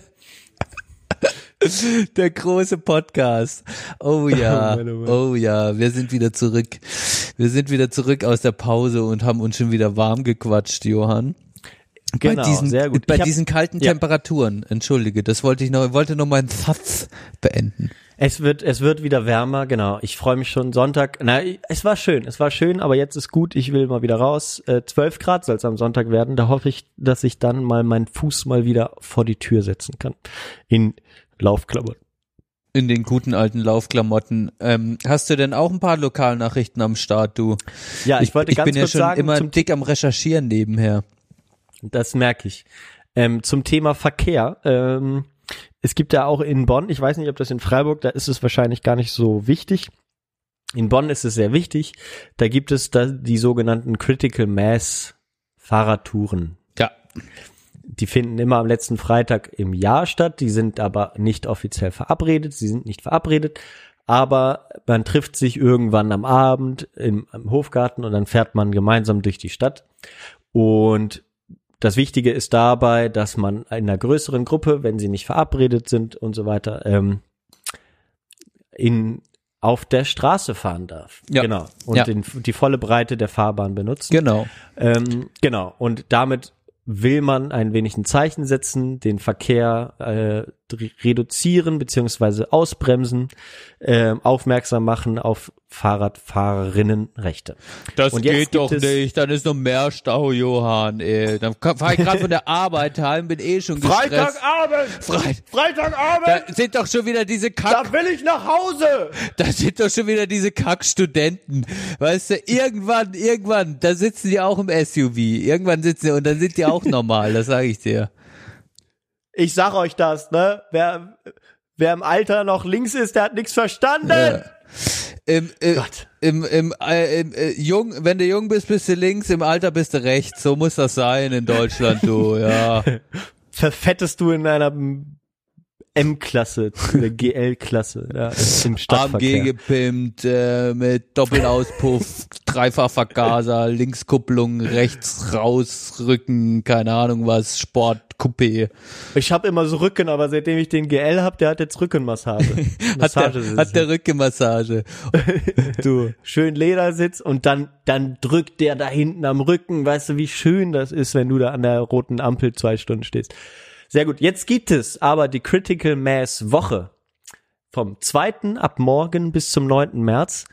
Der große Podcast. Oh ja, Oh Mann, oh oh ja, wir sind wieder zurück. Wir sind wieder zurück aus der Pause und haben uns schon wieder warm gequatscht, Johann. Genau, bei diesen, sehr gut. Bei Ich hab- diesen kalten Ja. Temperaturen, entschuldige, das wollte ich noch, wollte noch meinen Satz beenden. Es wird, es wird wieder wärmer, genau. Ich freue mich schon Sonntag. Na, es war schön, es war schön, aber jetzt ist gut. Ich will mal wieder raus. Äh, 12 Grad soll es am Sonntag werden. Da hoffe ich, dass ich dann mal meinen Fuß mal wieder vor die Tür setzen kann. In Laufklamotten. In den guten alten Laufklamotten. Ähm, hast du denn auch ein paar Lokalnachrichten am Start, du? Ja, ich, wollte ich ganz bin ja kurz schon sagen, immer zum, dick am Recherchieren nebenher. Das merke ich. Ähm, zum Thema Verkehr. Ähm, es gibt ja auch in Bonn, ich weiß nicht, ob das in Freiburg, da ist es wahrscheinlich gar nicht so wichtig. In Bonn ist es sehr wichtig. Da gibt es da die sogenannten Critical Mass Fahrradtouren. Ja. Die finden immer am letzten Freitag im Jahr statt. Die sind aber nicht offiziell verabredet. Sie sind nicht verabredet. Aber man trifft sich irgendwann am Abend im, im Hofgarten und dann fährt man gemeinsam durch die Stadt. Und das Wichtige ist dabei, dass man in einer größeren Gruppe, wenn sie nicht verabredet sind und so weiter, ähm, in auf der Straße fahren darf. Ja. Genau. Und Ja. den, die volle Breite der Fahrbahn benutzen. Genau. Ähm, genau. Und damit will man ein wenig ein Zeichen setzen, den Verkehr äh, reduzieren beziehungsweise ausbremsen, ähm, aufmerksam machen auf Fahrradfahrerinnenrechte. Das geht doch nicht, dann ist noch mehr Stau, Johann, ey. Dann fahre ich gerade von der Arbeit heim, bin eh schon gestresst. Freit Freitagabend! da sind doch schon wieder diese Kack, will ich nach Hause! da sind doch schon wieder diese Kackstudenten. Weißt du, irgendwann, irgendwann, da sitzen die auch im SUV. Irgendwann sitzen die und dann sind die auch normal, das sage ich dir. Ich sag euch das, ne? Wer, wer im Alter noch links ist, der hat nichts verstanden! Ja. Im, äh, Gott. im, im, äh, im äh, jung, wenn du jung bist, bist du links, im Alter bist du rechts. So muss das sein in Deutschland, du, ja. Verfettest du in einer M-Klasse, oder GL-Klasse, ja, im AMG Stadtverkehr. gepimpt, äh, mit Doppelauspuff, Dreifachvergaser, Linkskupplung, rechts rausrücken, keine Ahnung was, Sport, Coupé. Ich habe immer so Rücken, aber seitdem ich den GL hab, der hat jetzt Rückenmassage. Hat der, hat der Rückenmassage. du. Schön Ledersitz und dann, dann drückt der da hinten am Rücken. Weißt du, wie schön das ist, wenn du da an der roten Ampel zwei Stunden stehst. Sehr gut. Jetzt gibt es aber die Critical Mass Woche. Vom 2. ab morgen bis zum 9. März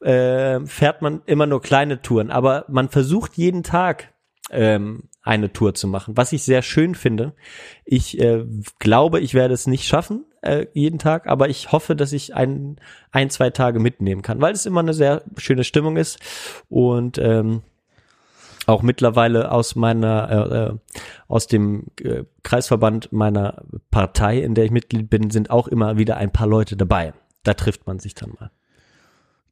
äh, fährt man immer nur kleine Touren, aber man versucht jeden Tag ähm, eine Tour zu machen, was ich sehr schön finde. Ich äh, glaube, ich werde es nicht schaffen äh, jeden Tag, aber ich hoffe, dass ich ein, ein, zwei Tage mitnehmen kann, weil es immer eine sehr schöne Stimmung ist und ähm, auch mittlerweile aus meiner äh, äh, aus dem äh, Kreisverband meiner Partei, in der ich Mitglied bin, sind auch immer wieder ein paar Leute dabei. Da trifft man sich dann mal.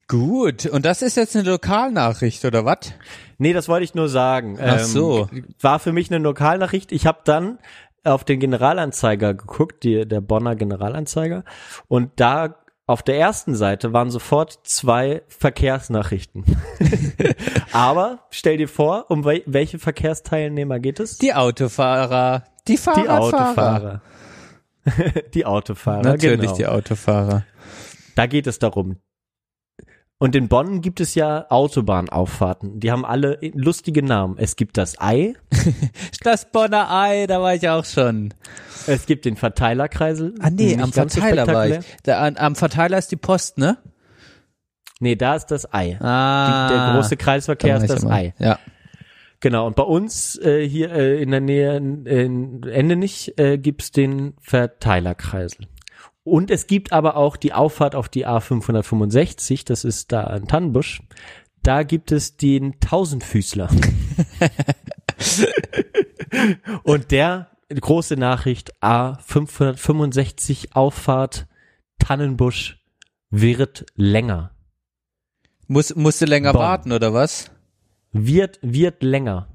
Gut, und das ist jetzt eine Lokalnachricht, oder was? Nee, das wollte ich nur sagen. Ähm, Ach so. War für mich eine Lokalnachricht. Ich habe dann auf den Generalanzeiger geguckt, die, der Bonner Generalanzeiger, und da auf der ersten Seite waren sofort zwei Verkehrsnachrichten. Aber stell dir vor, um wel welche Verkehrsteilnehmer geht es? Die Autofahrer, die Die Fahrradfahrer. Autofahrer. die Autofahrer, Natürlich genau. die Autofahrer. Da geht es darum. Und in Bonn gibt es ja Autobahnauffahrten. Die haben alle lustige Namen. Es gibt das Ei, Das Bonner Ei, da war ich auch schon. es gibt den Verteilerkreisel. Ah nee, am ganz so Verteiler war ich. Da, an, am Verteiler ist die Post, ne? Nee, da ist das Ei. Ah. Die, der große Kreisverkehr ist das mal. Ei. Ja. Genau. Und bei uns äh, hier äh, in der Nähe in, in Endenich äh, gibt's den Verteilerkreisel. Und es gibt aber auch die Auffahrt auf die A565, das ist da in Tannenbusch. Da gibt es den Tausendfüßler. Und der große Nachricht A565 Auffahrt Tannenbusch wird länger. Muss, musste länger Bonn. warten, oder was? wird, wird länger.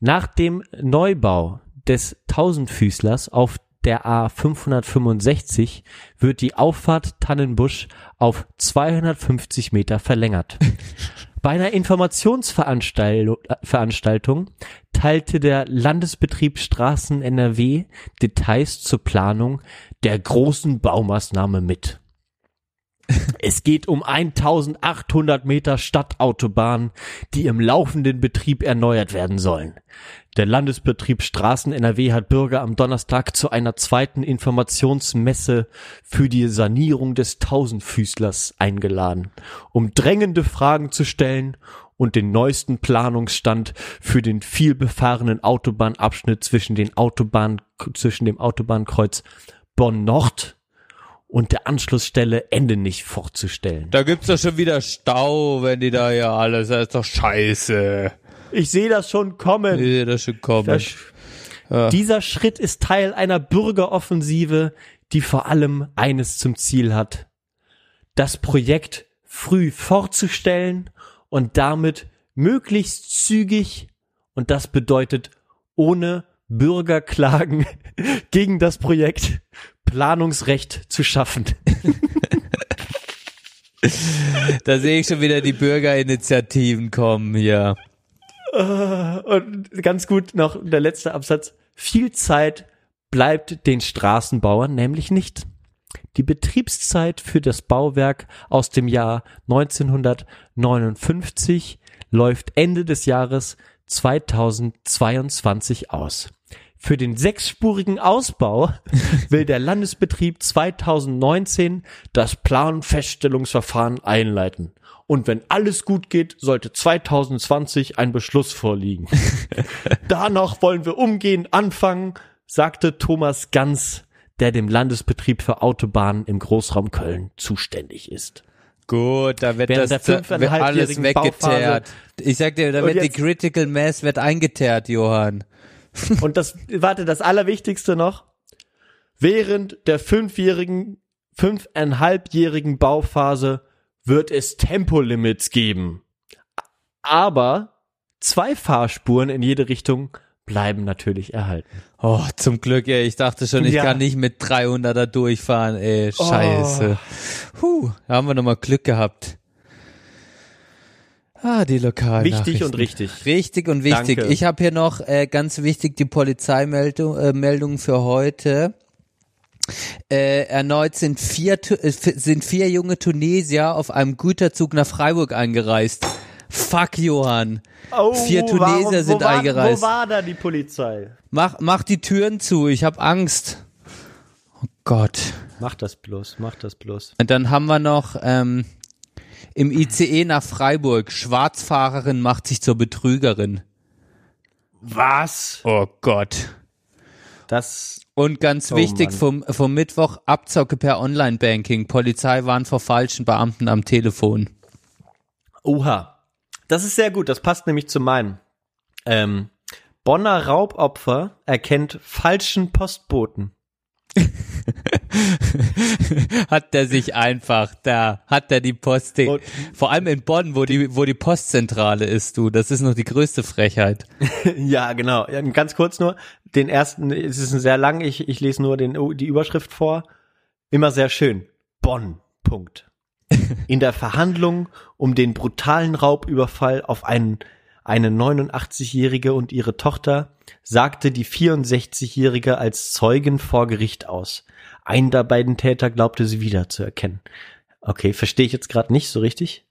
Nach dem Neubau des Tausendfüßlers auf der A565 wird die Auffahrt Tannenbusch auf 250 Meter verlängert. Bei einer Informationsveranstaltung Veranstaltung teilte der Landesbetrieb Straßen NRW Details zur Planung der großen Baumaßnahme mit. Es geht um 1800 Meter Stadtautobahn, die im laufenden Betrieb erneuert werden sollen. Der Landesbetrieb Straßen NRW hat Bürger am Donnerstag zu einer zweiten Informationsmesse für die Sanierung des Tausendfüßlers eingeladen, um drängende Fragen zu stellen und den neuesten Planungsstand für den vielbefahrenen Autobahnabschnitt zwischen den Autobahn, zwischen dem Autobahnkreuz Bonn Nord und der Anschlussstelle Ende nicht vorzustellen. Da gibt's doch schon wieder Stau, wenn die da ja alles, das ist doch scheiße. Ich sehe das schon kommen. Ich sehe das schon kommen. Das, Ja. Dieser Schritt ist Teil einer Bürgeroffensive, die vor allem eines zum Ziel hat. Das Projekt früh vorzustellen und damit möglichst zügig, und das bedeutet ohne Bürgerklagen gegen das Projekt Planungsrecht zu schaffen. Da sehe ich schon wieder die Bürgerinitiativen kommen hier. Und ganz gut noch der letzte Absatz. Viel Zeit bleibt den Straßenbauern nämlich nicht. Die Betriebszeit für das Bauwerk aus dem Jahr 1959 läuft Ende des Jahres 2022 aus. Für den sechsspurigen Ausbau will der Landesbetrieb 2019 das Planfeststellungsverfahren einleiten. Und wenn alles gut geht, sollte 2020 ein Beschluss vorliegen. Danach wollen wir umgehend anfangen, sagte Thomas Ganz, der dem Landesbetrieb für Autobahnen im Großraum Köln zuständig ist. Gut, da wird Während das der da wird alles weggeteert. Ich sag dir, da Und wird die Critical Mass wird eingeteert, Johann. Und das, warte, das Allerwichtigste noch. Während der fünfjährigen, fünfeinhalbjährigen Bauphase wird es Tempolimits geben. Aber zwei Fahrspuren in jede Richtung bleiben natürlich erhalten. Oh, zum Glück, ey. Ich dachte schon, ich Ja. kann nicht mit 300er durchfahren, ey. Scheiße. Puh, da haben wir nochmal Glück gehabt. Ah, die lokalen Wichtig und richtig. Richtig und wichtig. Danke. Ich habe hier noch äh, ganz wichtig die Polizeimeldung äh, Meldung für heute. Äh, erneut sind vier, äh, sind vier junge Tunesier auf einem Güterzug nach Freiburg eingereist. Fuck, Johann. Oh, Vier Tunesier sind wo war, eingereist. Wo war da die Polizei? Mach, mach die Türen zu, ich hab Angst. Oh Gott. Mach das bloß, mach das bloß. Und dann haben wir noch ähm, im ICE nach Freiburg. Schwarzfahrerin macht sich zur Betrügerin. Was? Oh Gott. Das, Und ganz Oh wichtig, Mann. vom, vom Mittwoch Abzocke per Online-Banking. Polizei warnt vor falschen Beamten am Telefon. oha. Das ist sehr gut, das passt nämlich zu meinem. Ähm, Bonner Raubopfer erkennt falschen Postboten. hat der sich einfach, da hat der die Post, vor allem in Bonn, wo die, wo die Postzentrale ist, du, das ist noch die größte Frechheit. ja, genau. Ganz kurz nur, den ersten, es ist ein sehr lang, ich, ich lese nur den, die Überschrift vor. Immer sehr schön. Bonn. Punkt. In der Verhandlung um den brutalen Raubüberfall auf einen, eine 89-Jährige und ihre Tochter sagte die 64-Jährige als Zeugin vor Gericht aus. Einen der beiden Täter glaubte sie wiederzuerkennen. Okay, verstehe ich jetzt gerade nicht so richtig.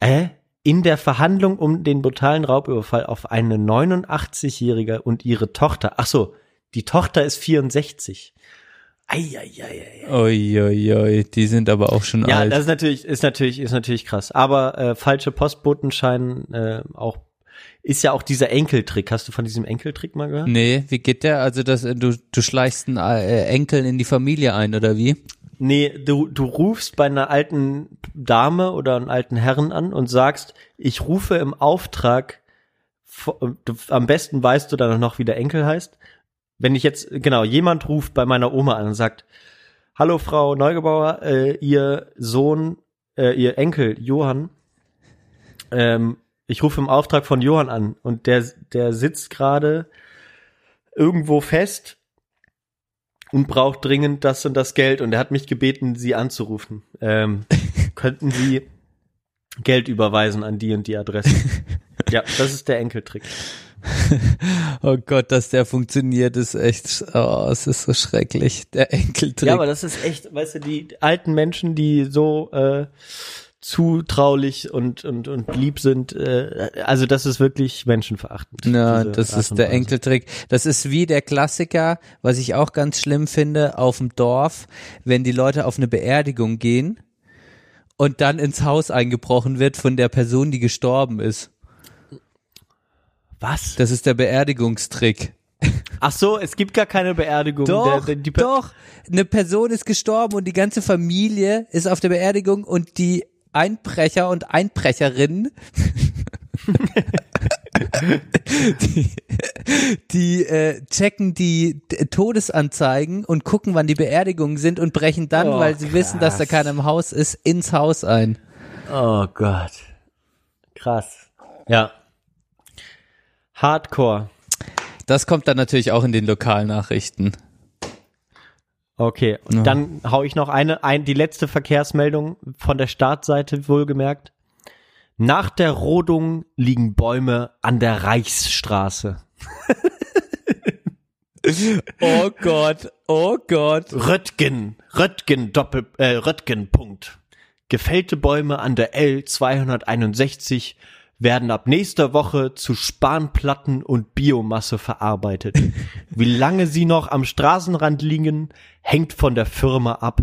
Äh? In der Verhandlung um den brutalen Raubüberfall auf eine 89-Jährige und ihre Tochter. Ach so, die Tochter ist 64. Oi, oi, die sind aber auch schon Ja, alt. das ist natürlich, ist natürlich, ist natürlich krass. Aber äh, falsche Postboten scheinen äh, auch, ist ja auch dieser Enkeltrick. Hast du von diesem Enkeltrick mal gehört? Nee, wie geht der? Also das, äh, du, du schleichst einen äh, Enkel in die Familie ein, oder wie? Nee, du, du rufst bei einer alten Dame oder einem alten Herren an und sagst, ich rufe im Auftrag, am besten weißt du dann noch, wie der Enkel heißt. Wenn ich jetzt, genau, jemand ruft bei meiner Oma an und sagt, hallo Frau Neugebauer, äh, ihr Sohn, äh, ihr Enkel Johann, ähm, ich rufe im Auftrag von Johann an und der, der sitzt gerade irgendwo fest und braucht dringend das und das Geld und er hat mich gebeten, sie anzurufen. Ähm, könnten Sie Geld überweisen an die und die Adresse? ja, das ist der Enkeltrick. Oh Gott, dass der funktioniert, ist echt, oh, es ist so schrecklich. Der Enkeltrick. Ja, aber das ist echt, weißt du, die alten Menschen, die so äh, zutraulich und, und, und lieb sind, äh, also das ist wirklich menschenverachtend. Ja, das Art ist der. Enkeltrick. Das ist wie der Klassiker, was ich auch ganz schlimm finde, auf dem Dorf, wenn die Leute auf eine Beerdigung gehen und dann ins Haus eingebrochen wird von der Person, die gestorben ist. Was? Das ist der Beerdigungstrick. Ach so, es gibt gar keine Beerdigung. Doch, Der- der- doch. Eine Person ist gestorben und die ganze Familie ist auf der Beerdigung und die Einbrecher und Einbrecherinnen, die, die äh, checken die Todesanzeigen und gucken, wann die Beerdigungen sind und brechen dann, Oh, weil sie wissen, dass da krass. keiner im Haus ist, ins Haus ein. Oh Gott. Krass. Ja. Hardcore. Das kommt dann natürlich auch in den Lokalnachrichten. Okay, und Ja. dann hau ich noch eine, ein, die letzte Verkehrsmeldung von der Startseite wohlgemerkt. Nach der Rodung liegen Bäume an der Reichsstraße. Oh Gott, oh Gott. Röttgen, Röttgen, Doppel, äh, Röttgen, Punkt. Gefällte Bäume an der L 261 werden ab nächster Woche zu Spanplatten und Biomasse verarbeitet. Wie lange sie noch am Straßenrand liegen, hängt von der Firma ab,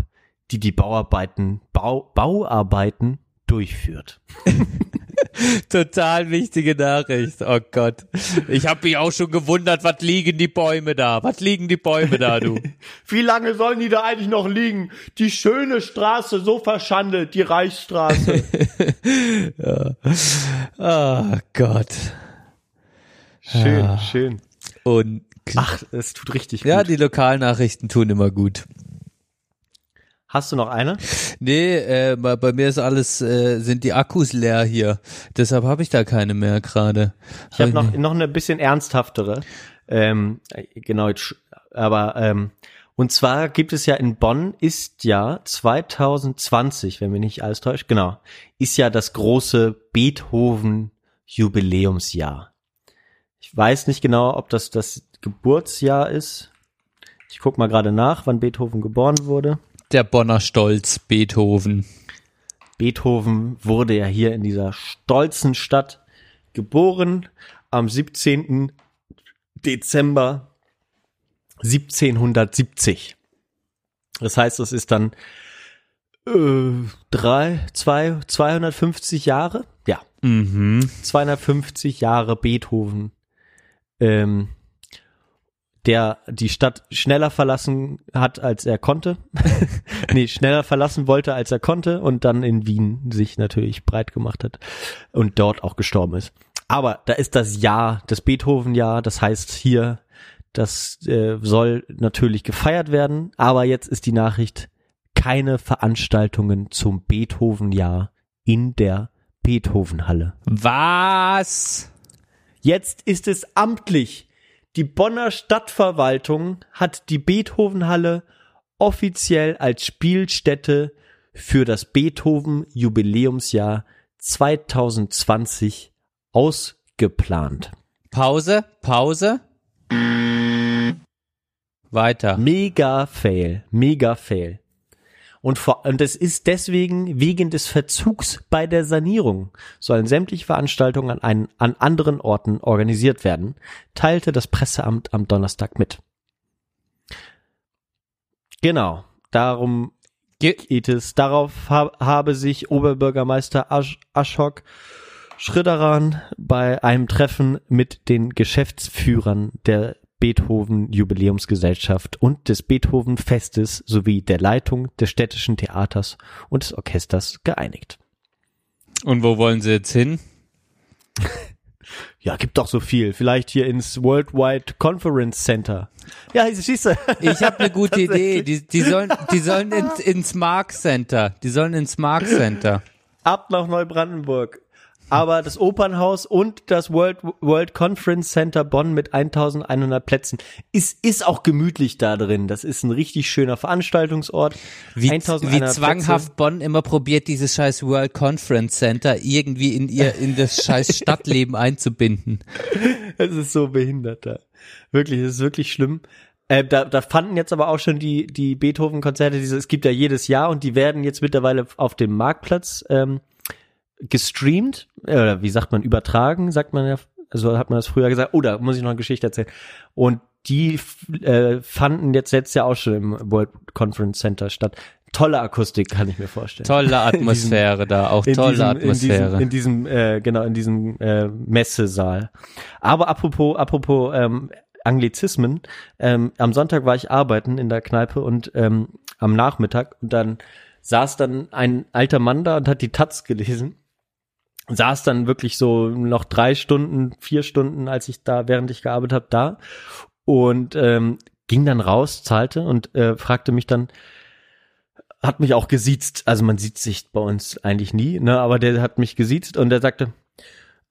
die die Bauarbeiten, Bau, Bauarbeiten durchführt. Total wichtige Nachricht. Oh Gott. Ich habe mich auch schon gewundert, was liegen die Bäume da? Was liegen die Bäume da, du? Wie lange sollen die da eigentlich noch liegen? Die schöne Straße so verschandelt, die Reichsstraße. Oh Gott. Schön, schön. Und Ach, es tut richtig gut. ja, die Lokalnachrichten tun immer gut. Hast du noch eine? Nee, äh, bei, bei mir ist alles, äh, sind die Akkus leer hier. Deshalb habe ich da keine mehr gerade. Ich habe noch, noch eine bisschen ernsthaftere. Ähm, äh, genau, aber ähm, und zwar gibt es ja in Bonn ist ja 2020, wenn mich nicht alles täuscht, genau, ist ja das große Beethoven Jubiläumsjahr. Ich weiß nicht genau, ob das das Geburtsjahr ist. Ich guck mal gerade nach, wann Beethoven geboren wurde. Der Bonner Stolz, Beethoven. Beethoven wurde ja hier in dieser stolzen Stadt geboren am 17. Dezember 1770. Das heißt, es ist dann äh, drei, zwei, 250 Jahre, ja, Mhm. 250 Jahre Beethoven, ähm, der die Stadt schneller verlassen hat, als er konnte. nee, schneller verlassen wollte, als er konnte und dann in Wien sich natürlich breit gemacht hat und dort auch gestorben ist. Aber da ist das Jahr, das Beethoven-Jahr, das heißt hier, das äh, soll natürlich gefeiert werden, aber jetzt ist die Nachricht, keine Veranstaltungen zum Beethoven-Jahr in der Beethovenhalle. Was? Jetzt ist es amtlich. Die Bonner Stadtverwaltung hat die Beethovenhalle offiziell als Spielstätte für das Beethoven Jubiläumsjahr 2020 ausgeplant. Pause, Pause. Weiter. Mega Fail, mega Fail. Und, vor, und es ist deswegen wegen des Verzugs bei der Sanierung sollen sämtliche Veranstaltungen an, einen, an anderen Orten organisiert werden, teilte das Presseamt am Donnerstag mit. Genau, darum Ge geht es. Darauf ha habe sich Oberbürgermeister Asch Aschok Schridderan bei einem Treffen mit den Geschäftsführern der Beethoven Jubiläumsgesellschaft und des Beethoven Festes sowie der Leitung des städtischen Theaters und des Orchesters geeinigt. Und wo wollen sie jetzt hin? Ja, gibt doch so viel. Vielleicht hier ins Worldwide Conference Center. Ja, siehst du. Ich habe eine gute Idee. Die, die sollen, die sollen ins, ins Mark Center. Die sollen ins Mark Center. Ab nach Neubrandenburg. Aber das Opernhaus und das World, World Conference Center Bonn mit 1100 Plätzen ist, ist auch gemütlich da drin. Das ist ein richtig schöner Veranstaltungsort. Wie, 1100 wie zwanghaft Plätze. Bonn immer probiert, dieses scheiß World Conference Center irgendwie in ihr, in das scheiß Stadtleben einzubinden. Es ist so behindert da. Wirklich, es ist wirklich schlimm. Äh, da, da fanden jetzt aber auch schon die, die Beethoven-Konzerte, diese, es gibt ja jedes Jahr und die werden jetzt mittlerweile auf dem Marktplatz ähm, gestreamt, äh, oder wie sagt man, übertragen, sagt man ja, so hat man das früher gesagt. Oh, da muss ich noch eine Geschichte erzählen. Und die äh, fanden jetzt letztes Jahr auch schon im World Conference Center statt. Tolle Akustik, kann ich mir vorstellen. Tolle Atmosphäre da, auch tolle diesem, Atmosphäre. In diesem, in diesem äh, genau, in diesem äh, Messesaal. Aber apropos, apropos ähm, Anglizismen, ähm, am Sonntag war ich arbeiten in der Kneipe und ähm, am Nachmittag und dann saß dann ein alter Mann da und hat die Taz gelesen. Saß dann wirklich so noch drei Stunden, vier Stunden, als ich da, während ich gearbeitet habe, da und ähm, ging dann raus, zahlte und äh, fragte mich dann, hat mich auch gesiezt. Also man sieht sich bei uns eigentlich nie, ne? Aber der hat mich gesiezt und der sagte,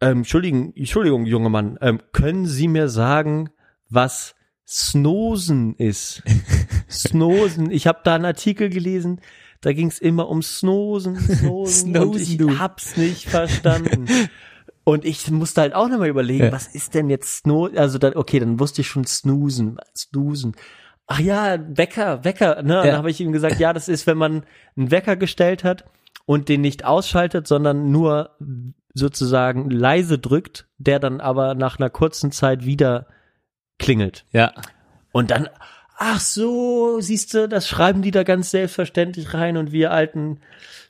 ähm, Entschuldigung, Entschuldigung, junger Mann, ähm, können Sie mir sagen, was Snosen ist? Snosen. Ich habe da einen Artikel gelesen, da ging es immer um Snosen, Snosen, und ich du. hab's nicht verstanden. Und ich musste halt auch nochmal überlegen, Ja. was ist denn jetzt Sno, also dann, okay, dann wusste ich schon Snoosen, Snoosen. Ach ja, Wecker, Wecker, ne? Ja. Dann habe ich ihm gesagt, ja, das ist, wenn man einen Wecker gestellt hat und den nicht ausschaltet, sondern nur sozusagen leise drückt, der dann aber nach einer kurzen Zeit wieder klingelt. Ja. Und dann, ach so, siehst du, das schreiben die da ganz selbstverständlich rein und wir alten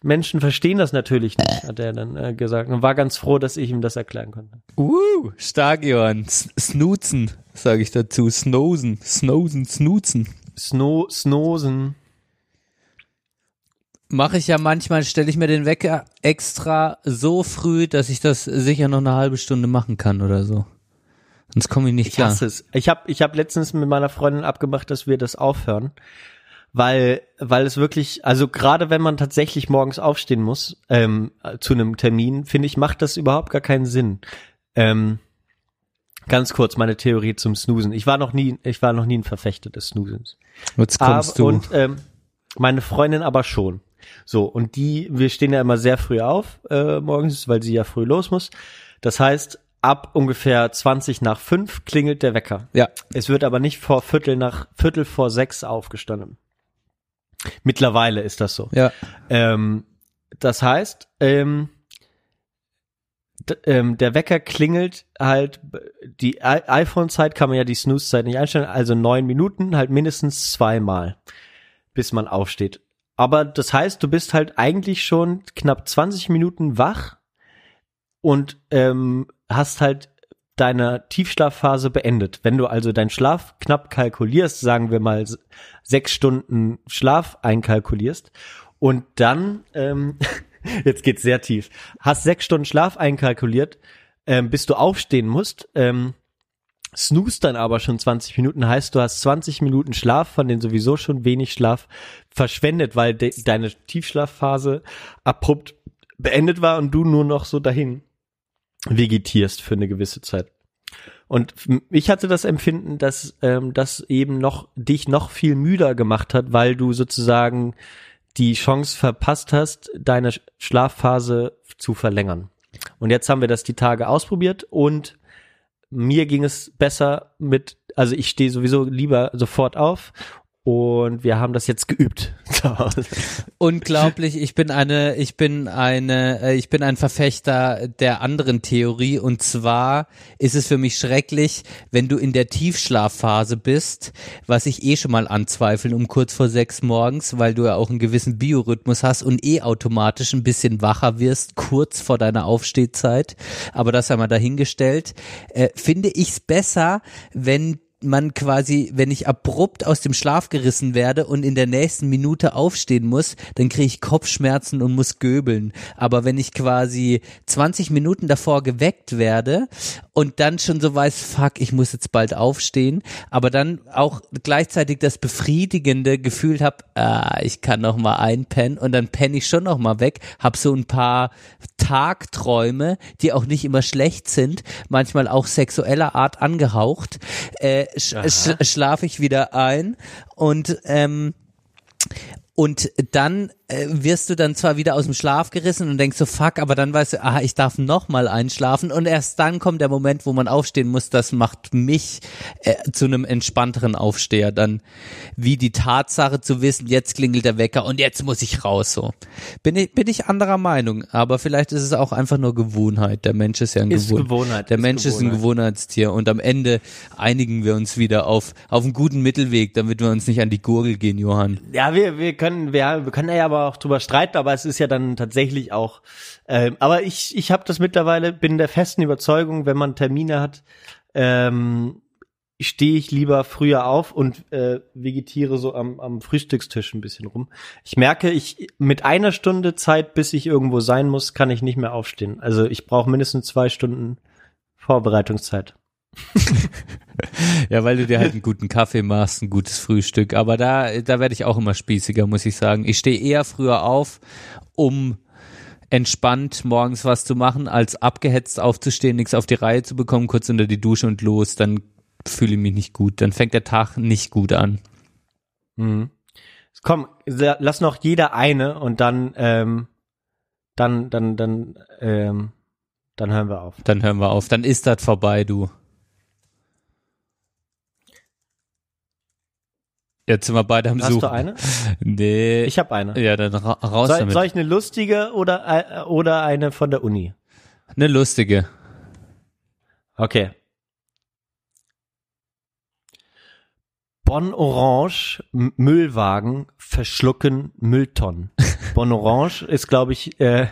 Menschen verstehen das natürlich nicht, hat er dann äh, gesagt und war ganz froh, dass ich ihm das erklären konnte. Uh, stark, Johann. S Snoozen, sage ich dazu. Snosen, Snosen, Snoozen. Sno Snosen. Mache ich ja manchmal, stelle ich mir den Wecker extra so früh, dass ich das sicher noch eine halbe Stunde machen kann oder so. Sonst komme ich nicht Ich klar. hasse es. Ich habe ich hab letztens mit meiner Freundin abgemacht, dass wir das aufhören, weil weil es wirklich, also gerade wenn man tatsächlich morgens aufstehen muss ähm, zu einem Termin, finde ich, macht das überhaupt gar keinen Sinn. Ähm, ganz kurz meine Theorie zum Snoosen. Ich war noch nie, ich war noch nie ein Verfechter des Snoosens. Jetzt kommst aber, du. Und ähm, meine Freundin aber schon. So, und die, wir stehen ja immer sehr früh auf äh, morgens, weil sie ja früh los muss. Das heißt, ab ungefähr 20 nach fünf klingelt der Wecker. ja. Es wird aber nicht vor Viertel nach Viertel vor sechs aufgestanden. Mittlerweile ist das so. Ja. Ähm, das heißt, ähm, ähm, der Wecker klingelt halt, die iPhone-Zeit kann man ja die Snooze-Zeit nicht einstellen, also neun Minuten, halt mindestens zweimal, bis man aufsteht. Aber das heißt, du bist halt eigentlich schon knapp 20 Minuten wach und ähm, hast halt deine Tiefschlafphase beendet. Wenn du also deinen Schlaf knapp kalkulierst, sagen wir mal sechs Stunden Schlaf einkalkulierst und dann, ähm, jetzt geht's sehr tief, hast sechs Stunden Schlaf einkalkuliert, ähm, bis du aufstehen musst, ähm, snooze dann aber schon 20 Minuten, heißt du hast 20 Minuten Schlaf, von denen sowieso schon wenig Schlaf verschwendet, weil de deine Tiefschlafphase abrupt beendet war und du nur noch so dahin vegetierst für eine gewisse Zeit. Und ich hatte das Empfinden, dass ähm, das eben noch dich noch viel müder gemacht hat, weil du sozusagen die Chance verpasst hast, deine Sch- Schlafphase zu verlängern. Und jetzt haben wir das die Tage ausprobiert und mir ging es besser mit, also ich stehe sowieso lieber sofort auf und wir haben das jetzt geübt. Unglaublich, ich bin eine, ich bin eine, äh, ich bin ein Verfechter der anderen Theorie und zwar ist es für mich schrecklich, wenn du in der Tiefschlafphase bist, was ich eh schon mal anzweifeln um kurz vor sechs morgens, weil du ja auch einen gewissen Biorhythmus hast und eh automatisch ein bisschen wacher wirst, kurz vor deiner Aufstehzeit. Aber das haben wir dahingestellt. Äh, finde ich's besser, wenn man quasi, wenn ich abrupt aus dem Schlaf gerissen werde und in der nächsten Minute aufstehen muss, dann kriege ich Kopfschmerzen und muss göbeln. Aber wenn ich quasi 20 Minuten davor geweckt werde und dann schon so weiß, fuck, ich muss jetzt bald aufstehen, aber dann auch gleichzeitig das befriedigende Gefühl habe, ah, ich kann noch mal einpennen. Und dann penne ich schon noch mal weg, hab so ein paar Tagträume, die auch nicht immer schlecht sind, manchmal auch sexueller Art angehaucht, äh, sch sch schlafe ich wieder ein. Und ähm, und dann äh, wirst du dann zwar wieder aus dem Schlaf gerissen und denkst so, fuck, aber dann weißt du, ah, ich darf noch mal einschlafen und erst dann kommt der Moment, wo man aufstehen muss, das macht mich äh, zu einem entspannteren Aufsteher dann, wie die Tatsache zu wissen, jetzt klingelt der Wecker und jetzt muss ich raus, so. Bin ich, bin ich anderer Meinung, aber vielleicht ist es auch einfach nur Gewohnheit, der Mensch ist ja ein Ist Gewohn Gewohnheit, der ist Mensch ist ein Gewohnheit. Gewohnheitstier und am Ende einigen wir uns wieder auf, auf einen guten Mittelweg, damit wir uns nicht an die Gurgel gehen, Johann. Ja, wir, wir können, wir, wir können ja aber auch drüber streiten, aber es ist ja dann tatsächlich auch. Ähm, aber ich, ich habe das mittlerweile, bin der festen Überzeugung, wenn man Termine hat, ähm, stehe ich lieber früher auf und äh, vegetiere so am, am Frühstückstisch ein bisschen rum. Ich merke, ich mit einer Stunde Zeit, bis ich irgendwo sein muss, kann ich nicht mehr aufstehen. Also ich brauche mindestens zwei Stunden Vorbereitungszeit. Ja, weil du dir halt einen guten Kaffee machst, ein gutes Frühstück. Aber da, da werde ich auch immer spießiger, muss ich sagen. Ich stehe eher früher auf, um entspannt morgens was zu machen, als abgehetzt aufzustehen, nichts auf die Reihe zu bekommen, kurz unter die Dusche und los. Dann fühle ich mich nicht gut. Dann fängt der Tag nicht gut an. Mhm. Komm, lass noch jeder eine und dann, ähm, dann, dann, dann, ähm, dann hören wir auf. Dann hören wir auf. Dann ist das vorbei, du. Jetzt sind wir beide am Hast Suchen. du eine? Nee. Ich habe eine. ja, dann ra raus Soll, damit. soll ich eine lustige oder, äh, oder eine von der Uni? Eine lustige. Okay. Bonn Orange, Müllwagen verschlucken Mülltonnen. Bonn Orange ist, glaube ich, äh,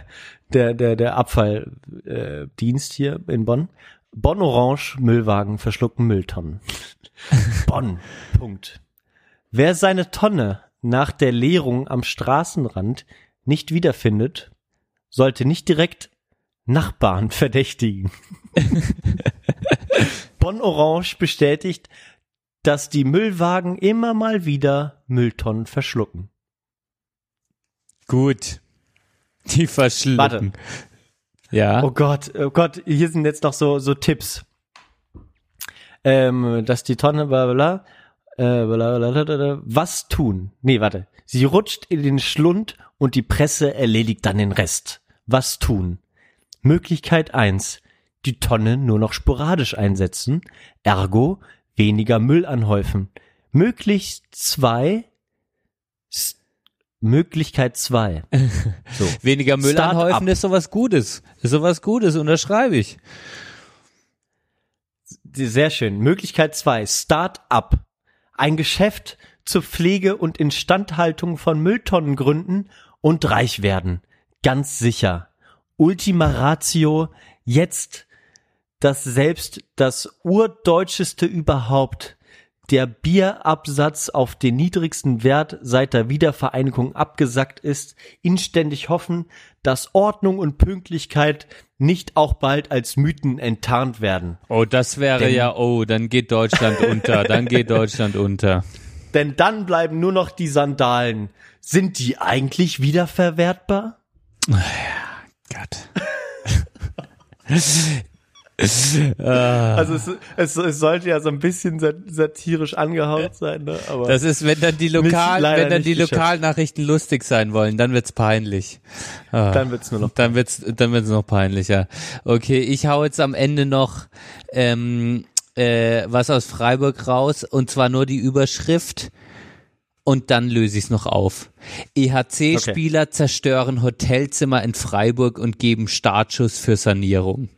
der, der, der Abfalldienst äh, hier in Bonn. Bonn Orange, Müllwagen verschlucken Mülltonnen. Bonn. Punkt. Wer seine Tonne nach der Leerung am Straßenrand nicht wiederfindet, sollte nicht direkt Nachbarn verdächtigen. Bonn Orange bestätigt, dass die Müllwagen immer mal wieder Mülltonnen verschlucken. Gut. Die verschlucken. Warte. Ja. Oh Gott, oh Gott, hier sind jetzt noch so, so Tipps. Ähm, dass die Tonne, bla, bla, bla, äh, was tun? Nee, warte. Sie rutscht in den Schlund und die Presse erledigt dann den Rest. Was tun? Möglichkeit eins: Die Tonne nur noch sporadisch einsetzen, ergo weniger Müll anhäufen. Möglichst zwei, Möglichkeit zwei. So. Weniger Müll Start anhäufen up. ist sowas Gutes. Ist sowas Gutes, unterschreibe ich. Sehr schön. Möglichkeit zwei: Start-up. Ein Geschäft zur Pflege und Instandhaltung von Mülltonnen gründen und reich werden. Ganz sicher. Ultima Ratio, jetzt dass selbst das urdeutscheste überhaupt, der Bierabsatz auf den niedrigsten Wert seit der Wiedervereinigung abgesackt ist, inständig hoffen, dass Ordnung und Pünktlichkeit nicht auch bald als Mythen enttarnt werden. Oh, das wäre Denn- ja, oh, dann geht Deutschland unter. Dann geht Deutschland unter. Denn dann bleiben nur noch die Sandalen. Sind die eigentlich wiederverwertbar? Gott. Also es, es, es sollte ja so ein bisschen sat- satirisch angehaut sein, ne? Aber Das ist, wenn dann die Lokal, leider wenn dann nicht die geschafft. Lokalnachrichten lustig sein wollen, dann wird's peinlich. Ah. dann wird's nur noch. Dann wird's, dann wird's noch peinlicher. Okay, ich hau jetzt am Ende noch ähm, äh, was aus Freiburg raus und zwar nur die Überschrift und dann löse ich es noch auf. EHC-Spieler zerstören Hotelzimmer in Freiburg und geben Startschuss für Sanierung.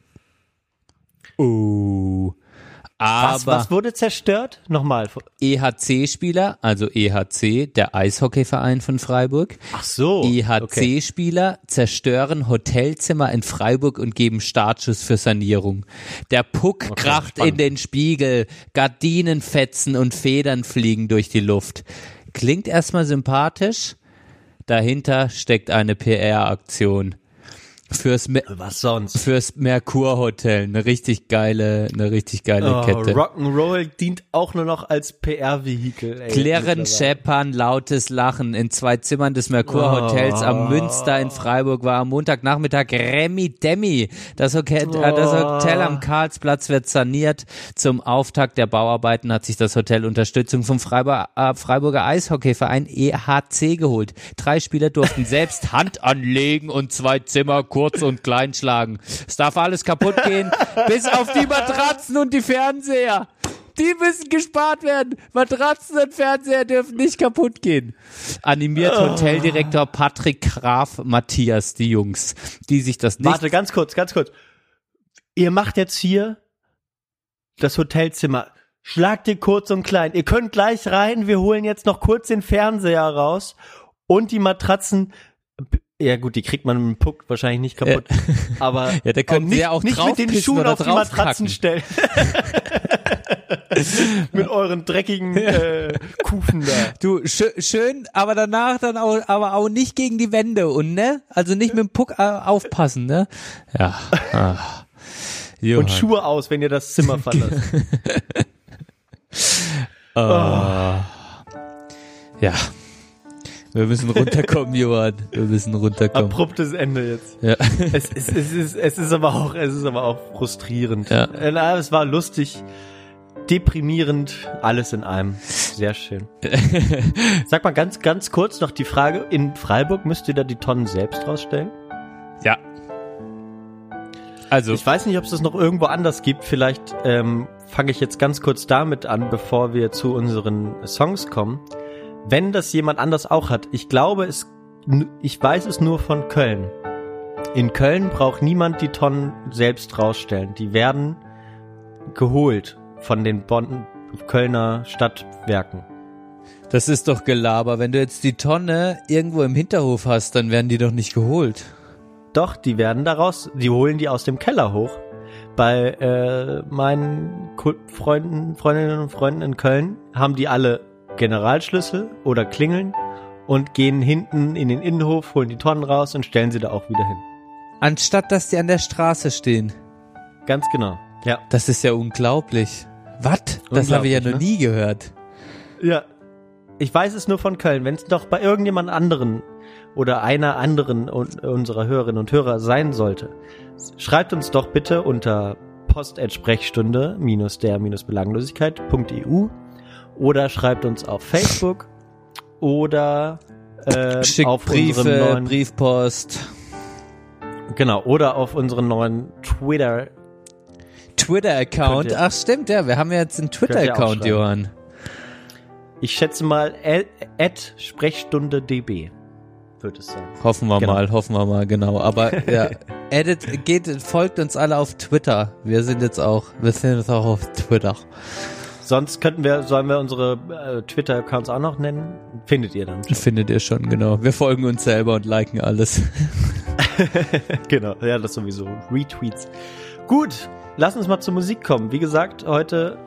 Oh. Aber Was, was wurde zerstört? Nochmal. EHC-Spieler, also EHC, der Eishockeyverein von Freiburg, Ach so. okay. EHC-Spieler zerstören Hotelzimmer in Freiburg und geben Startschuss für Sanierung. Der Puck kracht in spannend. den Spiegel, Gardinen fetzen und Federn fliegen durch die Luft. Klingt erstmal sympathisch, dahinter steckt eine PR-Aktion. Fürs, Me Was sonst? fürs Merkur Hotel. Eine richtig geile, eine richtig geile Oh, Kette. Rock'n'Roll dient auch nur noch als PR-Vehikel. Klirren. Scheppern, lautes Lachen in zwei Zimmern des Merkur Hotels am Münster in Freiburg war am Montagnachmittag Remi Demi. Das Hotel, äh, das Hotel am Karlsplatz wird saniert. Zum Auftakt der Bauarbeiten hat sich das Hotel Unterstützung vom Freiburger, äh, Freiburger Eishockeyverein EHC geholt. Drei Spieler durften selbst Hand anlegen und zwei Zimmer kurz und klein schlagen. Es darf alles kaputt gehen, bis auf die Matratzen und die Fernseher. Die müssen gespart werden. Matratzen und Fernseher dürfen nicht kaputt gehen. Animiert Hoteldirektor Patrick Graf Matthias, die Jungs, die sich das nicht. Warte, ganz kurz, ganz kurz. Ihr macht jetzt hier das Hotelzimmer. Schlagt ihr kurz und klein. Ihr könnt gleich rein. Wir holen jetzt noch kurz den Fernseher raus und die Matratzen. Ja gut, die kriegt man mit dem Puck wahrscheinlich nicht kaputt. Aber Ja, da können nicht, sie ja auch nicht mit den Schuhen auf die Matratzen stellen. mit euren dreckigen äh, Kufen da. Du, schö schön, aber danach dann auch, aber auch nicht gegen die Wände und ne? Also nicht mit dem Puck äh, aufpassen, ne? Ja. Johann. Und Schuhe aus, wenn ihr das Zimmer verlasst. Ja. Wir müssen runterkommen, Johann. Wir müssen runterkommen. Abruptes Ende jetzt. Ja. Es ist, es ist, es ist aber auch, es ist aber auch frustrierend. Ja. Äh, na, Es war lustig, deprimierend, alles in einem. Sehr schön. Sag mal ganz, ganz kurz noch die Frage, in Freiburg müsst ihr da die Tonnen selbst rausstellen? ja. Also, Ich weiß nicht, ob es das noch irgendwo anders gibt. Vielleicht ähm, fange ich jetzt ganz kurz damit an, bevor wir zu unseren Songs kommen. Wenn das jemand anders auch hat, ich glaube, es, ich weiß es nur von Köln. In Köln braucht niemand die Tonnen selbst rausstellen. Die werden geholt von den Bonn Kölner Stadtwerken. das ist doch Gelaber. Wenn du jetzt die Tonne irgendwo im Hinterhof hast, dann werden die doch nicht geholt. Doch, die werden daraus, die holen die aus dem Keller hoch. Bei äh, meinen Freunden, Freundinnen und Freunden in Köln haben die alle Generalschlüssel oder Klingeln und gehen hinten in den Innenhof, holen die Tonnen raus und stellen sie da auch wieder hin. Anstatt dass die an der Straße stehen. Ganz genau. Ja. Das ist ja unglaublich. Was? Das habe ich ja noch ne? nie gehört. Ja. Ich weiß es nur von Köln. Wenn es doch bei irgendjemand anderen oder einer anderen un unserer Hörerinnen und Hörer sein sollte, schreibt uns doch bitte unter post@sprechstunde oder schreibt uns auf Facebook oder äh, Schickt auf unserem Briefe, neuen Briefpost, genau oder auf unseren neuen Twitter. Twitter-Account. Ach stimmt, ja, wir haben ja jetzt einen Twitter-Account. Johann. Ich schätze mal at Sprechstunde db wird es sein. Hoffen wir Genau. mal, hoffen wir mal, genau. Aber ja, edit, geht, folgt uns alle auf Twitter. Wir sind jetzt auch, wir sind jetzt auch auf Twitter. Sonst könnten wir, sollen wir unsere äh, Twitter-Accounts auch noch nennen? Findet ihr dann. schon. Findet ihr schon, genau. Wir folgen uns selber und liken alles. genau, ja, das sowieso. Retweets. Gut, lass uns mal zur Musik kommen. Wie gesagt, heute.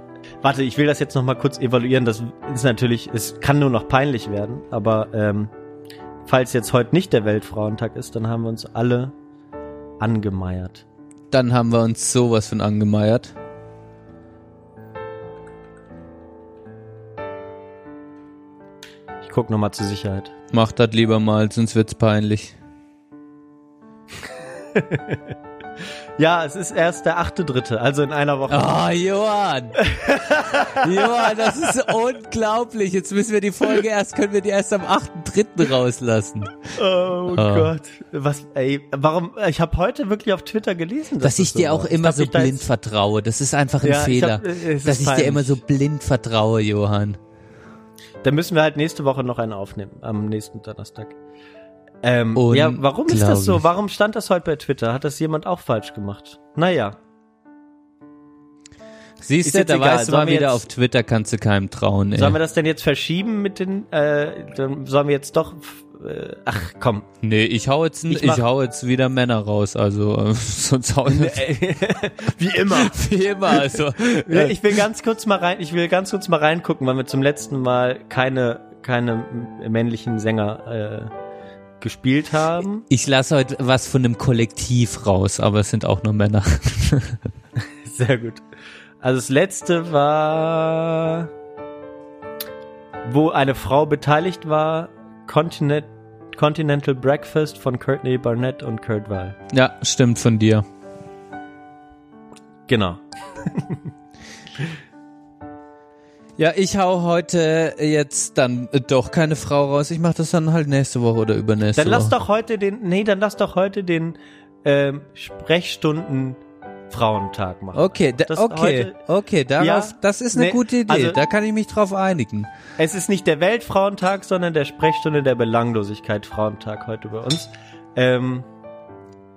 Warte, ich will das jetzt noch mal kurz evaluieren. Das ist natürlich, es kann nur noch peinlich werden, aber ähm, falls jetzt heute nicht der Weltfrauentag ist, dann haben wir uns alle angemeiert. Dann haben wir uns sowas von angemeiert. Guck noch mal zur Sicherheit. Macht das lieber mal, sonst wird's peinlich. Ja, es ist erst der achte Dritte, also in einer Woche. Ah, Johann! Johann, das ist unglaublich. Jetzt müssen wir die Folge erst, können wir die erst am 8.3. rauslassen. Oh Ah. Gott, was, ey, warum, ich habe heute wirklich auf Twitter gelesen, Dass ich das dir so auch war. immer Ich so hab da blind vertraue. Das ist einfach ein Ja, ich Fehler. hab- es ist dass ich dir peinlich. immer so blind vertraue, Johann. Dann müssen wir halt nächste Woche noch einen aufnehmen, am nächsten Donnerstag. Ähm, ja, warum ist das so? Warum stand das heute bei Twitter? Hat das jemand auch falsch gemacht? Naja, Siehst du, da egal. weißt du mal wieder, jetzt- auf Twitter kannst du keinem trauen, ey. sollen wir das denn jetzt verschieben mit den, äh, dann sollen wir jetzt doch, äh, ach komm. Nee, ich hau jetzt, Ich ich, hau jetzt wieder Männer raus, also äh, sonst hau ich Wie immer. wie immer, also. Ja, ich will ganz kurz mal rein, ich will ganz kurz mal reingucken, weil wir zum letzten Mal keine, keine männlichen Sänger, äh, gespielt haben. Ich lasse heute was von einem Kollektiv raus, aber es sind auch nur Männer. Sehr gut. Also das letzte war, wo eine Frau beteiligt war, Continent, Continental Breakfast von Courtney Barnett und Kurt Weil. Ja, stimmt von dir. Genau. Ja, ich hau heute jetzt dann doch keine Frau raus. Ich mache das dann halt nächste Woche oder übernächste Dann lass Woche. doch heute den, nee, dann lass doch heute den ähm, Sprechstunden Frauentag machen. Okay, da, Das okay, okay, darauf, Ja, das ist eine nee, gute Idee. also- da kann ich mich drauf einigen. Es ist nicht der Weltfrauentag, sondern der Sprechstunde der Belanglosigkeit Frauentag heute bei uns. Ähm,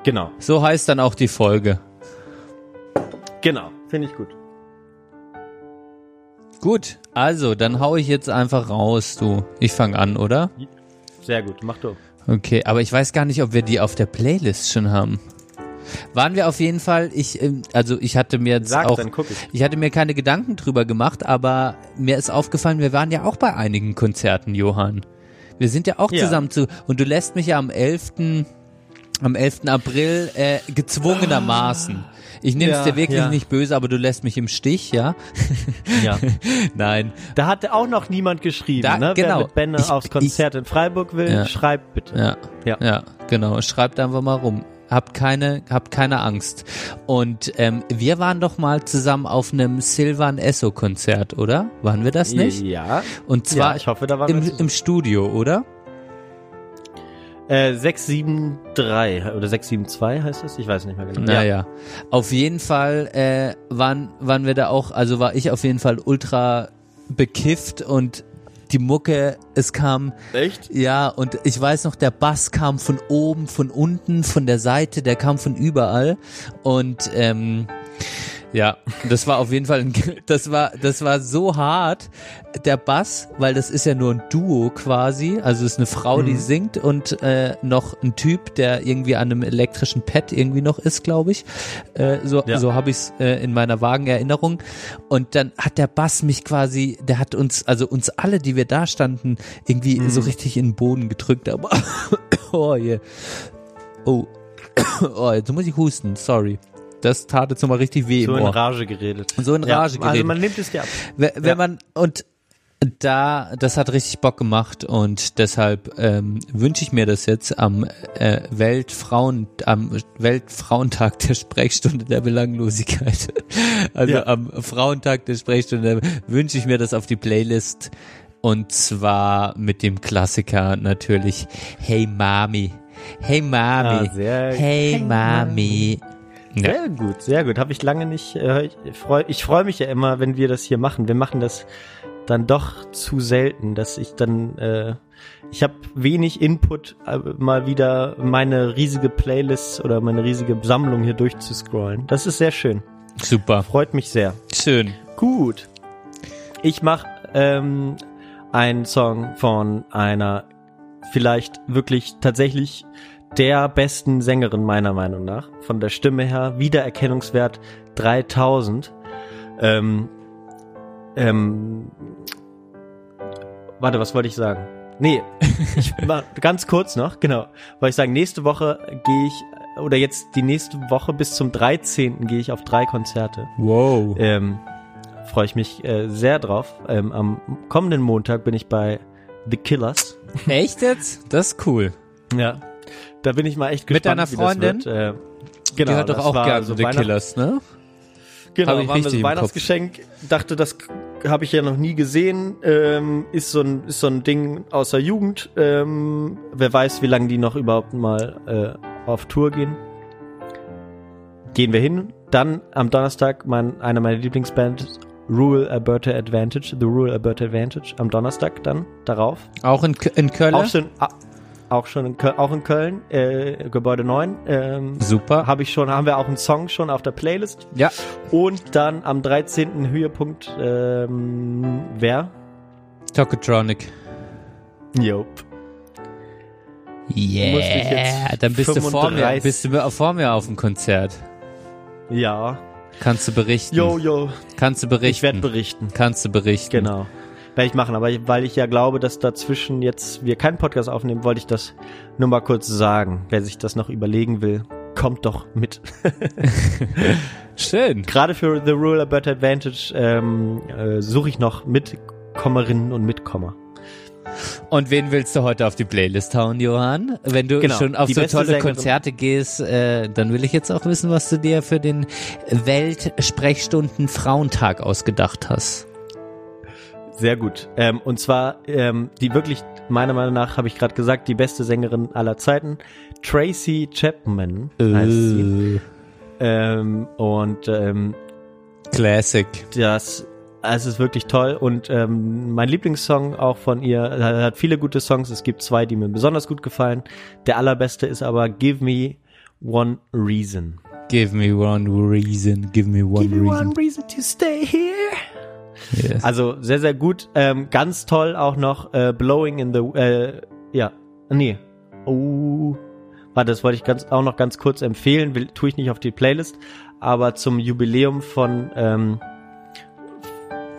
genau, So heißt dann auch die Folge. genau, finde ich gut. Gut, also dann hau ich jetzt einfach raus, du. Ich fang an, oder? Sehr gut, mach du. Okay, aber ich weiß gar nicht, ob wir die auf der Playlist schon haben. Waren wir auf jeden Fall, ich, ähm, also ich hatte mir jetzt Sag, auch, ich. ich hatte mir keine Gedanken drüber gemacht, aber mir ist aufgefallen, wir waren ja auch bei einigen Konzerten, Johann. Wir sind ja auch Ja. zusammen zu, und du lässt mich ja am 11., am 11. April, äh, gezwungenermaßen. Ich nehme es Ja, dir wirklich ja. nicht böse, aber du lässt mich im Stich, ja? Ja. Nein. Da hatte auch noch niemand geschrieben, Da- ne? genau. Wer mit Benne Ich- aufs Konzert in Freiburg will, schreibt bitte. Ja. Ja. Ja, genau. Schreibt einfach mal rum. Habt keine, habt keine Angst. Und ähm, wir waren doch mal zusammen auf einem Silvan Esso Konzert, oder? Waren wir das nicht? Ja. Und zwar ja, ich hoffe, da waren im, im Studio, oder? Äh, 673 oder 672 heißt es? Ich weiß nicht mehr genau. Naja. Auf jeden Fall äh, waren, waren wir da auch, also war ich auf jeden Fall ultra bekifft und die Mucke, es kam Echt? Ja, und ich weiß noch, der Bass kam von oben, von unten, von der Seite, der kam von überall. Und ähm, ja, das war auf jeden Fall, ein, das war, das war so hart. Der Bass, weil das ist ja nur ein Duo quasi, also es ist eine Frau, die singt und äh, noch ein Typ, der irgendwie an einem elektrischen Pad irgendwie noch ist, glaube ich. Äh, so Ja. so habe ich es äh, in meiner vagen Erinnerung. Und dann hat der Bass mich quasi, der hat uns, also uns alle, die wir da standen, irgendwie so richtig in den Boden gedrückt. Aber oh je. Oh. oh, jetzt muss ich husten, sorry. Das tat jetzt nochmal richtig weh So im in Ohr. Rage geredet. So in Ja, Rage Also geredet. man nimmt es dir ab. Wenn, wenn Ja. man und da, das hat richtig Bock gemacht und deshalb ähm, wünsche ich mir das jetzt am äh, Weltfrauen, am Weltfrauentag der Sprechstunde der Belanglosigkeit. Also Ja. am Frauentag der Sprechstunde wünsche ich mir das auf die Playlist und zwar mit dem Klassiker natürlich Hey Mami. Hey Mami. Ah, hey, Hey, Mami. Ja. Sehr gut, sehr gut. Habe ich lange nicht. Äh, ich freue ich freu mich ja immer, wenn wir das hier machen. Wir machen das dann doch zu selten, dass ich dann. Äh, ich habe wenig Input, äh, mal wieder meine riesige Playlist oder meine riesige Sammlung hier durchzuscrollen. Das ist sehr schön. Super. Freut mich sehr. Schön. Gut. Ich mache ähm, einen Song von einer vielleicht wirklich tatsächlich der besten Sängerin meiner Meinung nach. Von der Stimme her, Wiedererkennungswert 3000. Ähm, ähm, warte, was wollte ich sagen? Nee, ich war ganz kurz noch, genau. Wollte ich sagen, nächste Woche gehe ich, oder jetzt die nächste Woche bis zum 13. gehe ich auf drei Konzerte. Wow. Ähm, Freue ich mich äh, sehr drauf. Ähm, am kommenden Montag bin ich bei The Killers. Echt jetzt? Das ist cool. Ja. Da bin ich mal echt Mit gespannt. deiner wie das Freundin? Wird. Äh, genau, Die hört doch auch gerne so The Weihnacht- Killers, ne? Genau, war im Weihnachtsgeschenk. Dachte, das habe ich ja noch nie gesehen. Ähm, ist so ein ist so ein Ding aus der Jugend. Ähm, wer weiß, wie lange die noch überhaupt mal äh, auf Tour gehen. Gehen wir hin. Dann am Donnerstag mein einer meiner Lieblingsbands Rural Alberta Advantage, The Rural Alberta Advantage am Donnerstag dann darauf. Auch in, in Köln? Auch schon ah, auch schon in Köln, auch in Köln äh, Gebäude 9. Ähm, Super. habe ich schon, haben wir auch einen Song schon auf der Playlist. Ja. Und dann am 13. Höhepunkt, ähm, wer? Tokotronic. Jope. Yeah. Dann bist du vor mir, 35 bist du vor mir auf dem Konzert. Ja. Kannst du berichten? Jo, jo. Kannst du berichten? Ich werde berichten. Kannst du berichten? Genau. Werde ich machen. Aber weil ich ja glaube, dass dazwischen jetzt wir keinen Podcast aufnehmen, wollte ich das nur mal kurz sagen. Wer sich das noch überlegen will, kommt doch mit. Schön. Gerade für The Rural Alberta Advantage ähm, äh, suche ich noch Mitkommerinnen und Mitkommer. Und wen willst du heute auf die Playlist hauen, Johann? Wenn du Genau, schon auf so tolle Sängerin. Konzerte gehst, äh, dann will ich jetzt auch wissen, was du dir für den Weltsprechstunden Frauentag ausgedacht hast. Sehr gut. Ähm, und zwar ähm, die wirklich, meiner Meinung nach, habe ich gerade gesagt, die beste Sängerin aller Zeiten, Tracy Chapman heißt sie. Ähm, und ähm, Classic. das, es ist wirklich toll. Und ähm, mein Lieblingssong auch von ihr, er hat viele gute Songs. Es gibt zwei, die mir besonders gut gefallen. Der allerbeste ist aber Give Me One Reason. Give me one reason, give me one reason. reason to stay here. Yes. Also sehr, sehr gut. Ähm, ganz toll auch noch äh, Blowing in the äh, ja, nee. Oh. Warte, das wollte ich ganz auch noch ganz kurz empfehlen, will, tue ich nicht auf die Playlist, aber zum Jubiläum von ähm,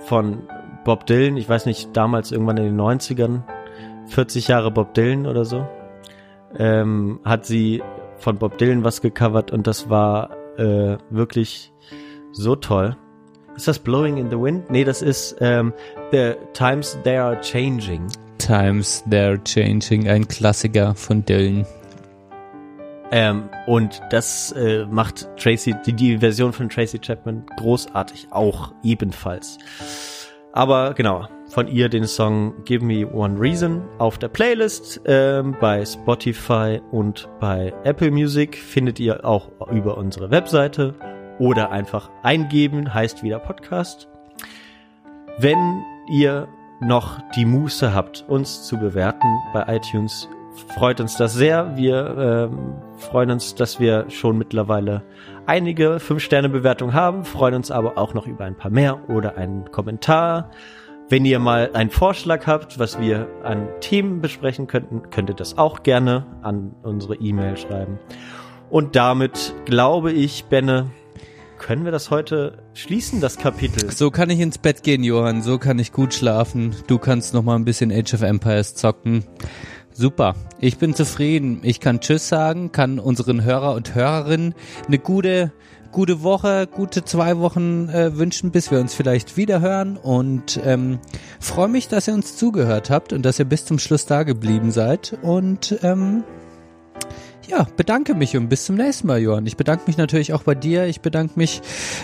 von Bob Dylan, ich weiß nicht, damals irgendwann in den 90ern, 40 Jahre Bob Dylan oder so, ähm, hat sie von Bob Dylan was gecovert und das war äh, wirklich so toll. Ist das Blowing in the Wind? Nee, das ist ähm, The Times They Are Changing. Times They're Changing, ein Klassiker von Dylan. Ähm, und das äh, macht Tracy, die, die Version von Tracy Chapman großartig auch ebenfalls. Aber genau, von ihr den Song Give Me One Reason auf der Playlist ähm, bei Spotify und bei Apple Music findet ihr auch über unsere Webseite oder einfach eingeben, heißt wieder Podcast. Wenn ihr noch die Muße habt, uns zu bewerten bei iTunes, freut uns das sehr. Wir ähm, freuen uns, dass wir schon mittlerweile einige 5-Sterne-Bewertungen haben, freuen uns aber auch noch über ein paar mehr oder einen Kommentar. Wenn ihr mal einen Vorschlag habt, was wir an Themen besprechen könnten, könnt ihr das auch gerne an unsere E-Mail schreiben. Und damit glaube ich, Benne, können wir das heute schließen, das Kapitel? So kann ich ins Bett gehen, Johann. So kann ich gut schlafen. Du kannst noch mal ein bisschen Age of Empires zocken. Super. Ich bin zufrieden. Ich kann Tschüss sagen, kann unseren Hörer und Hörerinnen eine gute, gute Woche, gute zwei Wochen äh, wünschen, bis wir uns vielleicht wieder hören. Und ähm, freue mich, dass ihr uns zugehört habt und dass ihr bis zum Schluss da geblieben seid. Und ähm, ja, bedanke mich und bis zum nächsten Mal, Johann. Ich bedanke mich natürlich auch bei dir. Ich bedanke mich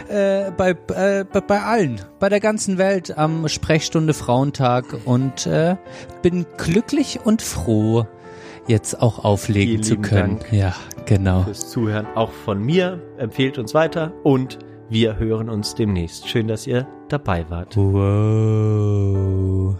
äh, bei, äh, bei, bei allen, bei der ganzen Welt am Sprechstunde Frauentag und äh, bin glücklich und froh, jetzt auch auflegen Vielen zu können. Dank. Ja, genau. fürs Zuhören auch von mir. Empfehlt uns weiter und wir hören uns demnächst. Schön, dass ihr dabei wart. Wow.